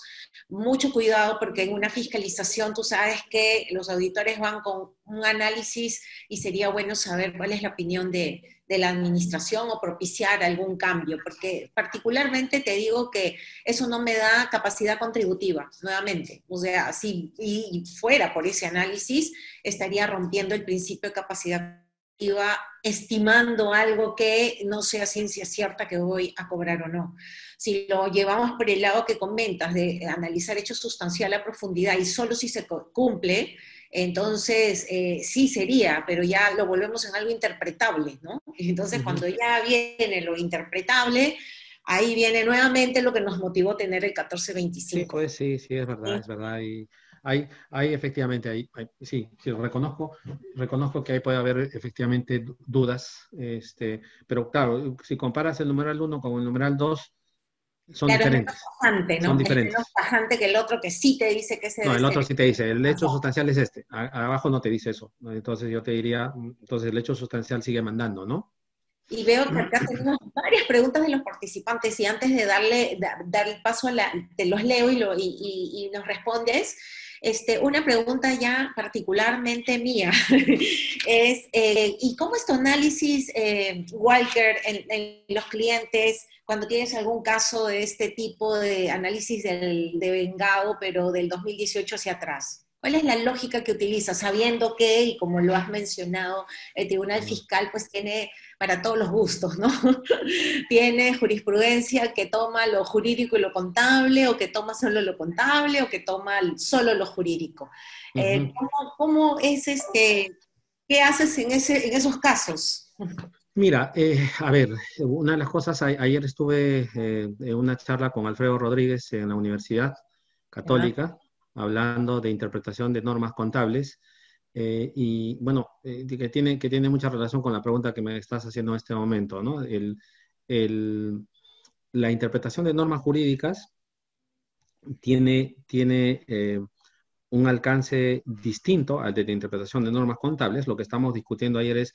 mucho cuidado porque en una fiscalización tú sabes que los auditores van con un análisis y sería bueno saber cuál es la opinión de, de la administración o propiciar algún cambio, porque particularmente te digo que eso no me da capacidad contributiva, nuevamente. O sea, si y fuera por ese análisis, estaría rompiendo el principio de capacidad iba estimando algo que no sea ciencia cierta que voy a cobrar o no. Si lo llevamos por el lado que comentas de analizar hechos sustancial a profundidad y solo si se cumple, entonces eh, sí sería, pero ya lo volvemos en algo interpretable, ¿no? *laughs* Entonces cuando ya viene lo interpretable, ahí viene nuevamente lo que nos motivó a tener el 1425. Sí, pues sí, sí, es verdad, es verdad. Y hay, hay efectivamente, hay, sí, sí, reconozco, reconozco que ahí puede haber efectivamente dudas, este, pero claro, si comparas el numeral 1 con el numeral 2, son diferentes. Es ¿no? Son diferentes. Es menos que el otro que sí te dice que es No, el otro sí te dice, el hecho sustancial es este, abajo no te dice eso. Entonces yo te diría, entonces el hecho sustancial sigue mandando, ¿no? Y veo que acá tenemos varias preguntas de los participantes y antes de darle dar el paso a la, te los leo y, lo, y, y nos respondes. Este, una pregunta ya particularmente mía *laughs* es, eh, ¿y cómo es tu análisis, eh, Walker, en, los clientes cuando tienes algún caso de este tipo de análisis del, de vengado, pero del 2018 hacia atrás? ¿Cuál es la lógica que utilizas, sabiendo que, y como lo has mencionado, el Tribunal Fiscal pues tiene para todos los gustos, ¿no? *laughs* tiene jurisprudencia que toma lo jurídico y lo contable, o que toma solo lo contable, o que toma solo lo jurídico. Eh, ¿cómo, es este, qué haces en, ese, en esos casos? Mira, eh, a ver, una de las cosas, ayer estuve eh, en una charla con Alfredo Rodríguez en la Universidad Católica hablando de interpretación de normas contables. Eh, y bueno, eh, que, tiene, que tiene mucha relación con la pregunta que me estás haciendo en este momento, ¿no? El, el, la interpretación de normas jurídicas tiene, tiene eh, un alcance distinto al de la interpretación de normas contables. Lo que estamos discutiendo ayer es,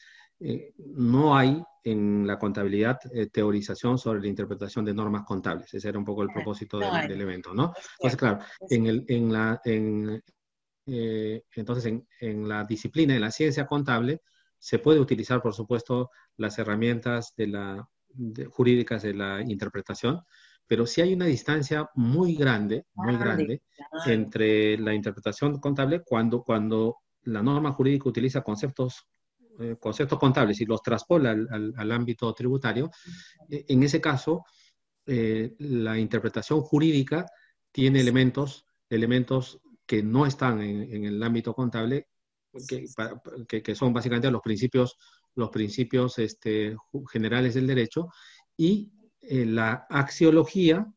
no hay en la contabilidad eh, teorización sobre la interpretación de normas contables. Ese era un poco el propósito del, evento, ¿no? Entonces, claro, en, el, en la, en, eh, entonces en, en, la disciplina, en la ciencia contable, se puede utilizar, por supuesto, las herramientas de la, jurídicas de la interpretación, pero sí hay una distancia muy grande, muy grande, entre la interpretación contable cuando, cuando la norma jurídica utiliza conceptos eh, conceptos contables y los traspola al, ámbito tributario, eh, en ese caso, eh, la interpretación jurídica tiene elementos, elementos que no están en, el ámbito contable, que, que, son básicamente los principios, los principios este, generales del derecho, y la axiología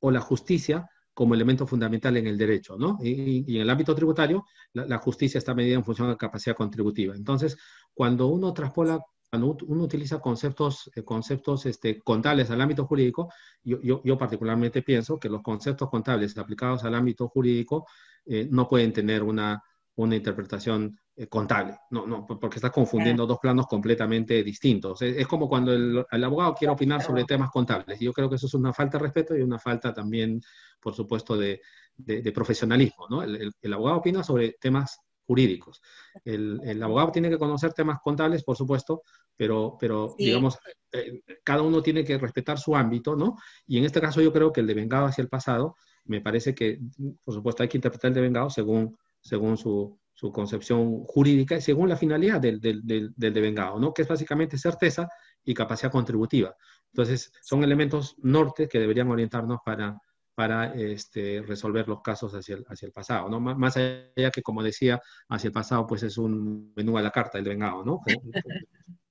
o la justicia como elemento fundamental en el derecho, ¿no? Y, en el ámbito tributario, la, justicia está medida en función de la capacidad contributiva. Entonces, cuando uno traspola cuando uno utiliza conceptos, eh, conceptos este, contables al ámbito jurídico, yo, yo, yo, particularmente pienso que los conceptos contables aplicados al ámbito jurídico eh, no pueden tener una, una interpretación eh, contable, no, no, porque está confundiendo dos planos completamente distintos. Es, como cuando el, el, abogado quiere opinar sobre temas contables. Yo creo que eso es una falta de respeto y una falta también, por supuesto, de, de, profesionalismo. ¿no? El, el, abogado opina sobre temas jurídicos. El, abogado tiene que conocer temas contables, por supuesto, pero, pero digamos, eh, cada uno tiene que respetar su ámbito, ¿no? Y en este caso yo creo que el de vengado hacia el pasado, me parece que, por supuesto, hay que interpretar el de vengado según, según su, su concepción jurídica y según la finalidad del, del, del, del devengado, ¿no? que es básicamente certeza y capacidad contributiva. Entonces, son elementos norte que deberían orientarnos para, para este, resolver los casos hacia el, el pasado, ¿no? Más allá que, como decía, hacia el pasado, pues es un menú a la carta el vengado, ¿no?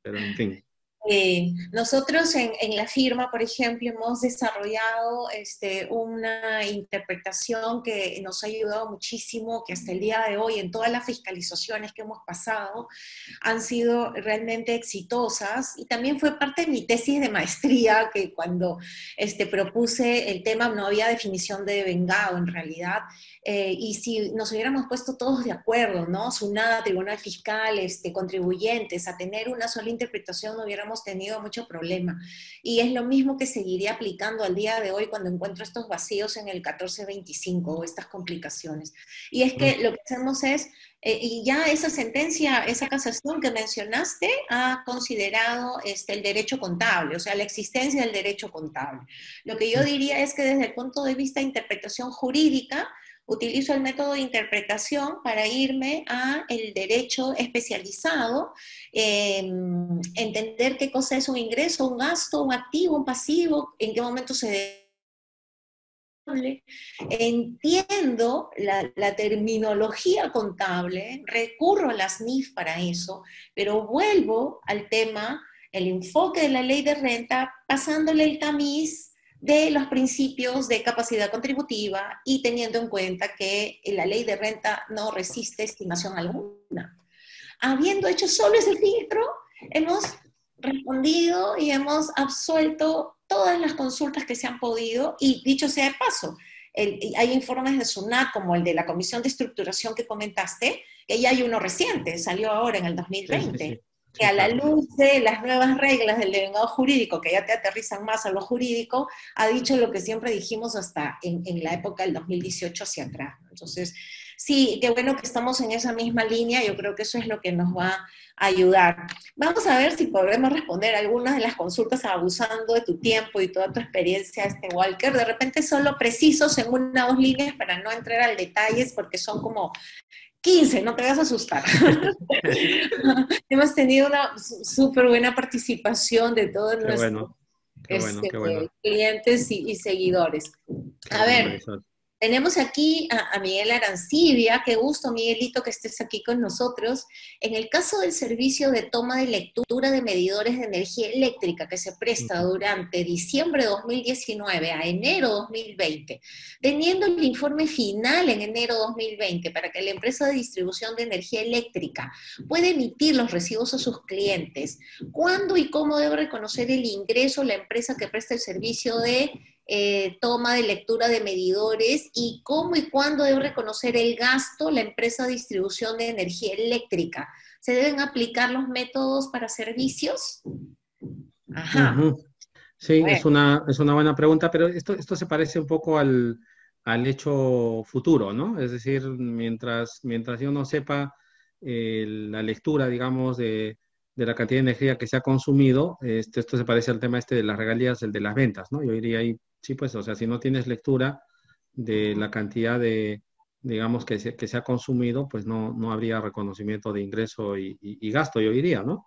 Pero, en fin. Eh, nosotros en, en, la firma, por ejemplo, hemos desarrollado este, una interpretación que nos ha ayudado muchísimo, que hasta el día de hoy en todas las fiscalizaciones que hemos pasado han sido realmente exitosas y también fue parte de mi tesis de maestría, que cuando este, propuse el tema no había definición de vengado en realidad, eh, y si nos hubiéramos puesto todos de acuerdo, ¿no? SUNADA, Tribunal Fiscal, este, contribuyentes, a tener una sola interpretación no hubiéramos tenido mucho problema. Y es lo mismo que seguiría aplicando al día de hoy cuando encuentro estos vacíos en el 1425 o estas complicaciones. Y es que lo que hacemos es, eh, y ya esa sentencia, esa casación que mencionaste, ha considerado este, el derecho contable, o sea, la existencia del derecho contable. Lo que yo diría es que desde el punto de vista de interpretación jurídica, utilizo el método de interpretación para irme a el derecho especializado, em, entender qué cosa es un ingreso, un gasto, un activo, un pasivo, en qué momento se entiendo la, la, terminología contable, recurro a las NIF para eso, pero vuelvo al tema, el enfoque de la ley de renta, pasándole el tamiz de los principios de capacidad contributiva y teniendo en cuenta que la ley de renta no resiste estimación alguna. Habiendo hecho solo ese filtro, hemos respondido y hemos absuelto todas las consultas que se han podido y dicho sea de paso, hay informes de SUNAT como el de la Comisión de Estructuración que comentaste, que ya hay uno reciente, salió ahora en el 2020 que a la luz de las nuevas reglas del devengado jurídico, que ya te aterrizan más a lo jurídico, ha dicho lo que siempre dijimos hasta en, en la época del 2018 hacia atrás. Entonces, sí, qué bueno que estamos en esa misma línea, yo creo que eso es lo que nos va a ayudar. Vamos a ver si podremos responder algunas de las consultas abusando de tu tiempo y toda tu experiencia, este Walker. De repente solo precisos en una o dos líneas para no entrar al detalles, porque son como 15, no te vas a asustar. *laughs* Hemos tenido una súper buena participación de todos nuestros este, clientes y, seguidores. A ver, tenemos aquí a, Miguel Arancibia, qué gusto Miguelito que estés aquí con nosotros. En el caso del servicio de toma de lectura de medidores de energía eléctrica que se presta durante diciembre de 2019 a enero 2020, teniendo el informe final en enero 2020 para que la empresa de distribución de energía eléctrica pueda emitir los recibos a sus clientes, ¿cuándo y cómo debe reconocer el ingreso la empresa que presta el servicio de eh, toma de lectura de medidores y cómo y cuándo debe reconocer el gasto la empresa de distribución de energía eléctrica. ¿Se deben aplicar los métodos para servicios? Ajá. Sí, es, una, es una buena pregunta, pero esto, esto se parece un poco al, al hecho futuro, ¿no? Es decir, mientras, mientras yo no sepa eh, la lectura, digamos, de, de la cantidad de energía que se ha consumido, este, esto se parece al tema este de las regalías, el de las ventas, ¿no? Yo iría ahí Sí, pues, o sea, si no tienes lectura de la cantidad de, digamos, que se, que se ha consumido, pues no, no habría reconocimiento de ingreso y, gasto, yo diría, ¿no?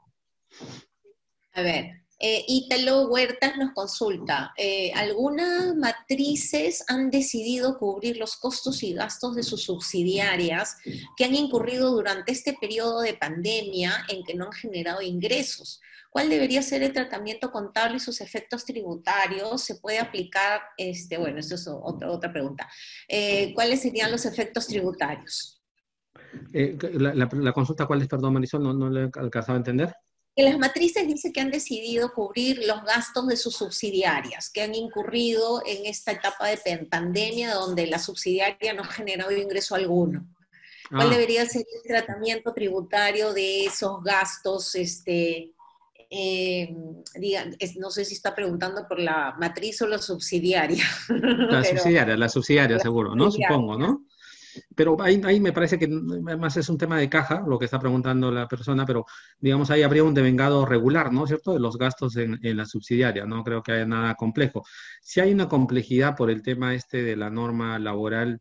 A ver, eh, Ítalo Huertas nos consulta, eh, ¿algunas matrices han decidido cubrir los costos y gastos de sus subsidiarias que han incurrido durante este periodo de pandemia en que no han generado ingresos? ¿Cuál debería ser el tratamiento contable y sus efectos tributarios? ¿Se puede aplicar, este, bueno, eso es otra, pregunta. Eh, ¿Cuáles serían los efectos tributarios? Eh, la, consulta cuál es, perdón, Marisol, no, no le he alcanzado a entender. Que las matrices dice que han decidido cubrir los gastos de sus subsidiarias, que han incurrido en esta etapa de pandemia donde la subsidiaria no ha generado ingreso alguno. ¿Cuál ah. debería ser el tratamiento tributario de esos gastos? Este, eh, no sé si está preguntando por la matriz o la subsidiaria. *laughs* La subsidiaria, la subsidiaria seguro, ¿no? Supongo, ¿no? Pero ahí, ahí me parece que además es un tema de caja, lo que está preguntando la persona, pero digamos ahí habría un devengado regular, ¿no? ¿Cierto? De los gastos en, en la subsidiaria, no creo que haya nada complejo. Si hay una complejidad por el tema este de la norma laboral,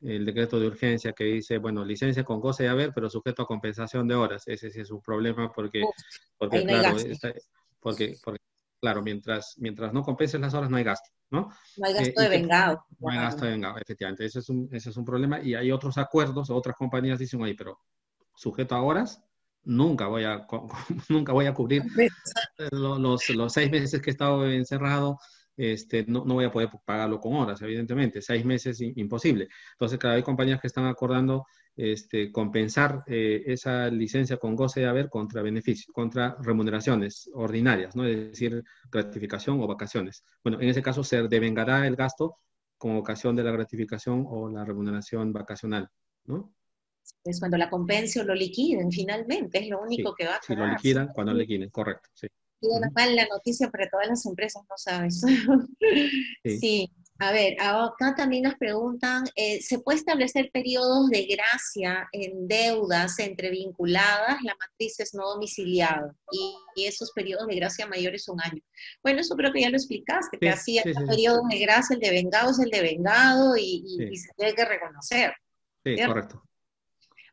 el decreto de urgencia que dice, bueno, licencia con goce de haber, pero sujeto a compensación de horas. Ese sí es un problema porque, porque, claro, porque, porque, claro, mientras, mientras no compenses las horas no hay gasto. ¿no? No hay gasto de vengado. No hay gasto de vengado, efectivamente. Ese es, un, ese es un problema. Y hay otros acuerdos, otras compañías dicen, oye, pero sujeto a horas, nunca voy a, *laughs* nunca voy a cubrir los, los, seis meses que he estado encerrado. Este, no, no voy a poder pagarlo con horas, evidentemente. Seis meses imposible. Entonces, claro, hay compañías que están acordando este, compensar eh, esa licencia con goce de haber contra beneficios, contra remuneraciones ordinarias, ¿no? Es decir, gratificación o vacaciones. Bueno, en ese caso se devengará el gasto con ocasión de la gratificación o la remuneración vacacional, ¿no? Es cuando la compense o lo liquiden finalmente, es lo único que va a Si lo liquidan, cuando lo liquiden, correcto, sí. Y mala noticia para todas las empresas, no sabes. sí. *laughs* A ver, acá también nos preguntan, eh, ¿se puede establecer periodos de gracia en deudas entre vinculadas? La matriz es no domiciliada y, esos periodos de gracia mayores un año. Bueno, eso creo que ya lo explicaste, que así sí, periodos de gracia, el de vengado es el de vengado y, se tiene que reconocer. Sí, correcto.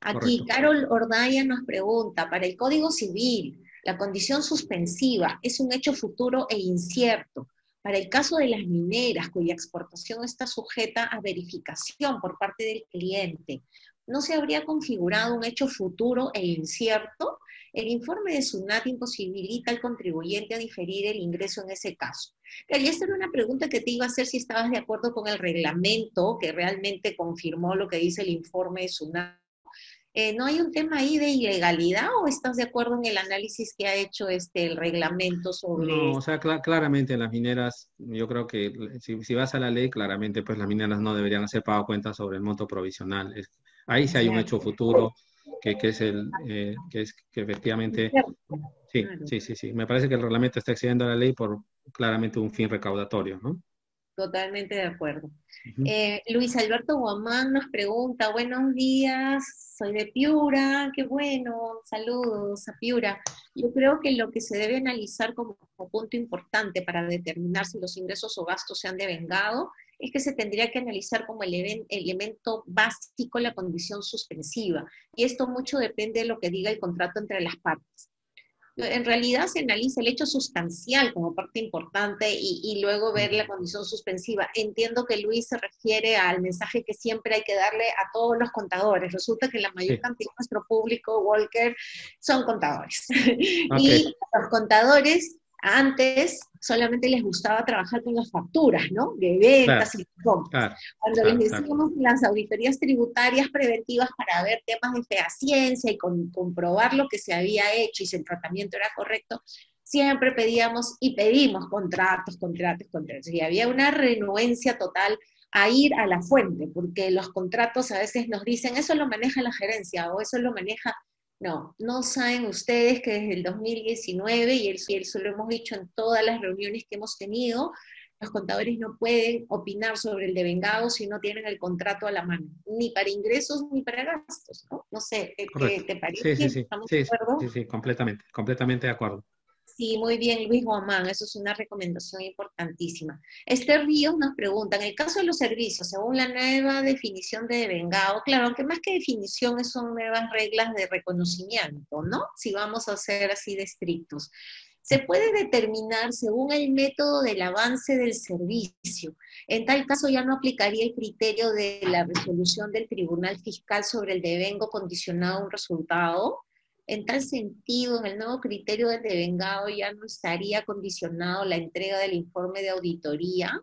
Aquí Carol Ordaya nos pregunta, para el Código Civil, la condición suspensiva es un hecho futuro e incierto para el caso de las mineras, cuya exportación está sujeta a verificación por parte del cliente, ¿no se habría configurado un hecho futuro e incierto? El informe de SUNAT imposibilita al contribuyente a diferir el ingreso en ese caso. Y esta era una pregunta que te iba a hacer si estabas de acuerdo con el reglamento que realmente confirmó lo que dice el informe de SUNAT eh, ¿no hay un tema ahí de ilegalidad o estás de acuerdo en el análisis que ha hecho este, el reglamento sobre... No, o sea, claramente las mineras, yo creo que si, vas a la ley, claramente pues las mineras no deberían hacer pago cuenta sobre el monto provisional. ahí sí hay un hecho futuro que, que es el eh, que es que efectivamente sí, sí, sí, sí. Me parece que el reglamento está excediendo a la ley por claramente un fin recaudatorio, ¿no? Totalmente de acuerdo. Eh, Luis Alberto Guamán nos pregunta, buenos días, soy de Piura, qué bueno, saludos a Piura. Yo creo que lo que se debe analizar como, punto importante para determinar si los ingresos o gastos se han devengado es que se tendría que analizar como el elemento básico la condición suspensiva. Y esto mucho depende de lo que diga el contrato entre las partes en realidad se analiza el hecho sustancial como parte importante y, luego ver la condición suspensiva. Entiendo que Luis se refiere al mensaje que siempre hay que darle a todos los contadores. Resulta que la mayor cantidad de nuestro público, Walker, son contadores. y los contadores antes solamente les gustaba trabajar con las facturas, ¿no? De ventas y compras. Cuando les decíamos las auditorías tributarias preventivas para ver temas de fehaciencia y comprobar lo que se había hecho y si el tratamiento era correcto, siempre pedíamos y pedimos contratos, contratos, contratos. Y había una renuencia total a ir a la fuente, porque los contratos a veces nos dicen, eso lo maneja la gerencia o eso lo maneja no, no saben ustedes que desde el 2019, y eso lo hemos dicho en todas las reuniones que hemos tenido, los contadores no pueden opinar sobre el devengado si no tienen el contrato a la mano, ni para ingresos ni para gastos, ¿no? No sé, ¿qué, te parece? Sí, sí, sí. sí, sí, completamente, completamente de acuerdo. Sí, muy bien, Luis Guamán, eso es una recomendación importantísima. Esther Ríos nos pregunta, en el caso de los servicios, según la nueva definición de devengado, claro, aunque más que definición son nuevas reglas de reconocimiento, ¿no? Si vamos a ser así de estrictos. Se puede determinar según el método del avance del servicio. En tal caso ya no aplicaría el criterio de la resolución del Tribunal Fiscal sobre el devengo condicionado a un resultado, en tal sentido, en el nuevo criterio del devengado ya no estaría condicionado la entrega del informe de auditoría.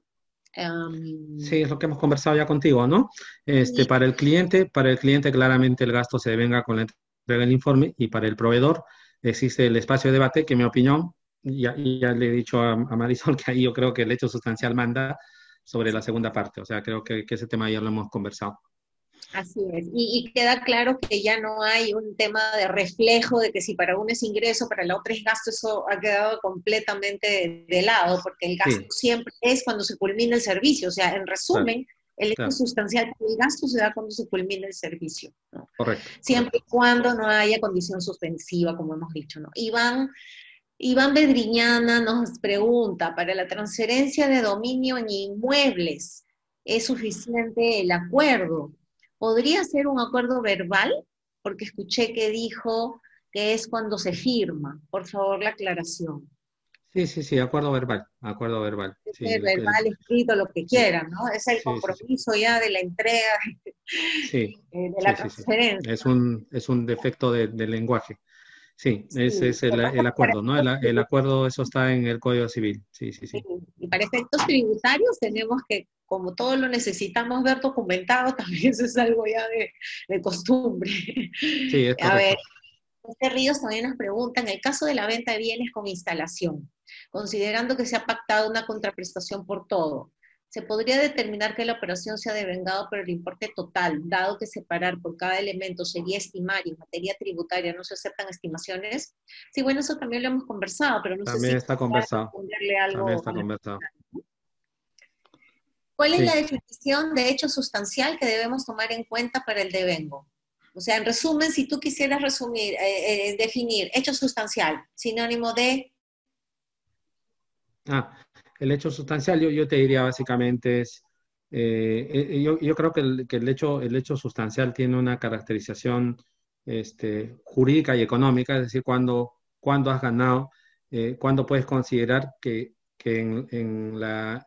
sí, es lo que hemos conversado ya contigo, ¿no? Este, Para el cliente, para el cliente claramente el gasto se devenga con la entrega del informe y para el proveedor existe el espacio de debate, que en mi opinión, ya, ya le he dicho a, Marisol *laughs* que ahí yo creo que el hecho sustancial manda sobre la segunda parte, o sea, creo que, que ese tema ya lo hemos conversado. Así es. Y, queda claro que ya no hay un tema de reflejo de que si para uno es ingreso, para la otra es gasto, eso ha quedado completamente de, lado, porque el gasto siempre es cuando se culmina el servicio. O sea, en resumen, el hecho sustancial del gasto se da cuando se culmina el servicio. Correcto. Siempre y cuando no haya condición suspensiva, como hemos dicho. ¿no? Iván, Iván Bedriñana nos pregunta, para la transferencia de dominio en inmuebles, ¿es suficiente el acuerdo? ¿Podría ser un acuerdo verbal? Porque escuché que dijo que es cuando se firma. Por favor, la aclaración. Sí, sí, sí, acuerdo verbal, acuerdo verbal. Sí, verbal, escrito, lo que quieran, ¿no? Es el compromiso ya de la entrega *laughs* eh, de la transferencia. Es, un, es un defecto de, lenguaje. Sí, ese es el, acuerdo, ¿no? El, el, acuerdo, eso está en el Código Civil. Sí, sí, sí. Y para efectos tributarios tenemos que como todo lo necesitamos ver documentado, *laughs* también eso es algo ya de, costumbre. Sí, es A ver, este Ríos también nos pregunta, en el caso de la venta de bienes con instalación, considerando que se ha pactado una contraprestación por todo, ¿se podría determinar que la operación sea devengado por el importe total, dado que separar por cada elemento sería estimar y en materia tributaria no se aceptan estimaciones? Sí, bueno, eso también lo hemos conversado, pero no sé si está conversado. También está conversado. ¿Cuál es la definición de hecho sustancial que debemos tomar en cuenta para el devengo? O sea, en resumen, si tú quisieras resumir, eh, eh, definir hecho sustancial, sinónimo de... Ah, el hecho sustancial yo, yo te diría básicamente es, eh, yo, yo, creo que, el, hecho, el hecho sustancial tiene una caracterización este, jurídica y económica, es decir, cuando, cuando has ganado, cuando puedes considerar que, que en, en, la,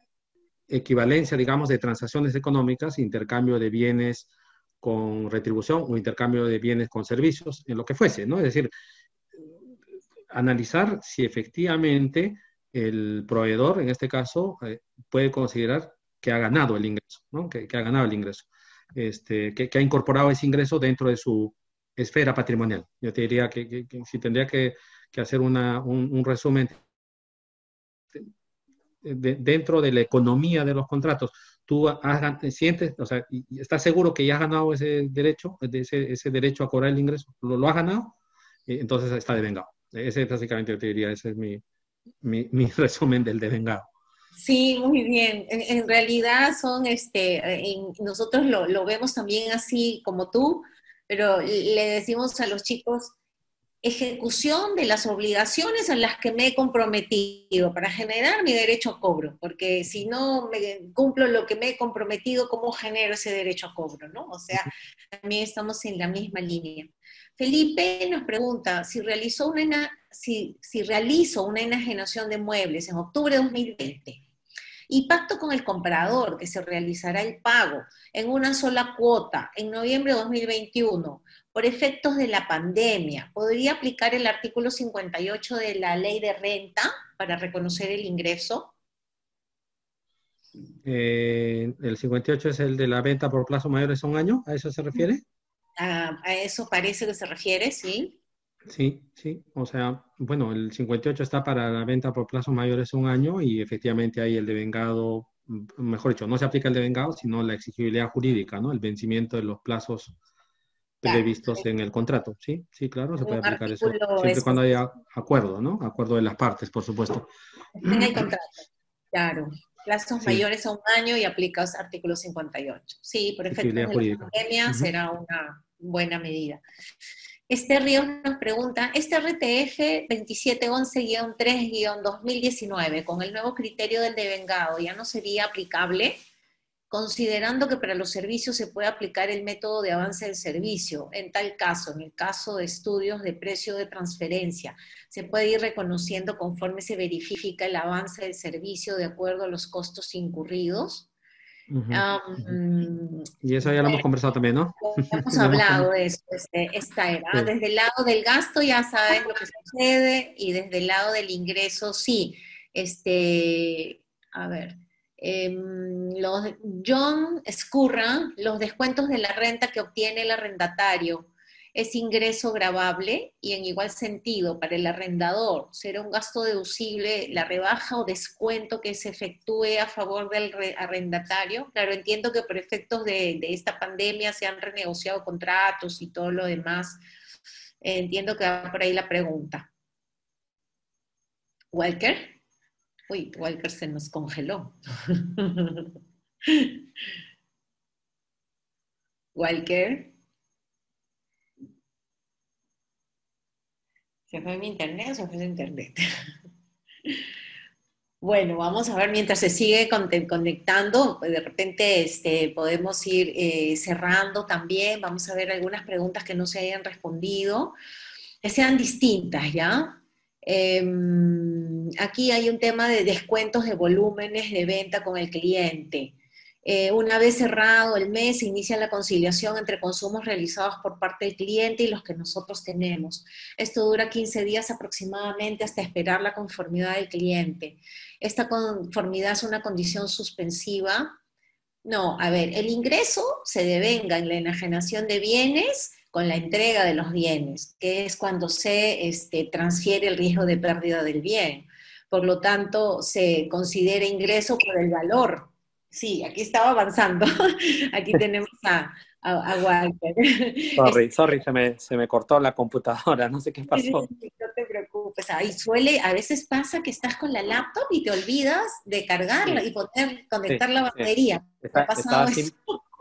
equivalencia, digamos, de transacciones económicas, intercambio de bienes con retribución o intercambio de bienes con servicios, en lo que fuese, ¿no? Es decir, analizar si efectivamente el proveedor, en este caso, eh, puede considerar que ha ganado el ingreso, ¿no? Que, ha ganado el ingreso, este, que, ha incorporado ese ingreso dentro de su esfera patrimonial. Yo te diría que, si tendría que, hacer un resumen dentro de la economía de los contratos, tú sientes, o sea, estás seguro que ya has ganado ese derecho, ese, derecho a cobrar el ingreso, lo, lo has ganado, eh, entonces está devengado. Ese es básicamente, yo te diría, ese es mi, mi, mi *laughs* resumen del devengado. Sí, muy bien. En, realidad son, este, nosotros lo, vemos también así como tú, pero le decimos a los chicos, ejecución de las obligaciones en las que me he comprometido para generar mi derecho a cobro, porque si no me cumplo lo que me he comprometido, ¿cómo genero ese derecho a cobro? ¿no? O sea, también estamos en la misma línea. Felipe nos pregunta si realizó una, si, si realizo una enajenación de muebles en octubre de 2020 y pacto con el comprador que se realizará el pago en una sola cuota en noviembre de 2021 por efectos de la pandemia, ¿podría aplicar el artículo 58 de la ley de renta para reconocer el ingreso? Eh, el 58 es el de la venta por plazo mayor de un año, ¿a eso se refiere? a eso parece que se refiere, sí. Sí, sí, o sea, bueno, el 58 está para la venta por plazo mayor de un año y efectivamente hay el devengado, mejor dicho, no se aplica el devengado, sino la exigibilidad jurídica, ¿no? El vencimiento de los plazos previstos en el contrato. Sí, sí, claro, se puede aplicar eso. Siempre cuando haya acuerdo, ¿no? Acuerdo de las partes, por supuesto. En el contrato, claro. Plazos mayores a un año y aplicas artículo 58. Sí, por efecto de la pandemia será una buena medida. Este Ríos nos pregunta, este RTF 2711-3-2019, con el nuevo criterio del devengado, ¿ya no sería aplicable? considerando que para los servicios se puede aplicar el método de avance del servicio. En tal caso, en el caso de estudios de precio de transferencia, se puede ir reconociendo conforme se verifica el avance del servicio de acuerdo a los costos incurridos. Y eso ya lo hemos conversado también, ¿no? *laughs* *laughs* Hemos hablado de eso, este, esta era. Desde el lado del gasto ya saben lo que *laughs* sucede y desde el lado del ingreso sí. Este, a ver, Em, los, John escurra los descuentos de la renta que obtiene el arrendatario es ingreso grabable y en igual sentido para el arrendador será un gasto deducible la rebaja o descuento que se efectúe a favor del arrendatario. Claro, entiendo que por efectos de, esta pandemia se han renegociado contratos y todo lo demás. entiendo que va por ahí la pregunta. Walker. Uy, Walker se nos congeló. *laughs* Walker. ¿Se fue mi internet o se fue internet? *laughs* bueno, vamos a ver mientras se sigue conectando, de repente este, podemos ir eh, cerrando también, vamos a ver algunas preguntas que no se hayan respondido, que sean distintas, ¿ya? Em, aquí hay un tema de descuentos de volúmenes de venta con el cliente. Eh, una vez cerrado el mes, inicia la conciliación entre consumos realizados por parte del cliente y los que nosotros tenemos. Esto dura 15 días aproximadamente hasta esperar la conformidad del cliente. Esta conformidad es una condición suspensiva. No, a ver, el ingreso se devenga en la enajenación de bienes con la entrega de los bienes, que es cuando se este, transfiere el riesgo de pérdida del bien. Por lo tanto, se considera ingreso por el valor Sí, aquí estaba avanzando. *laughs* aquí *laughs* tenemos a, Walter. *laughs* Sorry, sorry, se me, se me cortó la computadora, no sé qué pasó. no te preocupes. Ahí suele, a veces pasa que estás con la laptop y te olvidas de cargarla y poder conectar la batería. Está, sin,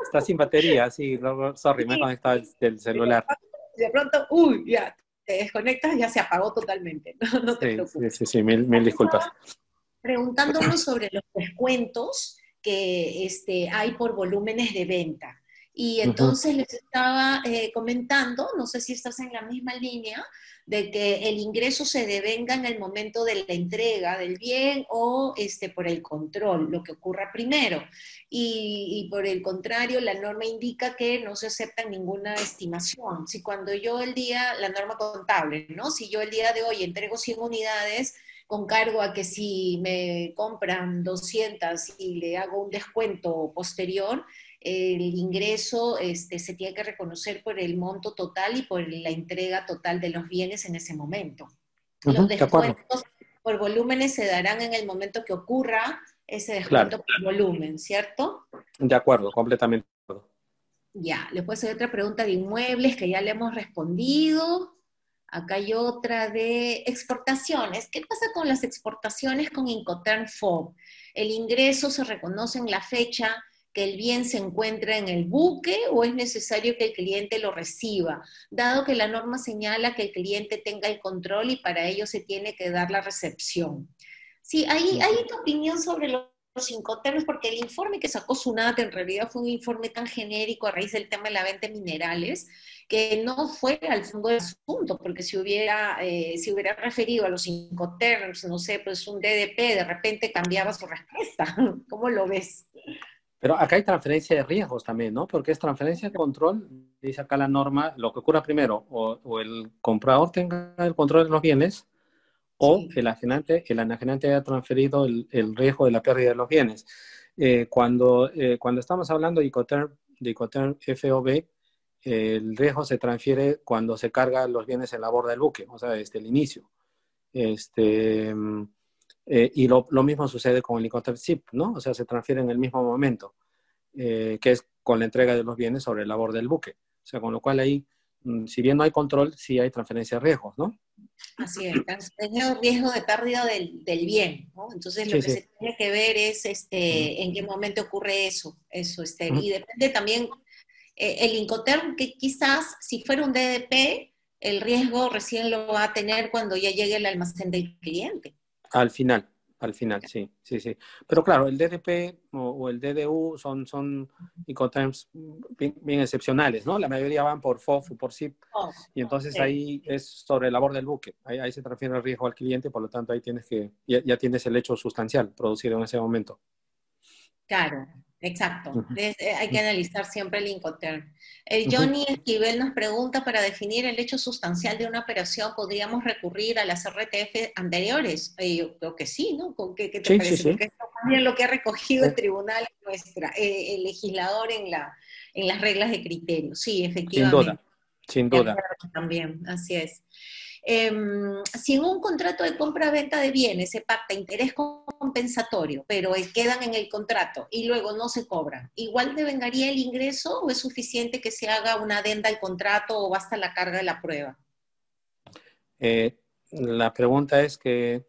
está, sin, batería, sí, sorry, me he conectado el, celular. De pronto, uy, ya, te desconectas, ya se apagó totalmente. No, te preocupes. Sí, sí, sí, mil, mil disculpas. Preguntándonos sobre los descuentos, que este, hay por volúmenes de venta. Y entonces les estaba eh, comentando, no sé si estás en la misma línea, de que el ingreso se devenga en el momento de la entrega del bien o este, por el control, lo que ocurra primero. Y, y, por el contrario, la norma indica que no se acepta ninguna estimación. Si cuando yo el día, la norma contable, ¿no? Si yo el día de hoy entrego 100 unidades, con cargo a que si me compran 200 y le hago un descuento posterior, el ingreso este, se tiene que reconocer por el monto total y por la entrega total de los bienes en ese momento. los descuentos por volúmenes se darán en el momento que ocurra ese descuento por volumen, ¿cierto? De acuerdo, completamente. Ya, después hay otra pregunta de inmuebles que ya le hemos respondido. Acá hay otra de exportaciones. ¿Qué pasa con las exportaciones con Incoterm FOB? ¿El ingreso se reconoce en la fecha que el bien se encuentra en el buque o es necesario que el cliente lo reciba, dado que la norma señala que el cliente tenga el control y para ello se tiene que dar la recepción? Sí, hay, hay tu opinión sobre los Incoterms, porque el informe que sacó SUNAT en realidad fue un informe tan genérico a raíz del tema de la venta de minerales, que no fue al fondo del asunto, porque si hubiera, eh, si hubiera referido a los Incoterms, no sé, pues un DDP, de repente cambiaba su respuesta. *laughs* ¿Cómo lo ves? Pero acá hay transferencia de riesgos también, ¿no? Porque es transferencia de control, dice acá la norma, lo que ocurra primero, o, el comprador tenga el control de los bienes, o el, enajenante, el enajenante haya transferido el, riesgo de la pérdida de los bienes. Eh, cuando, eh, cuando estamos hablando de Icoterm, de Icoterm FOB, el riesgo se transfiere cuando se cargan los bienes en la borda del buque, o sea, desde el inicio. Este, eh, y lo, mismo sucede con el helicóptero SIP, ¿no? O sea, se transfiere en el mismo momento, eh, que es con la entrega de los bienes sobre la borda del buque. O sea, con lo cual ahí, si bien no hay control, sí hay transferencia de riesgos, ¿no? Así es, transferencia de riesgo de pérdida del, bien, ¿no? Entonces lo que se tiene que ver es este, en qué momento ocurre eso, eso, este, y depende también eh, el Incoterm, que quizás si fuera un DDP, el riesgo recién lo va a tener cuando ya llegue el almacén del cliente. Al final, al final, sí, sí, sí. Pero claro, el DDP o, el DDU son, son Incoterms bien, excepcionales, ¿no? La mayoría van por FOF o por SIP. y entonces ahí es sobre el labor del buque. Ahí, se transfiere el riesgo al cliente, por lo tanto ahí tienes que, ya, ya tienes el hecho sustancial producido en ese momento. Claro, Exacto, eh, hay que analizar siempre el Incoterm. El Johnny Esquivel nos pregunta, para definir el hecho sustancial de una operación, ¿podríamos recurrir a las RTF anteriores? Eh, yo creo que sí, ¿no? ¿Con qué, te parece? Porque esto también lo que ha recogido el tribunal, nuestra, eh, el legislador en, la, en las reglas de criterio. Sí, efectivamente. Sin duda. También, así es. Em, si en un contrato de compra-venta de bienes se pacta interés compensatorio, pero quedan en el contrato y luego no se cobran, ¿igual devengaría el ingreso o es suficiente que se haga una adenda al contrato o basta la carga de la prueba? Eh, la pregunta es que...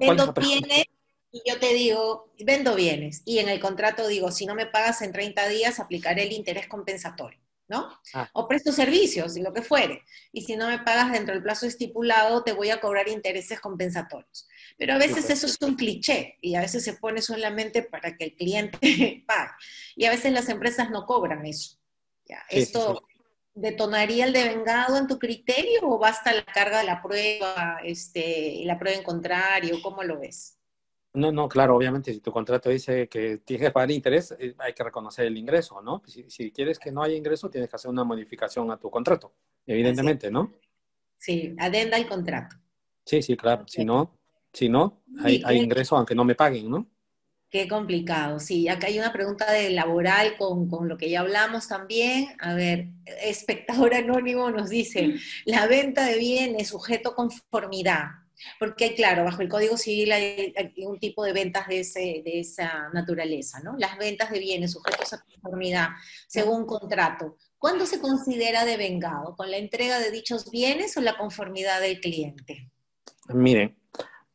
Vendo bienes y yo te digo, vendo bienes y en el contrato digo, si no me pagas en 30 días, aplicaré el interés compensatorio. ¿No? Ah. O presto servicios, y lo que fuere. Y si no me pagas dentro del plazo estipulado, te voy a cobrar intereses compensatorios. Pero a veces eso es un cliché y a veces se pone solamente para que el cliente *laughs* pague. Y a veces las empresas no cobran eso. ¿Esto detonaría el devengado en tu criterio o basta la carga de la prueba este, y la prueba en contrario? ¿Cómo lo ves? No, no, claro, obviamente, si tu contrato dice que tienes *laughs* que pagar interés, eh, hay que reconocer el ingreso, ¿no? Si, quieres que no haya ingreso, tienes que hacer una modificación a tu contrato, evidentemente, ¿no? Sí, adenda el contrato. Sí, sí, claro. Si no, si no, hay, ingreso aunque no me paguen, ¿no? Qué complicado, sí. Acá hay una pregunta de laboral con, con, lo que ya hablamos también. A ver, espectador anónimo nos dice, *laughs* la venta de bienes sujeto conformidad porque, claro, bajo el Código Civil hay, un tipo de ventas de, esa naturaleza, ¿no? Las ventas de bienes sujetos a conformidad según contrato. ¿Cuándo se considera devengado? ¿Con la entrega de dichos bienes o la conformidad del cliente? Miren,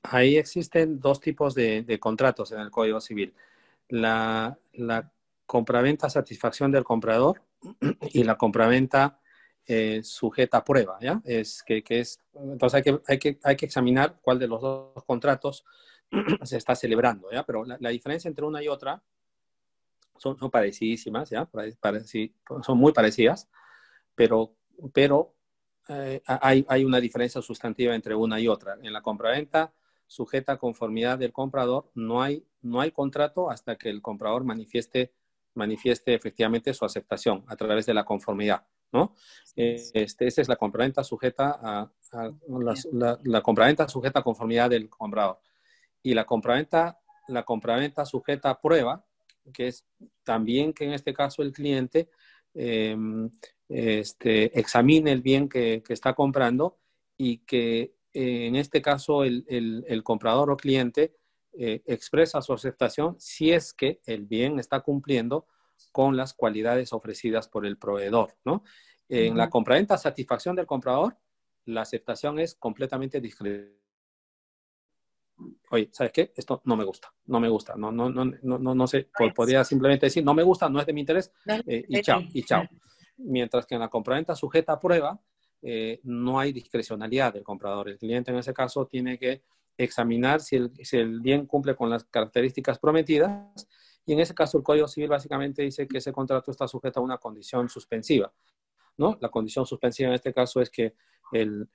ahí existen dos tipos de, contratos en el Código Civil. La, la compraventa satisfacción del comprador y la compraventa eh, sujeta a prueba, ¿ya? Es que, es, entonces hay que, hay, que, hay que examinar cuál de los dos contratos *clears throat* se está celebrando. Pero la, diferencia entre una y otra son, son parecidísimas, son muy parecidas, pero, pero eh, hay, hay una diferencia sustantiva entre una y otra. En la compraventa sujeta a conformidad del comprador, no hay, no hay contrato hasta que el comprador manifieste, manifieste efectivamente su aceptación a través de la conformidad. ¿No? Este, esta es la compraventa sujeta a, la, la, compraventa sujeta a conformidad del comprador. Y la compraventa, la compraventa sujeta a prueba, que es también que en este caso el cliente em, este, examine el bien que, está comprando y que eh, en este caso el, el, comprador o cliente eh, expresa su aceptación si es que el bien está cumpliendo con las cualidades ofrecidas por el proveedor, ¿no? En la compraventa, satisfacción del comprador, la aceptación es completamente discreta. Oye, ¿sabes qué? Esto no me gusta, no me gusta, no, no, no, no, no, sé, podría simplemente decir, no me gusta, no es de mi interés, eh, y chao, y chao. Mientras que en la compraventa sujeta a prueba, eh, no hay discrecionalidad del comprador. El cliente en ese caso tiene que examinar si el, si el bien cumple con las características prometidas y en ese caso, el Código Civil básicamente dice que ese contrato está sujeto a una condición suspensiva. ¿no? La condición suspensiva en este caso es que el,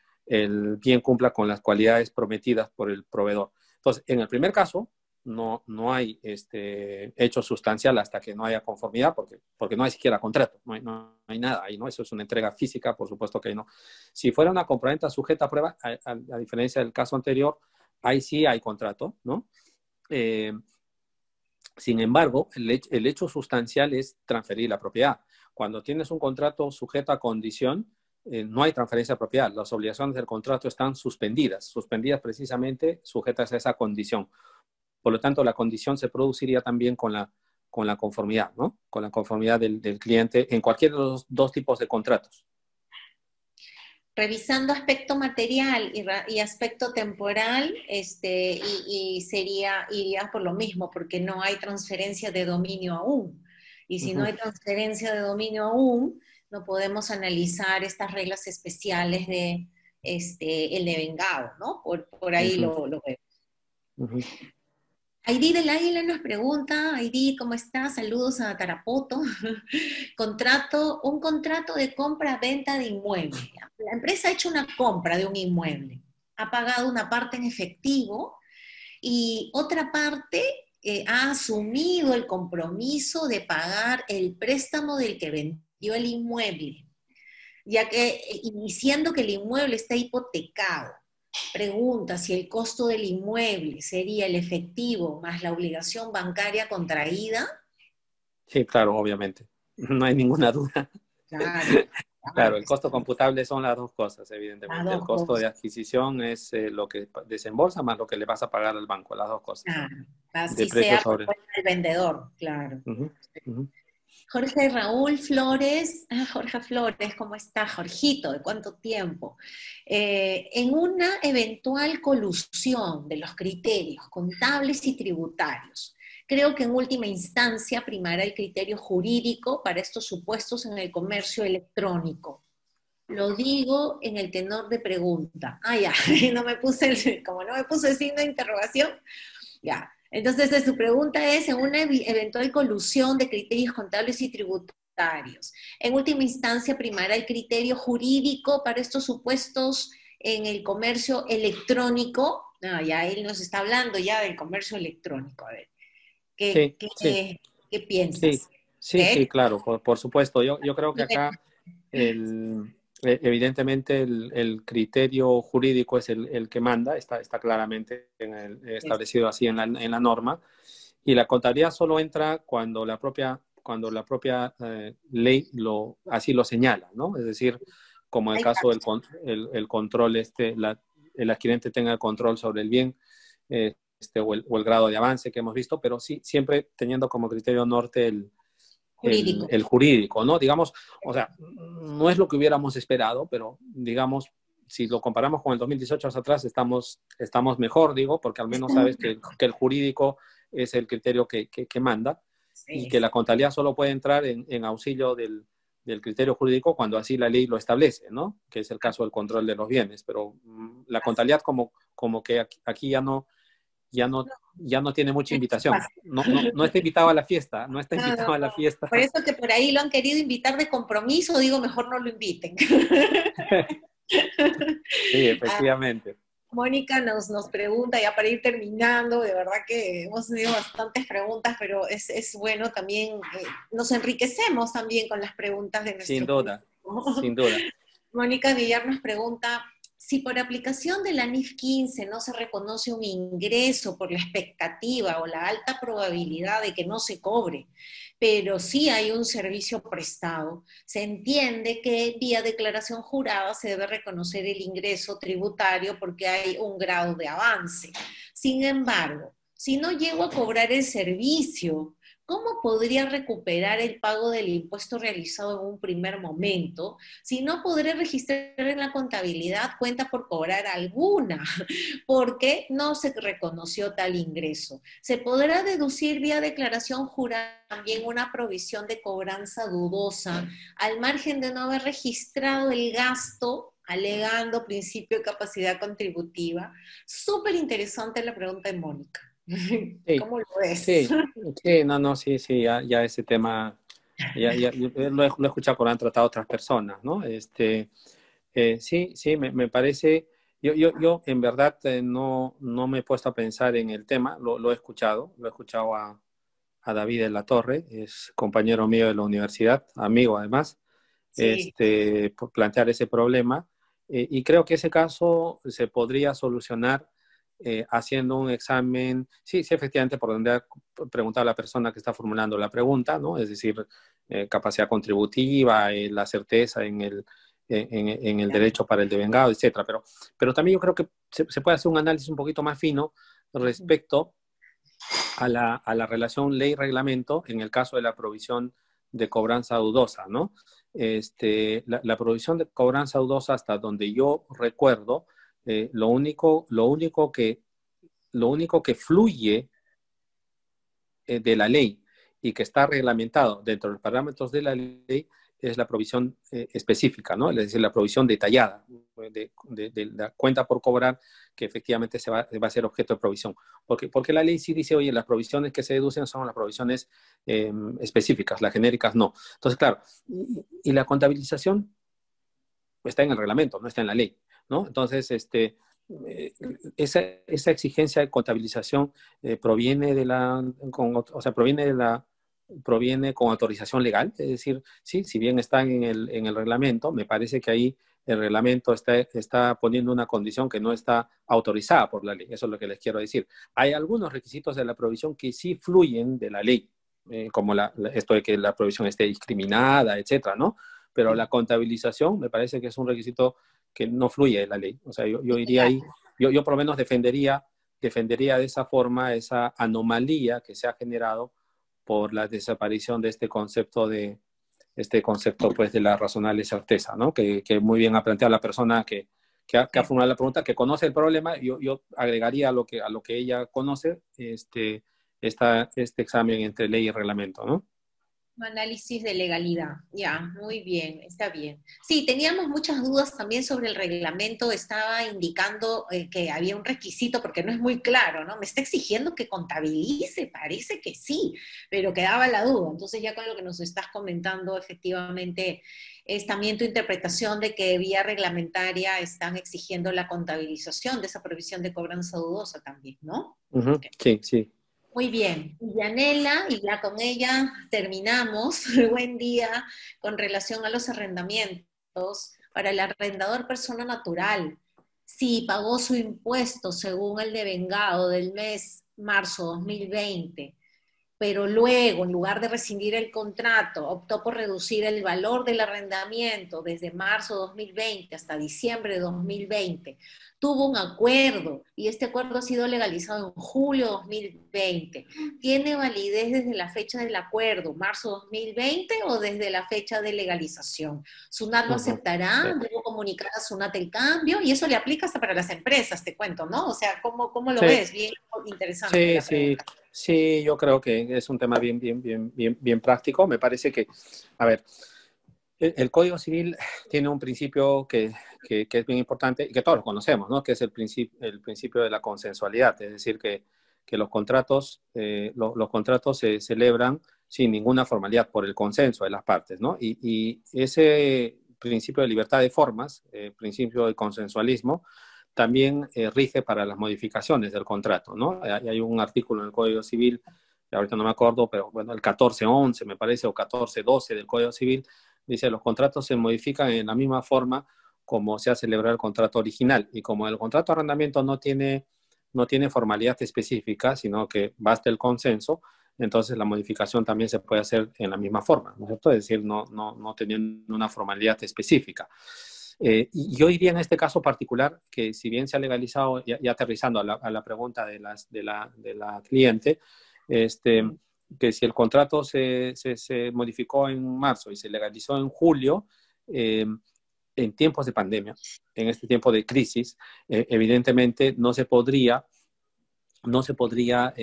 bien cumpla con las cualidades prometidas por el proveedor. Entonces, en el primer caso, no, no hay este hecho sustancial hasta que no haya conformidad, porque, porque no hay siquiera contrato, no hay, nada ahí, ¿no? Eso es una entrega física, por supuesto que no. Si fuera una compraventa sujeta a prueba, a, diferencia del caso anterior, ahí sí hay contrato, ¿no? Eh, sin embargo, el, hecho sustancial es transferir la propiedad. Cuando tienes un contrato sujeto a condición, eh, no hay transferencia de propiedad. Las obligaciones del contrato están suspendidas, suspendidas precisamente sujetas a esa condición. Por lo tanto, la condición se produciría también con la, con la conformidad, ¿no? Con la conformidad del, del cliente en cualquiera de los dos tipos de contratos revisando aspecto material y, aspecto temporal, este, y, sería, iría por lo mismo, porque no hay transferencia de dominio aún. Y si no hay transferencia de dominio aún, no podemos analizar estas reglas especiales de este, el devengado, ¿no? Por, por ahí lo, lo, vemos. Aidí del Águila nos pregunta, Aidí, ¿cómo estás? Saludos a Tarapoto. *laughs* contrato, un contrato de compra-venta de inmueble. La empresa ha hecho una compra de un inmueble, ha pagado una parte en efectivo y otra parte eh, ha asumido el compromiso de pagar el préstamo del que vendió el inmueble, ya que, diciendo que el inmueble está hipotecado pregunta si el costo del inmueble sería el efectivo más la obligación bancaria contraída. Sí, claro, obviamente. *laughs* No hay ninguna duda. Claro. *laughs* Claro, el costo computable son las dos cosas, evidentemente. El costo de adquisición es eh, lo que desembolsa más lo que le vas a pagar al banco, las dos cosas. Así sea sobre... el vendedor, claro. Jorge Raúl Flores, *laughs* ah, Jorge Flores, ¿cómo está? Jorgito, ¿de cuánto tiempo? Eh, en una eventual colusión de los criterios contables y tributarios, creo que en última instancia primará el criterio jurídico para estos supuestos en el comercio electrónico. Lo digo en el tenor de pregunta. Ah, ya, *laughs* no me puse, como no me puse el signo de interrogación, ya. Entonces, su pregunta es, en una eventual colusión de criterios contables y tributarios, en última instancia primará el criterio jurídico para estos supuestos en el comercio electrónico. No, ya él nos está hablando ya del comercio electrónico. A ver, ¿qué, piensas? Sí, sí, claro, por, supuesto. Yo, yo creo que acá el, evidentemente el, criterio jurídico es el, que manda, está, está claramente establecido así en la, en la, norma, y la contabilidad solo entra cuando la propia, cuando la propia eh, ley lo, así lo señala, ¿no? Es decir, como en el caso del el, control, este, el adquirente tenga el control sobre el bien este, o, el, o el grado de avance que hemos visto, pero sí, siempre teniendo como criterio norte el, el, jurídico, ¿no? Digamos, o sea, no es lo que hubiéramos esperado, pero digamos, si lo comparamos con el 2018 hacia atrás, estamos, estamos mejor, digo, porque al menos sabes que, el jurídico es el criterio que, que, manda y que la contabilidad solo puede entrar en, en auxilio del, del, criterio jurídico cuando así la ley lo establece, ¿no? Que es el caso del control de los bienes, pero mm, la contabilidad como, como que aquí ya no, ya no, ya no tiene mucha invitación. No, no, está invitado a la fiesta, no está *laughs* invitado a la fiesta. Por eso que por ahí lo han querido invitar de compromiso, digo, mejor no lo inviten. *laughs* sí, efectivamente. Ah, Mónica nos, nos pregunta, ya para ir terminando, de verdad que hemos tenido bastantes preguntas, pero es, es bueno también, eh, nos enriquecemos también con las preguntas de nuestro Sin duda, sin *laughs* duda. Mónica Villar nos pregunta, si por aplicación de la NIF 15 no se reconoce un ingreso por la expectativa o la alta probabilidad de que no se cobre, pero sí hay un servicio prestado, se entiende que vía declaración jurada se debe reconocer el ingreso tributario porque hay un grado de avance. Sin embargo, si no llego a cobrar el servicio ¿cómo podría recuperar el pago del impuesto realizado en un primer momento si no podré registrar en la contabilidad cuenta por cobrar alguna? *laughs* Porque no se reconoció tal ingreso. Se podrá deducir vía declaración jurada también una provisión de cobranza dudosa al margen de no haber registrado el gasto alegando principio de capacidad contributiva. Súper interesante la pregunta de Mónica. *laughs* ¿Cómo lo ves? Sí, no, no, sí, sí, ya, ese tema, ya, lo, he, escuchado por han tratado otras personas, ¿no? Este, eh, sí, sí, me, parece, yo, yo, yo en verdad eh, no, no me he puesto a pensar en el tema, lo, he escuchado, lo he escuchado a, a, David de la Torre, es compañero mío de la universidad, amigo además, este, por plantear ese problema. Eh, y creo que ese caso se podría solucionar eh, haciendo un examen, sí, sí, efectivamente, por donde ha preguntado la persona que está formulando la pregunta, ¿no? Es decir, eh, capacidad contributiva, eh, la certeza en el, en, el derecho para el devengado, etcétera. Pero, pero también yo creo que se, puede hacer un análisis un poquito más fino respecto a la, a la relación ley-reglamento en el caso de la provisión de cobranza dudosa, ¿no? Este, la, la provisión de cobranza dudosa, hasta donde yo recuerdo, eh, lo, único, lo, único que, lo único que fluye eh, de la ley y que está reglamentado dentro de los parámetros de la ley es la provisión eh, específica, ¿no? Es decir, la provisión detallada de, la cuenta por cobrar que efectivamente se va, va, a ser objeto de provisión. Porque, porque la ley sí dice, oye, las provisiones que se deducen son las provisiones específicas, las genéricas no. Entonces, claro, y la contabilización está en el reglamento, no está en la ley. ¿No? Entonces, este, eh, esa, esa, exigencia de contabilización eh, proviene de la, con, o sea, proviene de la, proviene con autorización legal, es decir, sí, si bien está en el, en el reglamento, me parece que ahí el reglamento está, está poniendo una condición que no está autorizada por la ley. Eso es lo que les quiero decir. Hay algunos requisitos de la provisión que sí fluyen de la ley, eh, como la, esto de que la provisión esté discriminada, etcétera, ¿no? pero la contabilización me parece que es un requisito que no fluye la ley. O sea, yo, yo iría ahí, yo, yo por lo menos defendería, defendería de esa forma esa anomalía que se ha generado por la desaparición de este concepto de este concepto pues de la razonable certeza, ¿no? Que, que muy bien ha planteado la persona que, que ha, que ha, formulado la pregunta, que conoce el problema, yo, yo agregaría a lo que a lo que ella conoce este, esta, este examen entre ley y reglamento, ¿no? Análisis de legalidad, ya, muy bien, está bien. Sí, teníamos muchas dudas también sobre el reglamento, estaba indicando eh, que había un requisito, porque no es muy claro, ¿no? Me está exigiendo que contabilice, parece que sí, pero quedaba la duda. Entonces ya con lo que nos estás comentando, efectivamente, es también tu interpretación de que vía reglamentaria están exigiendo la contabilización de esa provisión de cobranza dudosa también, ¿no? Sí, sí. Muy bien, Yanela, y ya con ella terminamos. *laughs* Buen día con relación a los arrendamientos para el arrendador persona natural. Si pagó su impuesto según el devengado del mes marzo 2020, pero luego, en lugar de rescindir el contrato, optó por reducir el valor del arrendamiento desde marzo 2020 hasta diciembre de 2020, tuvo un acuerdo y este acuerdo ha sido legalizado en julio de 2020. ¿Tiene validez desde la fecha del acuerdo, marzo 2020 o desde la fecha de legalización? SUNAT lo aceptará, debo comunicar a SUNAT el cambio y eso le aplica hasta para las empresas, te cuento, ¿no? O sea, ¿cómo, cómo lo ves? Bien interesante. Sí, sí. Sí, yo creo que es un tema bien, bien, bien, bien, bien práctico. Me parece que, a ver, el, Código Civil tiene un principio que, que, es bien importante y que todos conocemos, ¿no? Que es el, principio el principio de la consensualidad, es decir, que, que los contratos, eh, los contratos se celebran sin ninguna formalidad por el consenso de las partes, ¿no? Y, y ese principio de libertad de formas, el principio de consensualismo, también eh, rige para las modificaciones del contrato, ¿no? Hay, hay, un artículo en el Código Civil, ahorita no me acuerdo, pero bueno, el 1411 me parece, o 1412 del Código Civil, dice, los contratos se modifican en la misma forma como se ha celebrado el contrato original. Y como el contrato de arrendamiento no tiene, no tiene formalidad específica, sino que basta el consenso, entonces la modificación también se puede hacer en la misma forma, ¿no es cierto? Es decir, no, no, no teniendo una formalidad específica. Eh, y yo diría en este caso particular que si bien se ha legalizado, ya, aterrizando a la, pregunta de, la, cliente, este, que si el contrato se, modificó en marzo y se legalizó en julio, eh, en tiempos de pandemia, en este tiempo de crisis, eh, evidentemente no se podría, no se podría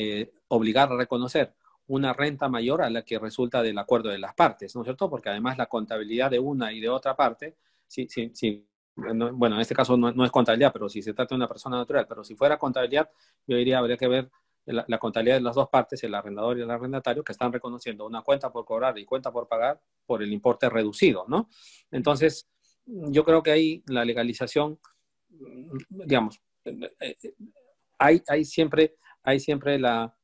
obligar a reconocer una renta mayor a la que resulta del acuerdo de las partes, ¿no es cierto? Porque además la contabilidad de una y de otra parte, sí, sí, sí, bueno, en este caso no, no, es contabilidad, pero si se trata de una persona natural, pero si fuera contabilidad, yo diría, habría que ver la, contabilidad de las dos partes, el arrendador y el arrendatario, que están reconociendo una cuenta por cobrar y cuenta por pagar por el importe reducido, ¿no? Entonces, yo creo que ahí la legalización, digamos, hay, hay siempre, hay siempre la,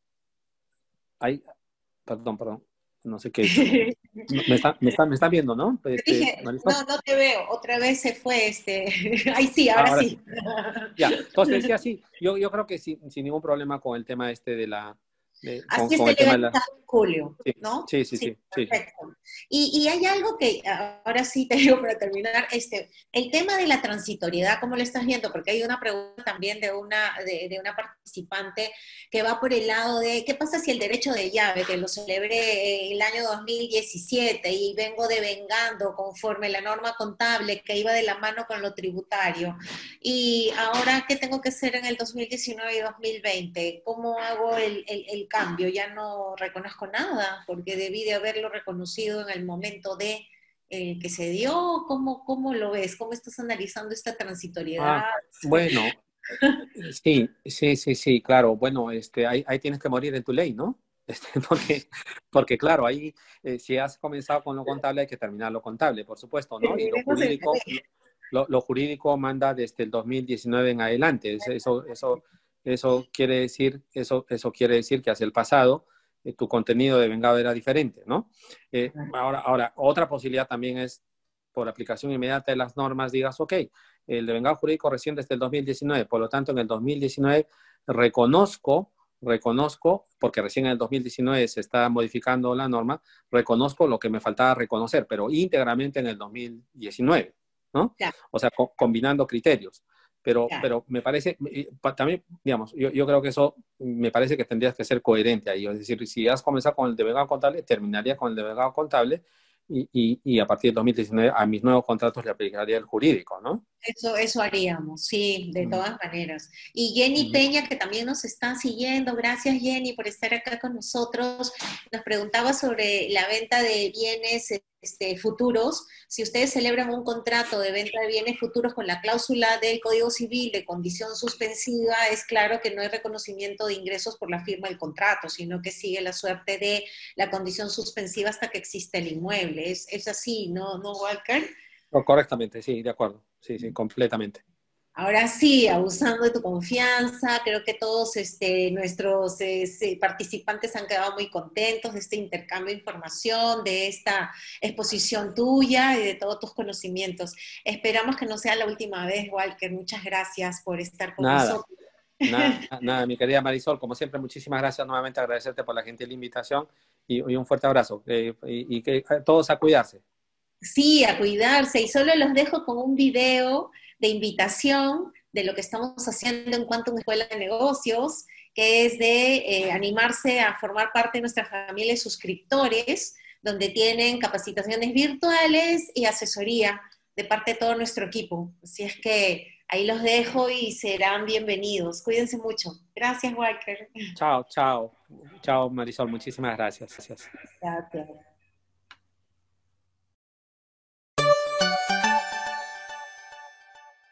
hay, perdón, perdón, no sé qué. *laughs* Me está, me está, me está viendo, ¿no? Este, no, no te veo. Otra vez se fue este. *laughs* Ahí sí, ahora, sí. Ya, entonces decía sí. *laughs* Yo, yo creo que sin ningún problema con el tema este de la, Así con, legalizado en julio, ¿no? Sí, sí, sí. perfecto. Y, y, hay algo que ahora sí *laughs* te digo para terminar, este, el tema de la transitoriedad, ¿cómo lo estás viendo? Porque hay una pregunta también de una, de, de, una participante que va por el lado de, ¿qué pasa si el derecho de llave, que lo celebré el año 2017 y vengo devengando conforme la norma contable que iba de la mano con lo tributario, y ahora, ¿qué tengo que hacer en el 2019 y 2020? ¿Cómo hago el, el, el cambio, ya no reconozco nada, porque debí de haberlo reconocido en el momento de eh, que se dio. ¿Cómo, ¿Cómo lo ves? ¿Cómo estás analizando esta transitoriedad? Ah, bueno, sí, sí, sí, sí, claro. Bueno, este, ahí, ahí tienes que morir en tu ley, ¿no? *laughs* Este, porque, porque claro, ahí eh, si has comenzado con lo contable hay que terminar lo contable, por supuesto, ¿no? Y lo jurídico, lo, lo jurídico manda desde el 2019 en adelante. Eso, eso, eso quiere decir, eso, eso quiere decir que hacia el pasado eh, tu contenido de vengado era diferente, ¿no? Eh, ahora, ahora, otra posibilidad también es, por aplicación inmediata de las normas, digas, ok, el devengado jurídico recién desde el 2019, por lo tanto, en el 2019 reconozco reconozco, porque recién en el 2019 se está modificando la norma, reconozco lo que me faltaba reconocer, pero íntegramente en el 2019, ¿no? O sea, combinando criterios. Pero, pero me parece, también, digamos, yo, yo, creo que eso me parece que tendrías que ser coherente ahí. Es decir, si has comenzado con el delegado contable, terminaría con el delegado contable y, y, a partir de 2019 a mis nuevos contratos le aplicaría el jurídico, ¿no? Eso, eso haríamos, sí, de todas maneras. Y Jenny Peña, que también nos está siguiendo, gracias Jenny por estar acá con nosotros, nos preguntaba sobre la venta de bienes este, futuros. Si ustedes celebran un contrato de venta de bienes futuros con la cláusula del Código Civil de condición suspensiva, es claro que no hay reconocimiento de ingresos por la firma del contrato, sino que sigue la suerte de la condición suspensiva hasta que existe el inmueble. Es, es así, ¿no, ¿no Walker? correctamente, sí, de acuerdo. Sí, sí, completamente. Ahora sí, abusando de tu confianza, creo que todos este, nuestros este, participantes han quedado muy contentos de este intercambio de información, de esta exposición tuya y de todos tus conocimientos. Esperamos que no sea la última vez, Walker. Muchas gracias por estar con nosotros. Nada, *laughs* nada, mi querida Marisol, como siempre, muchísimas gracias nuevamente, agradecerte por la gentil invitación y, un fuerte abrazo. Eh, y, y que todos a cuidarse. Sí, a cuidarse. Y solo los dejo con un video de invitación de lo que estamos haciendo en cuanto a una escuela de negocios, que es de eh, animarse a formar parte de nuestra familia de suscriptores, donde tienen capacitaciones virtuales y asesoría de parte de todo nuestro equipo. Así es que ahí los dejo y serán bienvenidos. Cuídense mucho. Gracias, Walker. Chao, chao. Chao, Marisol. Muchísimas gracias. Gracias.